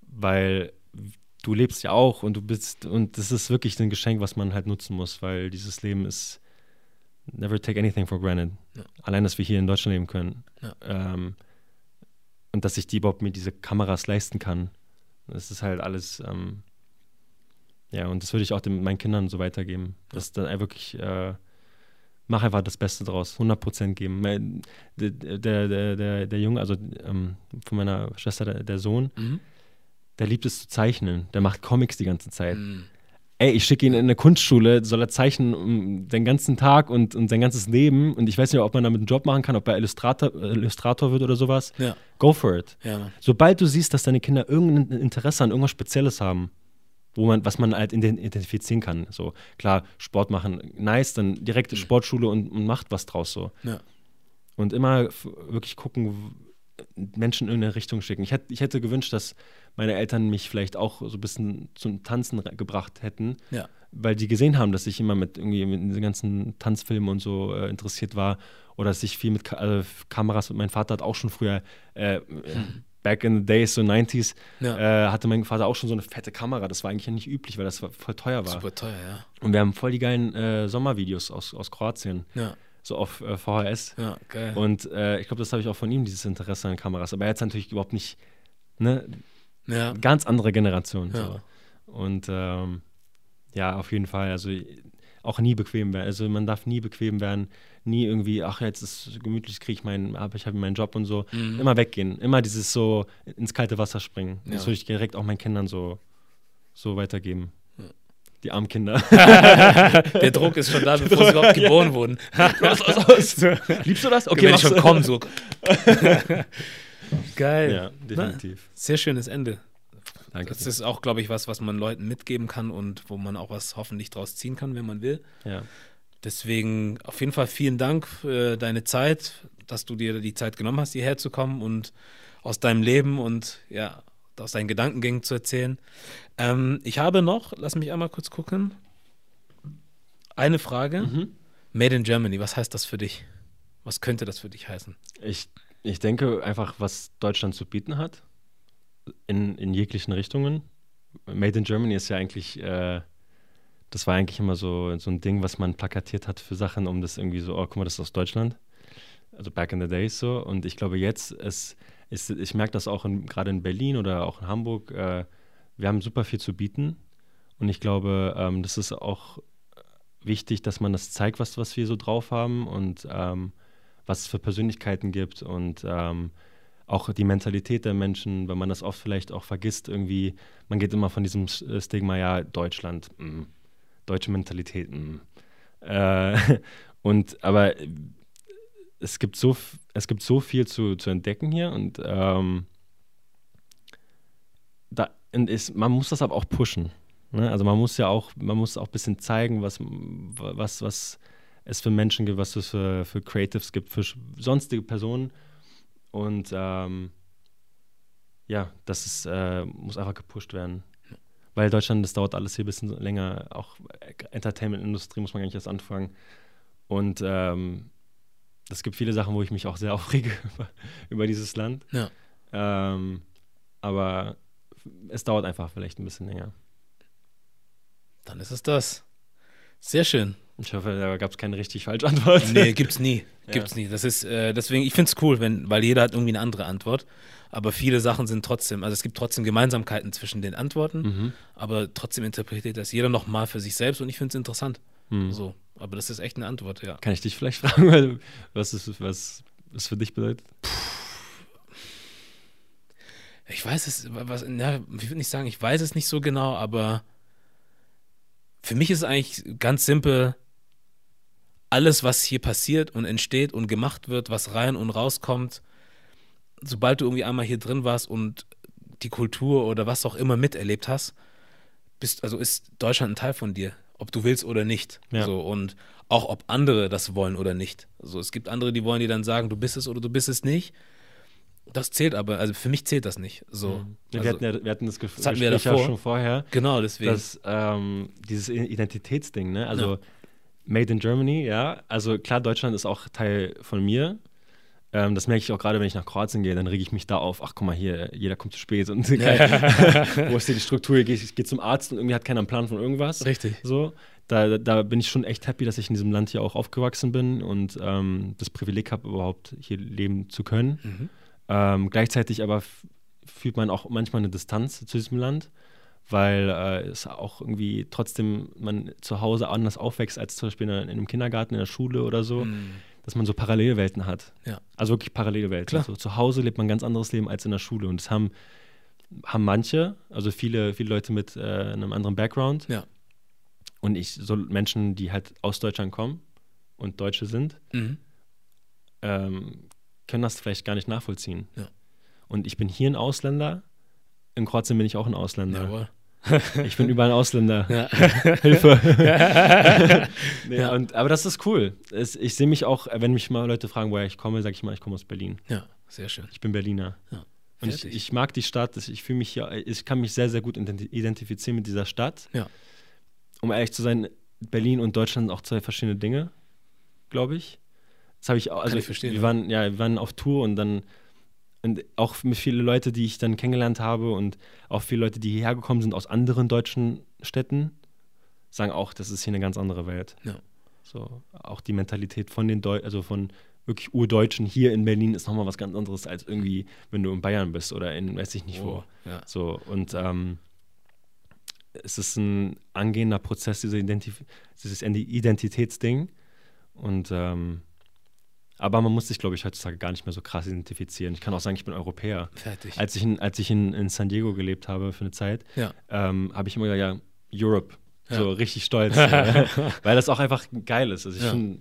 Speaker 1: weil du lebst ja auch und du bist, und das ist wirklich ein Geschenk, was man halt nutzen muss, weil dieses Leben ist never take anything for granted. Ja. Allein, dass wir hier in Deutschland leben können. Ja. Ähm, und dass ich die überhaupt mir diese Kameras leisten kann das ist halt alles, ähm, ja, und das würde ich auch den, meinen Kindern so weitergeben. Dass dann wirklich, äh, mach einfach das Beste draus, 100% geben. Der, der, der, der, der Junge, also ähm, von meiner Schwester, der, der Sohn, mhm. der liebt es zu zeichnen. Der macht Comics die ganze Zeit. Mhm ey, ich schicke ihn in eine Kunstschule, soll er zeichnen den ganzen Tag und, und sein ganzes Leben und ich weiß nicht, ob man damit einen Job machen kann, ob er Illustrator, Illustrator wird oder sowas. Ja. Go for it. Ja, Sobald du siehst, dass deine Kinder irgendein Interesse an irgendwas Spezielles haben, wo man, was man halt identifizieren kann. So, klar, Sport machen, nice, dann direkt mhm. Sportschule und, und, macht was draus so. Ja. Und immer wirklich gucken, Menschen in irgendeine Richtung schicken. Ich hätte, ich hätte gewünscht, dass meine Eltern mich vielleicht auch so ein bisschen zum Tanzen gebracht hätten, ja. weil die gesehen haben, dass ich immer mit irgendwie mit diesen ganzen Tanzfilmen und so äh, interessiert war oder dass ich viel mit Ka äh, Kameras und mein Vater hat auch schon früher äh, hm. back in the days, so 90s, ja. Äh, hatte mein Vater auch schon so eine fette Kamera. Das war eigentlich ja nicht üblich, weil das voll teuer war.
Speaker 2: Super teuer, ja.
Speaker 1: Und wir haben voll die geilen äh, Sommervideos aus, aus Kroatien. Ja so auf äh, VHS. Ja, geil. Und äh, ich glaube, das habe ich auch von ihm, dieses Interesse an Kameras. Aber er hat natürlich überhaupt nicht, ne, ja. Ganz andere Generation. Ja. So. Und ähm, ja, auf jeden Fall. Also auch nie bequem werden. Also man darf nie bequem werden, nie irgendwie, ach jetzt ist gemütlich, kriege ich meinen, aber ich habe meinen Job und so. Mhm. Immer weggehen, immer dieses so ins kalte Wasser springen. Ja. Das würde ich direkt auch meinen Kindern so, so weitergeben. Die armen Kinder. [laughs]
Speaker 2: Der Druck ist schon da, [laughs] bevor sie überhaupt geboren wurden.
Speaker 1: was, was, was? Liebst du das?
Speaker 2: Okay, wenn ich schon kommen, so. [laughs] Geil.
Speaker 1: Ja, definitiv.
Speaker 2: Na, sehr schönes Ende. Danke. Das ist auch, glaube ich, was, was man Leuten mitgeben kann und wo man auch was hoffentlich draus ziehen kann, wenn man will. Ja. Deswegen auf jeden Fall vielen Dank für deine Zeit, dass du dir die Zeit genommen hast, hierher zu kommen und aus deinem Leben und ja, aus deinen Gedankengängen zu erzählen. Ähm, ich habe noch, lass mich einmal kurz gucken, eine Frage. Mhm. Made in Germany, was heißt das für dich? Was könnte das für dich heißen?
Speaker 1: Ich ich denke einfach, was Deutschland zu bieten hat, in, in jeglichen Richtungen. Made in Germany ist ja eigentlich, äh, das war eigentlich immer so, so ein Ding, was man plakatiert hat für Sachen, um das irgendwie so, oh, guck mal, das ist aus Deutschland. Also back in the days so. Und ich glaube, jetzt ist, ist ich merke das auch gerade in Berlin oder auch in Hamburg, äh, wir haben super viel zu bieten. Und ich glaube, ähm, das ist auch wichtig, dass man das zeigt, was, was wir so drauf haben und ähm, was es für Persönlichkeiten gibt und ähm, auch die Mentalität der Menschen, wenn man das oft vielleicht auch vergisst, irgendwie, man geht immer von diesem äh, Stigma, ja, Deutschland, mh, mm, deutsche Mentalität. Äh, [laughs] und aber es gibt so, es gibt so viel zu, zu entdecken hier und ähm, da ist, man muss das aber auch pushen. Ne? Also man muss ja auch, man muss auch ein bisschen zeigen, was, was, was es für Menschen gibt, was es für, für Creatives gibt, für sonstige Personen. Und ähm, ja, das ist, äh, muss einfach gepusht werden. Weil Deutschland, das dauert alles hier ein bisschen länger. Auch Entertainment-Industrie muss man gar nicht erst anfangen. Und ähm, es gibt viele Sachen, wo ich mich auch sehr [laughs] aufrege über, über dieses Land.
Speaker 2: Ja.
Speaker 1: Ähm, aber es dauert einfach vielleicht ein bisschen länger.
Speaker 2: Dann ist es das. Sehr schön.
Speaker 1: Ich hoffe, da gab es keine richtig falsche Antwort.
Speaker 2: Nee, gibt's nie. [laughs] Gibt's ja. nie. Das ist, äh, deswegen, ich finde es cool, wenn, weil jeder hat irgendwie eine andere Antwort. Aber viele Sachen sind trotzdem, also es gibt trotzdem Gemeinsamkeiten zwischen den Antworten, mhm. aber trotzdem interpretiert das jeder nochmal für sich selbst und ich finde es interessant. Mhm. So. Aber das ist echt eine Antwort, ja.
Speaker 1: Kann ich dich vielleicht [laughs] fragen, was es was, was für dich bedeutet? Puh.
Speaker 2: Ich weiß es, was, na, ich würde nicht sagen, ich weiß es nicht so genau, aber für mich ist es eigentlich ganz simpel, alles, was hier passiert und entsteht und gemacht wird, was rein und rauskommt, sobald du irgendwie einmal hier drin warst und die Kultur oder was auch immer miterlebt hast, bist, also ist Deutschland ein Teil von dir, ob du willst oder nicht. Ja. So, und auch ob andere das wollen oder nicht. Also es gibt andere, die wollen dir dann sagen, du bist es oder du bist es nicht. Das zählt aber, also für mich zählt das nicht. So.
Speaker 1: Mhm. wir, also, hatten ja, wir hatten das Gef
Speaker 2: das hatten wir
Speaker 1: Gespräch ja schon vorher.
Speaker 2: Genau, deswegen.
Speaker 1: Dass, ähm, dieses Identitätsding, ne? Also ja. Made in Germany, ja. Also klar, Deutschland ist auch Teil von mir. Ähm, das merke ich auch gerade, wenn ich nach Kroatien gehe, dann rege ich mich da auf. Ach, guck mal hier, jeder kommt zu spät und [laughs] [laughs] wo ist die Struktur? Ich gehe, ich gehe zum Arzt und irgendwie hat keiner einen Plan von irgendwas.
Speaker 2: Richtig.
Speaker 1: So. Da, da bin ich schon echt happy, dass ich in diesem Land hier auch aufgewachsen bin und ähm, das Privileg habe, überhaupt hier leben zu können. Mhm. Ähm, gleichzeitig aber fühlt man auch manchmal eine Distanz zu diesem Land, weil äh, es auch irgendwie trotzdem man zu Hause anders aufwächst als zum Beispiel in, in einem Kindergarten, in der Schule oder so. Mhm dass man so Parallelwelten hat.
Speaker 2: Ja.
Speaker 1: Also wirklich Parallelwelten. Also zu Hause lebt man ein ganz anderes Leben als in der Schule. Und das haben, haben manche, also viele, viele Leute mit äh, einem anderen Background.
Speaker 2: Ja.
Speaker 1: Und ich, so Menschen, die halt aus Deutschland kommen und Deutsche sind, mhm. ähm, können das vielleicht gar nicht nachvollziehen.
Speaker 2: Ja.
Speaker 1: Und ich bin hier ein Ausländer, in Kroatien bin ich auch ein Ausländer.
Speaker 2: Jawohl.
Speaker 1: Ich bin überall ein Ausländer.
Speaker 2: Ja. [laughs]
Speaker 1: Hilfe. [laughs] nee, ja. und, aber das ist cool. Es, ich sehe mich auch, wenn mich mal Leute fragen, woher ich komme, sage ich mal, ich komme aus Berlin.
Speaker 2: Ja, sehr schön.
Speaker 1: Ich bin Berliner.
Speaker 2: Ja.
Speaker 1: Und ich, ich, mag die Stadt. Ich fühle mich hier, ich kann mich sehr, sehr gut identifizieren mit dieser Stadt.
Speaker 2: Ja.
Speaker 1: Um ehrlich zu sein, Berlin und Deutschland sind auch zwei verschiedene Dinge, glaube ich. Das habe ich auch. Also
Speaker 2: kann ich verstehen.
Speaker 1: Wir waren, ja, wir waren auf Tour und dann und auch viele Leute, die ich dann kennengelernt habe und auch viele Leute, die hierher gekommen sind aus anderen deutschen Städten, sagen auch, das ist hier eine ganz andere Welt.
Speaker 2: Ja.
Speaker 1: So, auch die Mentalität von den Deu also von wirklich Urdeutschen hier in Berlin ist nochmal was ganz anderes als irgendwie, wenn du in Bayern bist oder in weiß ich nicht oh,
Speaker 2: wo. Ja.
Speaker 1: So, und ähm, es ist ein angehender Prozess, dieser Identif dieses Identitätsding. Und ähm, aber man muss sich, glaube ich, heutzutage gar nicht mehr so krass identifizieren. Ich kann auch sagen, ich bin Europäer.
Speaker 2: Fertig.
Speaker 1: Als ich in, als ich in, in San Diego gelebt habe für eine Zeit,
Speaker 2: ja.
Speaker 1: ähm, habe ich immer gesagt, ja, Europe. Ja. So richtig stolz. [laughs] ja, weil das auch einfach geil ist. Also ich finde,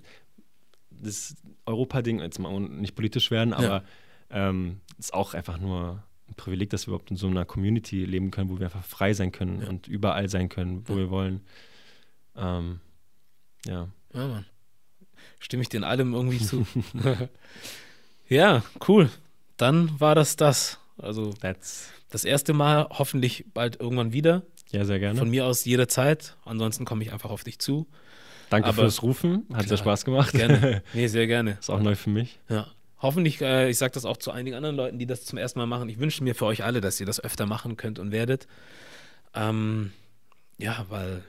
Speaker 1: das Europa-Ding, jetzt mal nicht politisch werden, aber ähm, ist auch einfach nur ein Privileg, dass wir überhaupt in so einer Community leben können, wo wir einfach frei sein können und überall sein können, wo wir wollen. Ähm, ja.
Speaker 2: Ja, Mann stimme ich dir in allem irgendwie zu. [laughs] ja, cool. Dann war das das. Also
Speaker 1: That's
Speaker 2: das erste Mal, hoffentlich bald irgendwann wieder.
Speaker 1: Ja, sehr gerne.
Speaker 2: Von mir aus jederzeit. Ansonsten komme ich einfach auf dich zu.
Speaker 1: Danke Aber, fürs Rufen. Hat klar, sehr Spaß gemacht.
Speaker 2: Gerne. [laughs] Nee, sehr gerne.
Speaker 1: Ist auch neu für mich.
Speaker 2: Ja. Hoffentlich, äh, ich sage das auch zu einigen anderen Leuten, die das zum ersten Mal machen. Ich wünsche mir für euch alle, dass ihr das öfter machen könnt und werdet. Ähm, ja, weil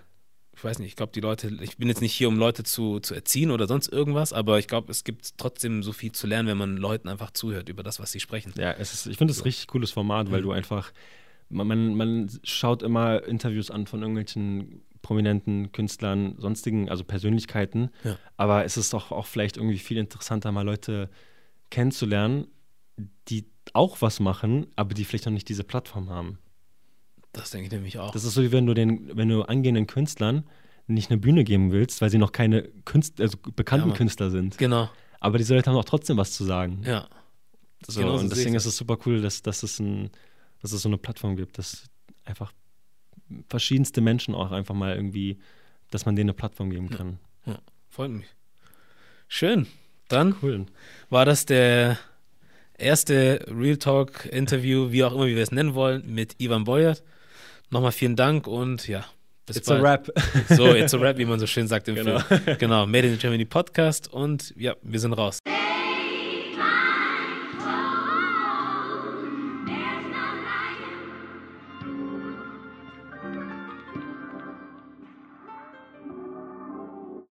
Speaker 2: ich weiß nicht, ich glaube, die Leute, ich bin jetzt nicht hier, um Leute zu, zu erziehen oder sonst irgendwas, aber ich glaube, es gibt trotzdem so viel zu lernen, wenn man Leuten einfach zuhört über das, was sie sprechen.
Speaker 1: Ja, es ist, ich finde es so. ein richtig cooles Format, weil mhm. du einfach, man, man schaut immer Interviews an von irgendwelchen prominenten Künstlern, sonstigen, also Persönlichkeiten,
Speaker 2: ja.
Speaker 1: aber es ist doch auch vielleicht irgendwie viel interessanter, mal Leute kennenzulernen, die auch was machen, aber die vielleicht noch nicht diese Plattform haben.
Speaker 2: Das denke ich nämlich auch.
Speaker 1: Das ist so, wie wenn du den, wenn du angehenden Künstlern nicht eine Bühne geben willst, weil sie noch keine Künstler, also bekannten ja, Künstler sind.
Speaker 2: Genau.
Speaker 1: aber diese Leute haben auch trotzdem was zu sagen.
Speaker 2: Ja.
Speaker 1: So,
Speaker 2: Genauso
Speaker 1: und deswegen ist es super cool, dass, dass, es ein, dass es so eine Plattform gibt, dass einfach verschiedenste Menschen auch einfach mal irgendwie, dass man denen eine Plattform geben kann.
Speaker 2: Ja, freut mich. Schön. Dann
Speaker 1: Cool.
Speaker 2: war das der erste Real Talk Interview, wie auch immer, wie wir es nennen wollen, mit Ivan Boyert. Nochmal vielen Dank und ja, bis
Speaker 1: It's a
Speaker 2: bald.
Speaker 1: rap.
Speaker 2: So, it's a rap, wie man so schön sagt im [laughs]
Speaker 1: Genau.
Speaker 2: Film. Genau, Made in Germany Podcast und ja, wir sind raus.